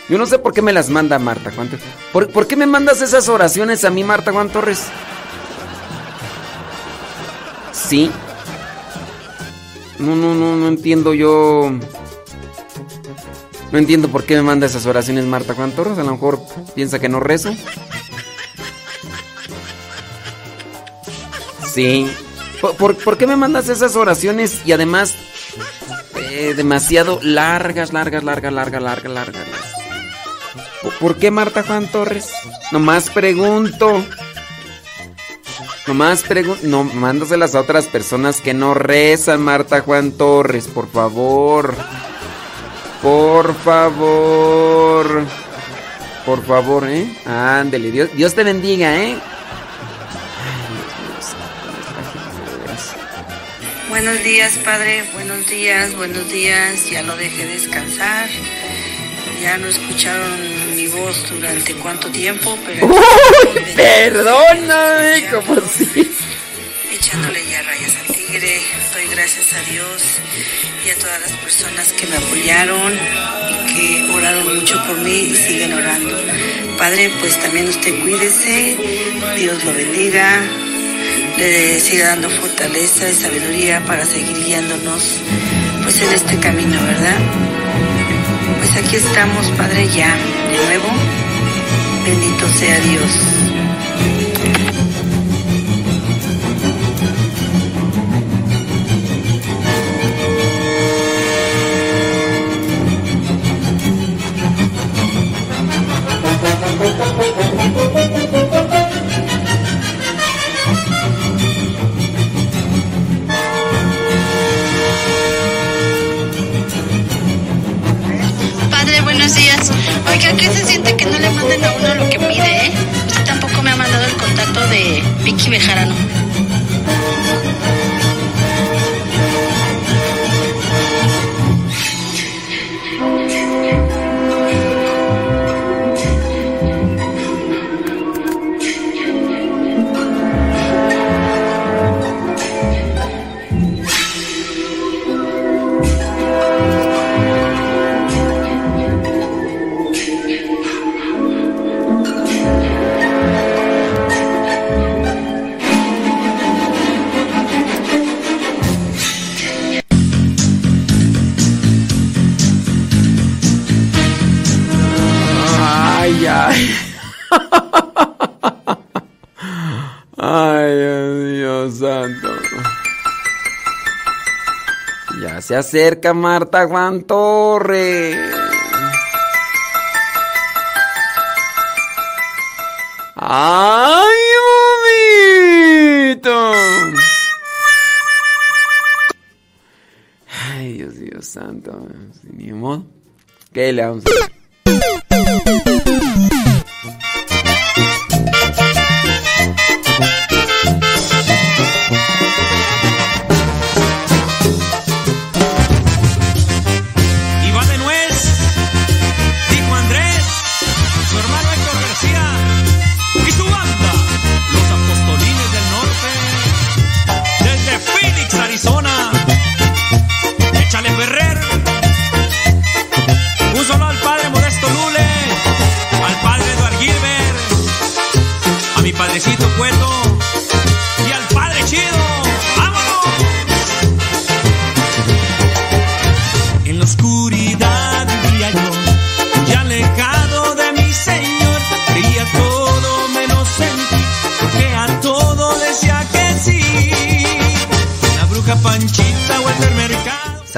Yo no sé por qué me las manda Marta Juan Torres. ¿Por, por qué me mandas esas oraciones a mí, Marta Juan Torres? Sí. No, no, no, no entiendo yo. No entiendo por qué me manda esas oraciones Marta Juan Torres. A lo mejor piensa que no rezo. Sí. ¿Por, por, qué me mandas esas oraciones y además eh, demasiado largas, largas, largas, largas, largas, largas? ¿Por qué Marta Juan Torres? Nomás pregunto. Nomás pregunto. No, mándaselas a otras personas que no rezan, Marta Juan Torres, por favor. Por favor. Por favor, ¿eh? Ándele, Dios, Dios te bendiga, ¿eh? Buenos días, Padre. Buenos días, buenos días. Ya lo dejé descansar. Ya no escucharon mi voz durante cuánto tiempo, pero... ¡Uy! Perdóname, como si... Echándole ya rayas al Doy gracias a Dios y a todas las personas que me apoyaron y que oraron mucho por mí y siguen orando. Padre, pues también usted cuídese. Dios lo bendiga. Le siga dando fortaleza y sabiduría para seguir guiándonos pues en este camino, ¿verdad? Pues aquí estamos, Padre, ya de nuevo. Bendito sea Dios. Padre, buenos días. Oiga, ¿qué se siente que no le manden a uno lo que pide, eh? Usted tampoco me ha mandado el contacto de Vicky Bejarano. Se acerca Marta Juan Torre. Ay, momito. Ay, Dios, Dios santo. Ni modo. ¿Qué le vamos a hacer?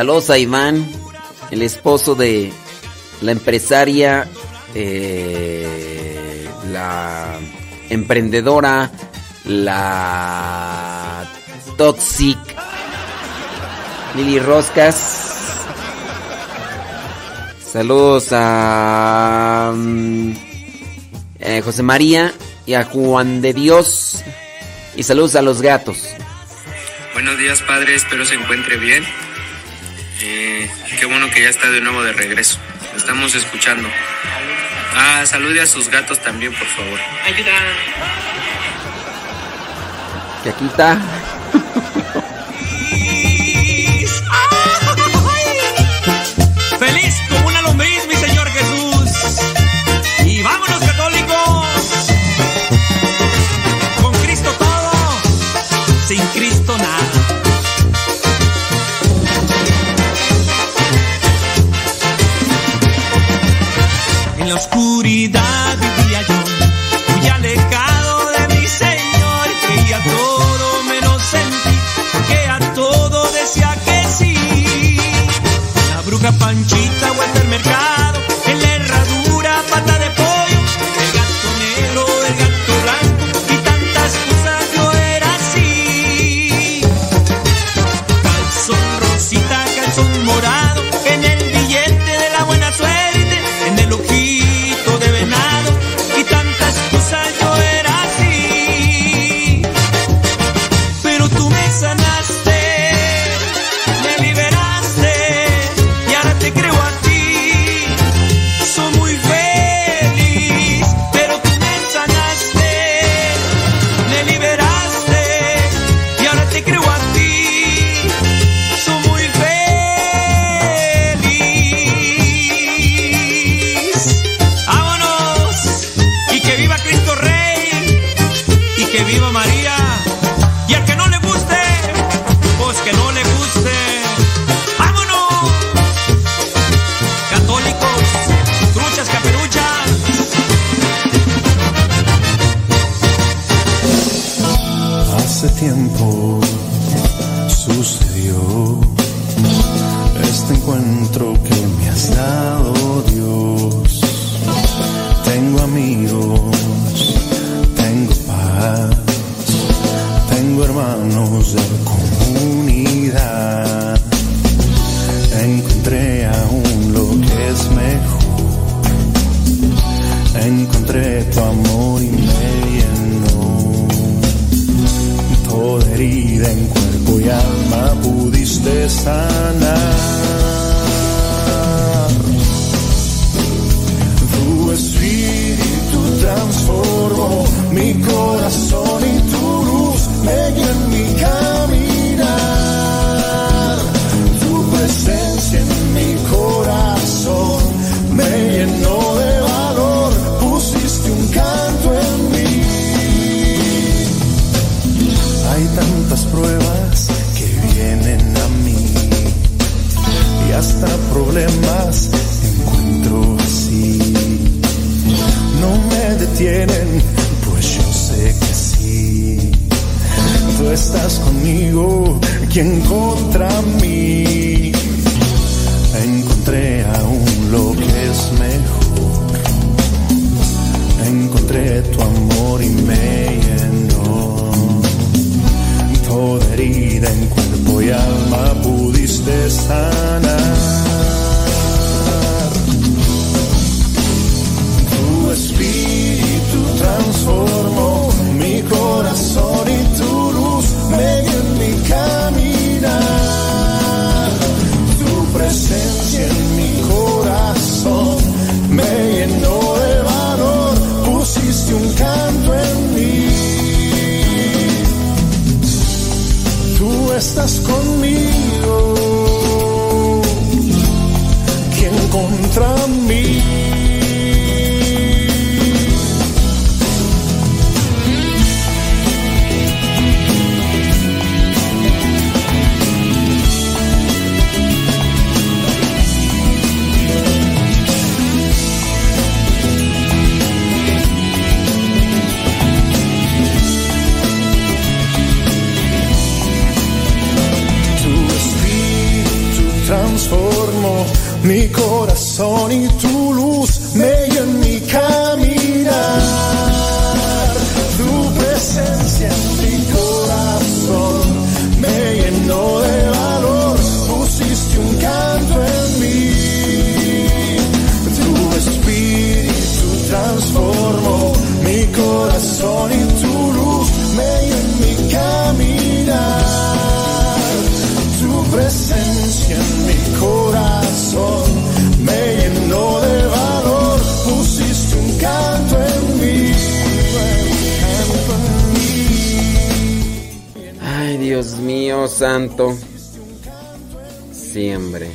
Saludos a Iván, el esposo de la empresaria, eh, la emprendedora, la toxic, Lili Roscas. Saludos a mm, eh, José María y a Juan de Dios. Y saludos a los gatos. Buenos días, padre. Espero se encuentre bien. Qué bueno que ya está de nuevo de regreso. Estamos escuchando. Ah, salude a sus gatos también, por favor. Ayuda. Que aquí está. En la oscuridad vivía yo, muy alejado de mi Señor. Creía todo menos en ti, porque a todo decía que sí. La bruja Panchita vuelta al mercado, santo. Siempre.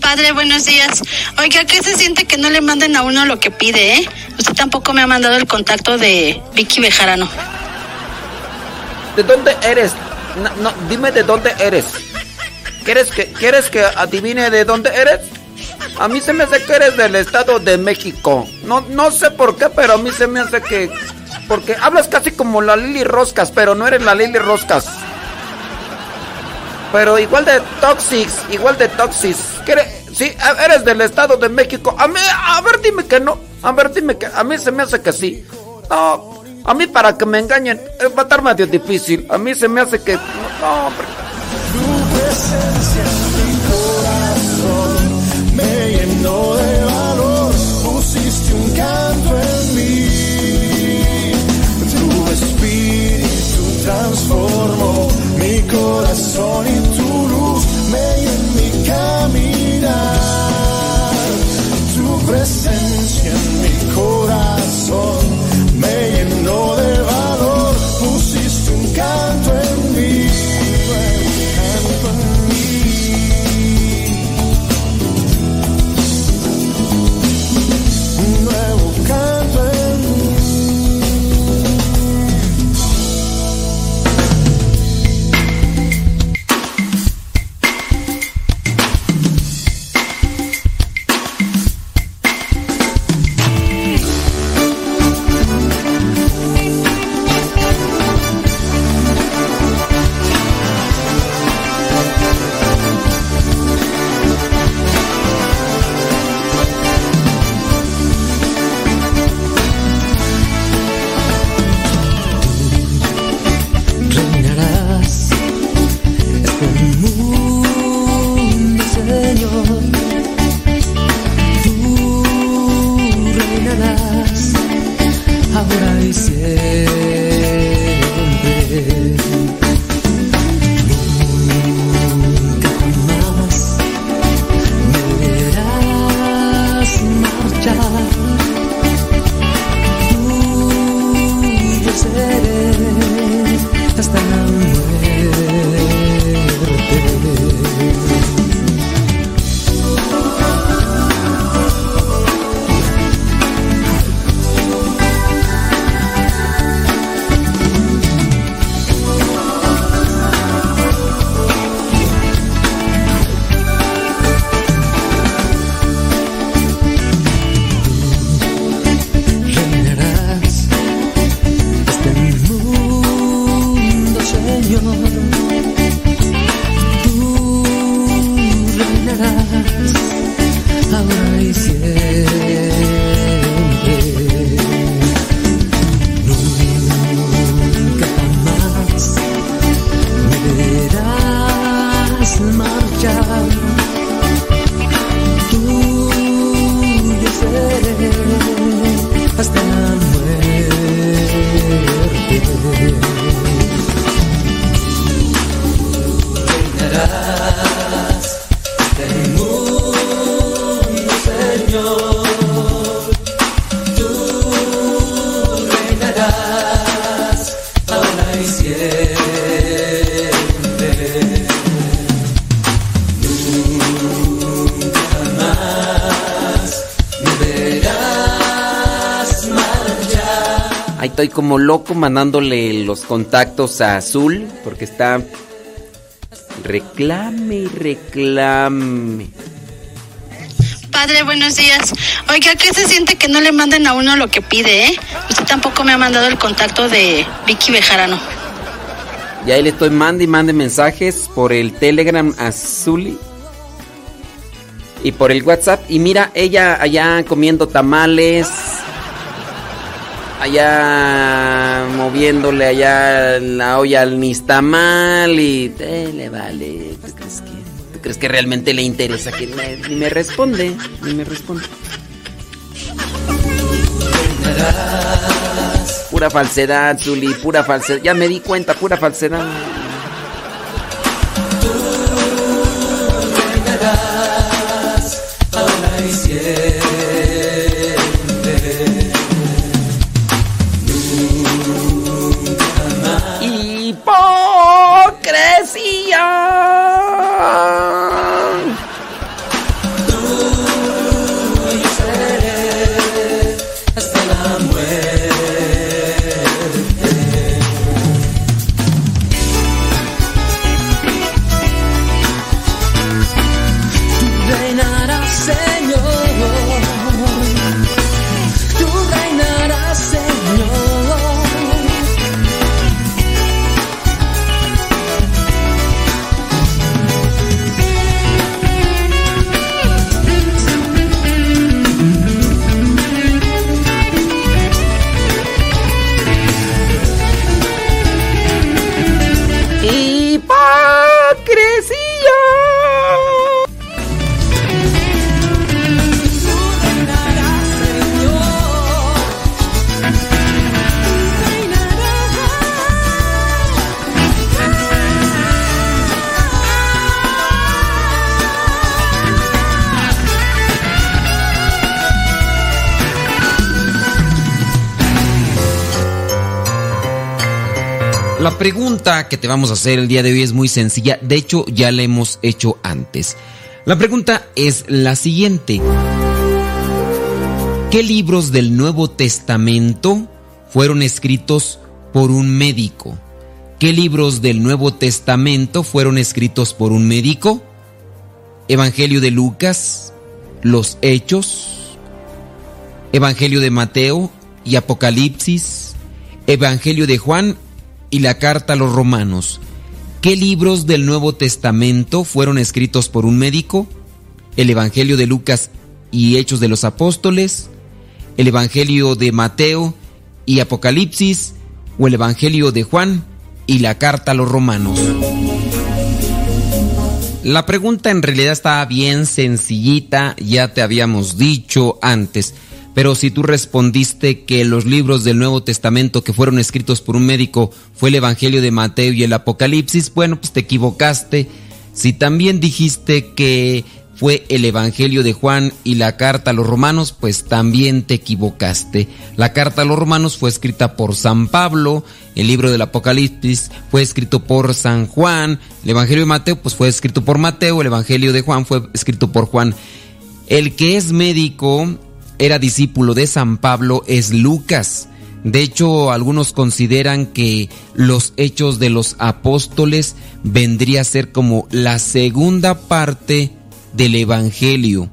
Padre, buenos días. Oiga, ¿qué se siente que no le manden a uno lo que pide, eh? Usted tampoco me ha mandado el contacto de Vicky Bejarano. ¿De dónde eres? No, no, dime de dónde eres. ¿Quieres que, ¿Quieres que adivine de dónde eres? A mí se me hace que eres del Estado de México. No, no sé por qué, pero a mí se me hace que... Porque hablas casi como la Lili Roscas, pero no eres la Lili Roscas. Pero igual de Toxics, igual de Toxics. Sí, eres del Estado de México. A mí, a ver, dime que no. A ver, dime que... A mí se me hace que sí. No, a mí para que me engañen eh, va a estar medio difícil. A mí se me hace que... No, hombre. Tu presencia en mi corazón me llenó transformó mi corazón y tu luz me en mi caminar. Tu presencia en mi corazón me llenó de valor, pusiste un canto como loco mandándole los contactos a Azul porque está reclame y reclame. Padre, buenos días. Oiga, ¿qué se siente que no le manden a uno lo que pide, eh? Usted tampoco me ha mandado el contacto de Vicky Bejarano. Y ahí le estoy mande y mande mensajes por el Telegram Azul y por el WhatsApp. Y mira, ella allá comiendo tamales, allá moviéndole allá la olla al nistamal y eh, le vale. ¿Tú crees que, tú crees que realmente le interesa? Que me- ni me responde, ni me responde. Pura falsedad, Zuli, pura falsedad. Ya me di cuenta, pura falsedad. Que te vamos a hacer el día de hoy es muy sencilla. De hecho, ya la hemos hecho antes. La pregunta es la siguiente. ¿Qué libros del Nuevo Testamento fueron escritos por un médico? ¿Qué libros del Nuevo Testamento fueron escritos por un médico? Evangelio de Lucas, los Hechos, Evangelio de Mateo y Apocalipsis, Evangelio de Juan y la carta a los romanos. ¿Qué libros del Nuevo Testamento fueron escritos por un médico? El Evangelio de Lucas y Hechos de los Apóstoles, el Evangelio de Mateo y Apocalipsis, o el Evangelio de Juan y la carta a los romanos. La pregunta en realidad está bien sencillita, ya te habíamos dicho antes. Pero si tú respondiste que los libros del Nuevo Testamento que fueron escritos por un médico fue el Evangelio de Mateo y el Apocalipsis, bueno, pues te equivocaste. Si también dijiste que fue el Evangelio de Juan y la carta a los romanos, pues también te equivocaste. La carta a los romanos fue escrita por San Pablo, el libro del Apocalipsis fue escrito por San Juan, el Evangelio de Mateo pues fue escrito por Mateo, el Evangelio de Juan fue escrito por Juan. El que es médico era discípulo de San Pablo es Lucas. De hecho, algunos consideran que los hechos de los apóstoles vendría a ser como la segunda parte del Evangelio.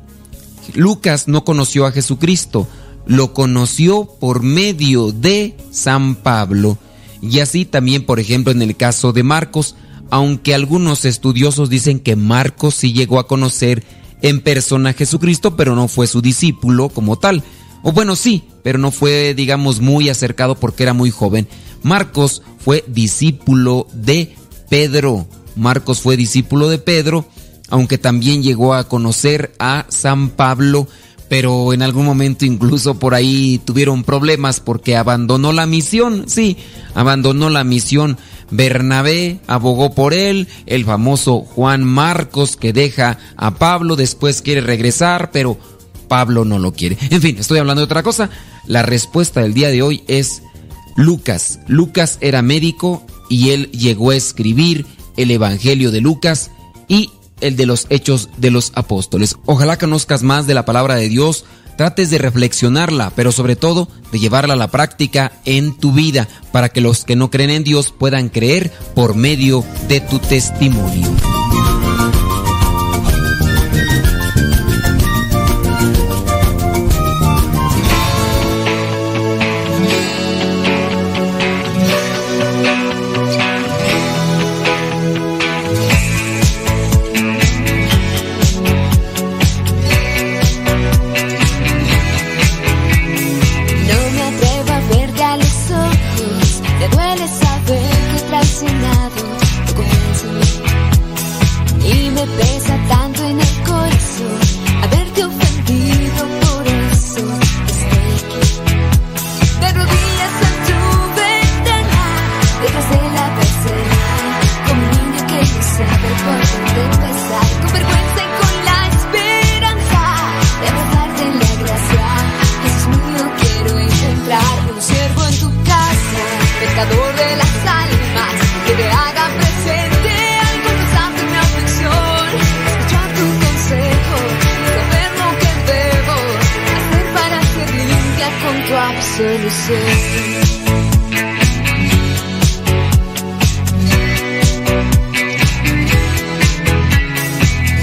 Lucas no conoció a Jesucristo, lo conoció por medio de San Pablo. Y así también, por ejemplo, en el caso de Marcos, aunque algunos estudiosos dicen que Marcos sí llegó a conocer en persona Jesucristo, pero no fue su discípulo como tal. O bueno, sí, pero no fue, digamos, muy acercado porque era muy joven. Marcos fue discípulo de Pedro. Marcos fue discípulo de Pedro, aunque también llegó a conocer a San Pablo, pero en algún momento incluso por ahí tuvieron problemas porque abandonó la misión, sí, abandonó la misión. Bernabé abogó por él, el famoso Juan Marcos que deja a Pablo, después quiere regresar, pero Pablo no lo quiere. En fin, estoy hablando de otra cosa. La respuesta del día de hoy es Lucas. Lucas era médico y él llegó a escribir el Evangelio de Lucas y el de los hechos de los apóstoles. Ojalá conozcas más de la palabra de Dios, trates de reflexionarla, pero sobre todo de llevarla a la práctica en tu vida para que los que no creen en Dios puedan creer por medio de tu testimonio.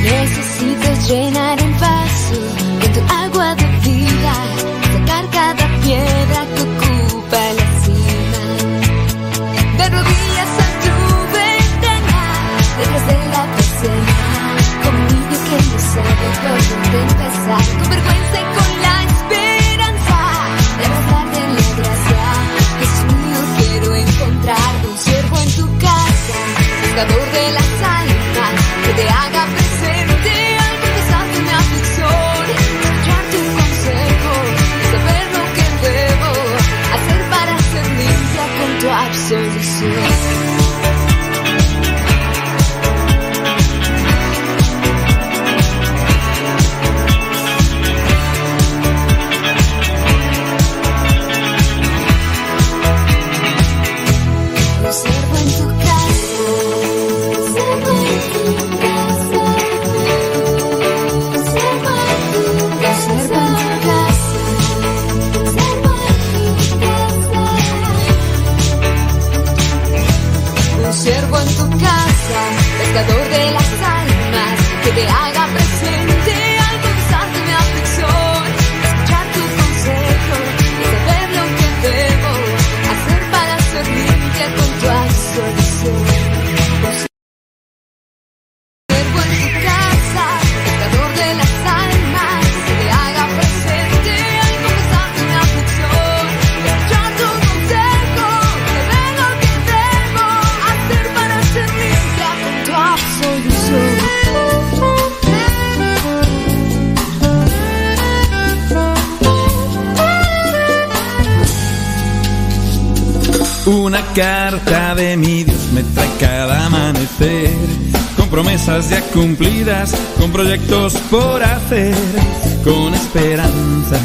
Necesito llenar el vaso con tu agua de vida, sacar cada piedra que ocupa la cima. De rodillas a tu ventana, detrás de la un niño que no sabe por dónde empezar. Buscador de por hacer, con esperanza,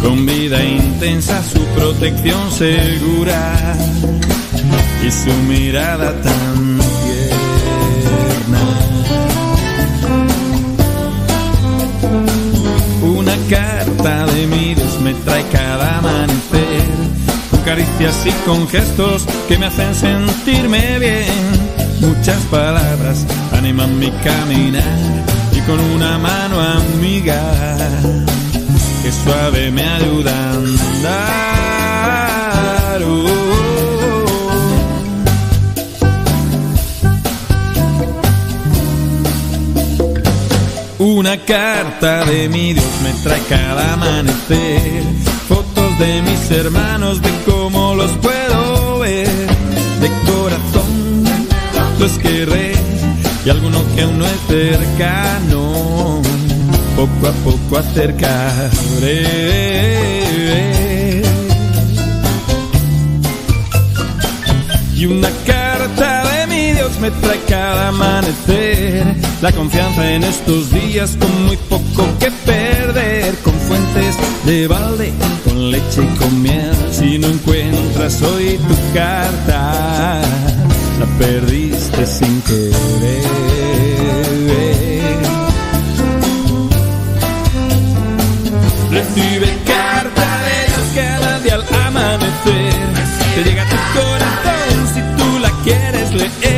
con vida intensa, su protección segura y su mirada tan tierna. Una carta de mi Dios me trae cada amanecer, con caricias y con gestos que me hacen sentirme bien. Muchas palabras animan mi caminar con una mano amiga que suave me ayuda a andar. Oh, Una carta de mi Dios me trae cada amanecer, fotos de mis hermanos, de cómo los puedo ver, de corazón los querré y alguno que aún no es cercano, poco a poco acercaré. Y una carta de mi Dios me trae cada amanecer. La confianza en estos días con muy poco que perder. Con fuentes de balde, con leche y con miel. Si no encuentras hoy tu carta, la perdiste sin querer. Recibe carta de Dios cada día al amanecer. Te llega tu corazón si tú la quieres leer.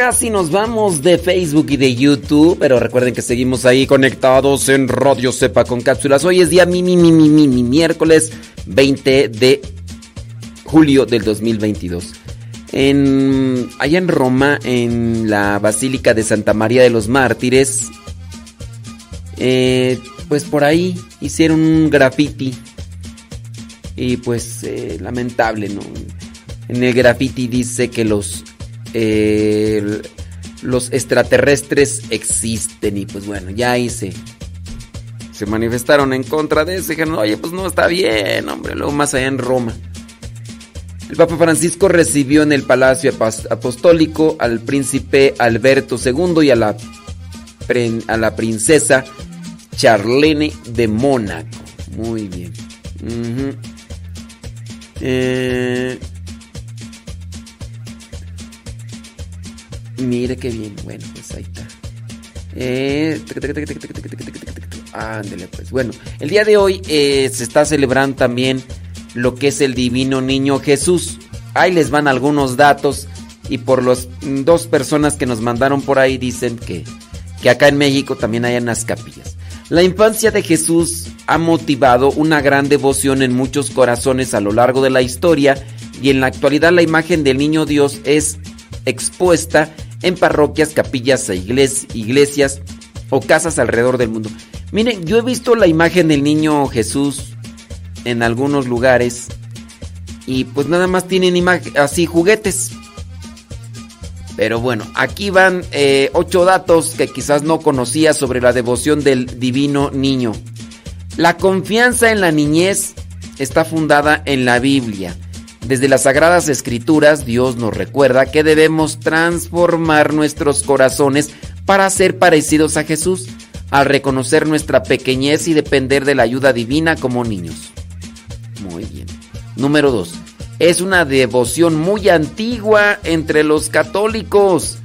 Casi nos vamos de Facebook y de YouTube, pero recuerden que seguimos ahí conectados en Radio Sepa con cápsulas. Hoy es día mi, mi, mi, mi, mi, mi, miércoles 20 de julio del 2022. En, allá en Roma, en la Basílica de Santa María de los Mártires, eh, pues por ahí hicieron un graffiti. Y pues eh, lamentable, ¿no? En el graffiti dice que los los extraterrestres existen y pues bueno, ya ahí se, manifestaron en contra de eso. Dijeron, oye, pues no está bien, hombre, luego más allá en Roma. El Papa Francisco recibió en el Palacio Apostólico al príncipe Alberto II y a la, a la princesa Charlene de Mónaco. Muy bien. Eh, Mire qué bien. Bueno, pues ahí está. Ándele, pues. Bueno, el día de hoy eh, se está celebrando también lo que es el Divino Niño Jesús. Ahí les van algunos datos. Y por las dos personas que nos mandaron por ahí dicen que, que acá en México también hay unas capillas. La infancia de Jesús ha motivado una gran devoción en muchos corazones a lo largo de la historia y en la actualidad la imagen del niño Dios es expuesta en parroquias, capillas e iglesias o casas alrededor del mundo. Miren, yo he visto la imagen del niño Jesús en algunos lugares y pues nada más tienen así juguetes. Pero bueno, aquí van eh, ocho datos que quizás no conocía sobre la devoción del divino niño. La confianza en la niñez está fundada en la Biblia. Desde las Sagradas Escrituras, Dios nos recuerda que debemos transformar nuestros corazones para ser parecidos a Jesús, al reconocer nuestra pequeñez y depender de la ayuda divina como niños. Muy bien. Número 2. Es una devoción muy antigua entre los católicos.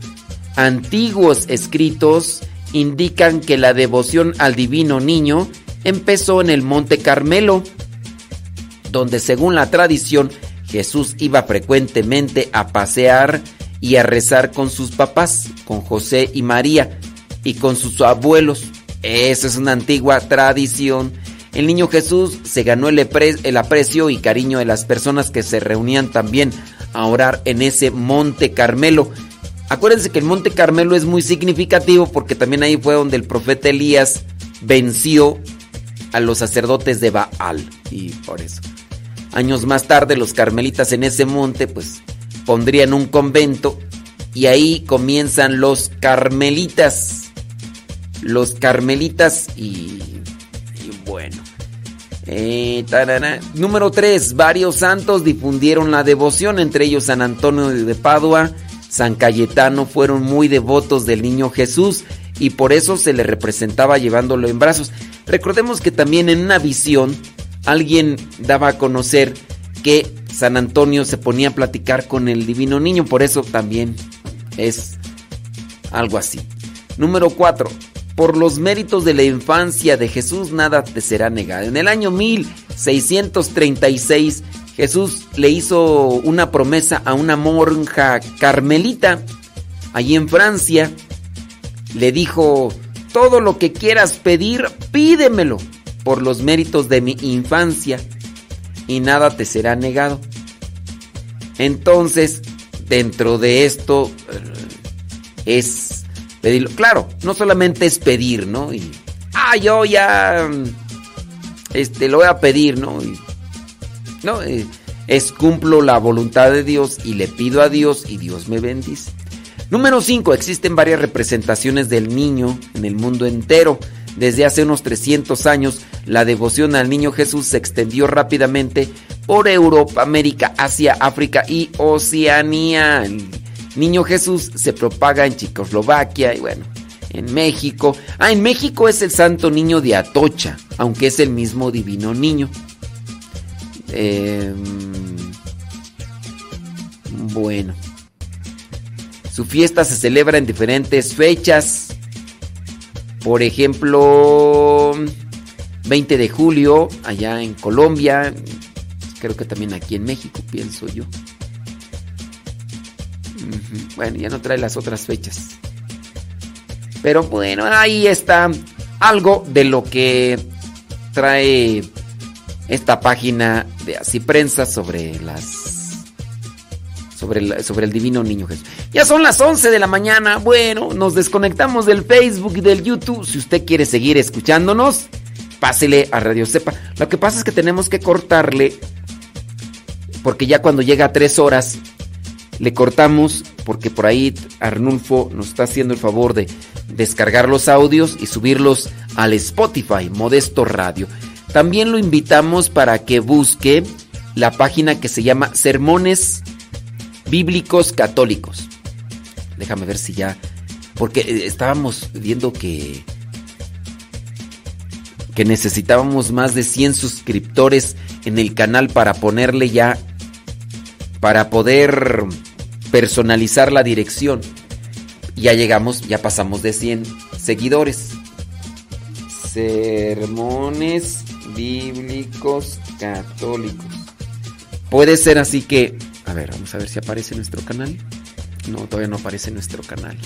Antiguos escritos indican que la devoción al divino niño empezó en el Monte Carmelo, donde según la tradición Jesús iba frecuentemente a pasear y a rezar con sus papás, con José y María, y con sus abuelos. Esa es una antigua tradición. El niño Jesús se ganó el, el, aprecio y cariño de las personas que se reunían también a orar en ese Monte Carmelo. Acuérdense que el Monte Carmelo es muy significativo porque también ahí fue donde el profeta Elías venció a los sacerdotes de Baal. Y por eso. Años más tarde los carmelitas en ese monte pues pondrían un convento y ahí comienzan los carmelitas. Los carmelitas y, bueno. Eh, Número 3. Varios santos difundieron la devoción, entre ellos San Antonio de Padua, San Cayetano fueron muy devotos del niño Jesús y por eso se le representaba llevándolo en brazos. Recordemos que también en una visión alguien daba a conocer que San Antonio se ponía a platicar con el divino niño, por eso también es algo así. Número 4. Por los méritos de la infancia de Jesús nada te será negado. En el año 1636 Jesús le hizo una promesa a una monja carmelita allí en Francia. Le dijo, todo lo que quieras pedir, pídemelo por los méritos de mi infancia y nada te será negado. Entonces, dentro de esto eh, es pedirlo. Claro, no solamente es pedir, ¿no? Y, ah, yo ya este, lo voy a pedir, ¿no? no, eh, es cumplo la voluntad de Dios y le pido a Dios y Dios me bendice. Número 5. Existen varias representaciones del niño en el mundo entero. Desde hace unos 300 años, la devoción al niño Jesús se extendió rápidamente por Europa, América, Asia, África y Oceanía. El niño Jesús se propaga en Checoslovaquia y bueno, en México. Ah, en México es el santo niño de Atocha, aunque es el mismo divino niño. Em, bueno. Su fiesta se celebra en diferentes fechas. Por ejemplo, 20 de julio, allá en Colombia. Creo que también aquí en México, pienso yo. Bueno, ya no trae las otras fechas. Pero bueno, ahí está algo de lo que trae esta página de Así Prensa sobre las sobre el, divino niño Jesús. Ya son las 11 de la mañana. Bueno, nos desconectamos del Facebook y del YouTube. Si usted quiere seguir escuchándonos, pásele a Radio Cepa. Lo que pasa es que tenemos que cortarle porque ya cuando llega a 3 horas le cortamos porque por ahí Arnulfo nos está haciendo el favor de descargar los audios y subirlos al Spotify, Modesto Radio. También lo invitamos para que busque la página que se llama Sermones Bíblicos Católicos. Déjame ver si ya... Porque eh, estábamos viendo que... Que necesitábamos más de 100 suscriptores en el canal para ponerle ya... Para poder personalizar la dirección. Ya llegamos, ya pasamos de 100 seguidores. Sermones bíblicos católicos. Puede ser así que, a ver, vamos a ver si aparece nuestro canal. No, todavía no aparece nuestro canal.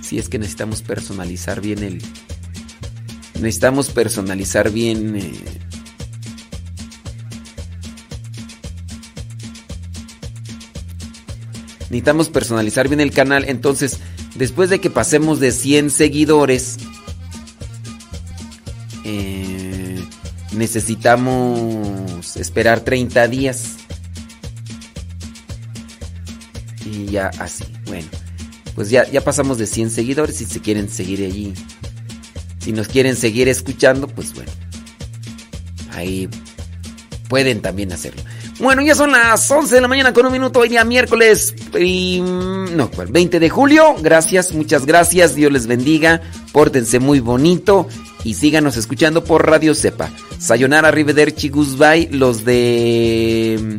Si es que necesitamos personalizar bien el... Necesitamos personalizar bien... Eh, necesitamos personalizar bien el canal. Entonces, después de que pasemos de 100 seguidores, eh, necesitamos esperar 30 días. Ya así, bueno. Pues ya, ya pasamos de 100 seguidores si se quieren seguir allí. Si nos quieren seguir escuchando, pues bueno. Ahí pueden también hacerlo. Bueno, ya son las 11 de la mañana con un minuto, hoy día miércoles, y, no, 20 de julio. Gracias, muchas gracias, Dios les bendiga, pórtense muy bonito y síganos escuchando por Radio Cepa. Sayonara, Arrivederci, Goodbye, los de...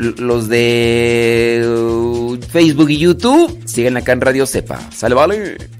Los de uh, Facebook y YouTube, siguen acá en Radio Cepa. Sale, vale.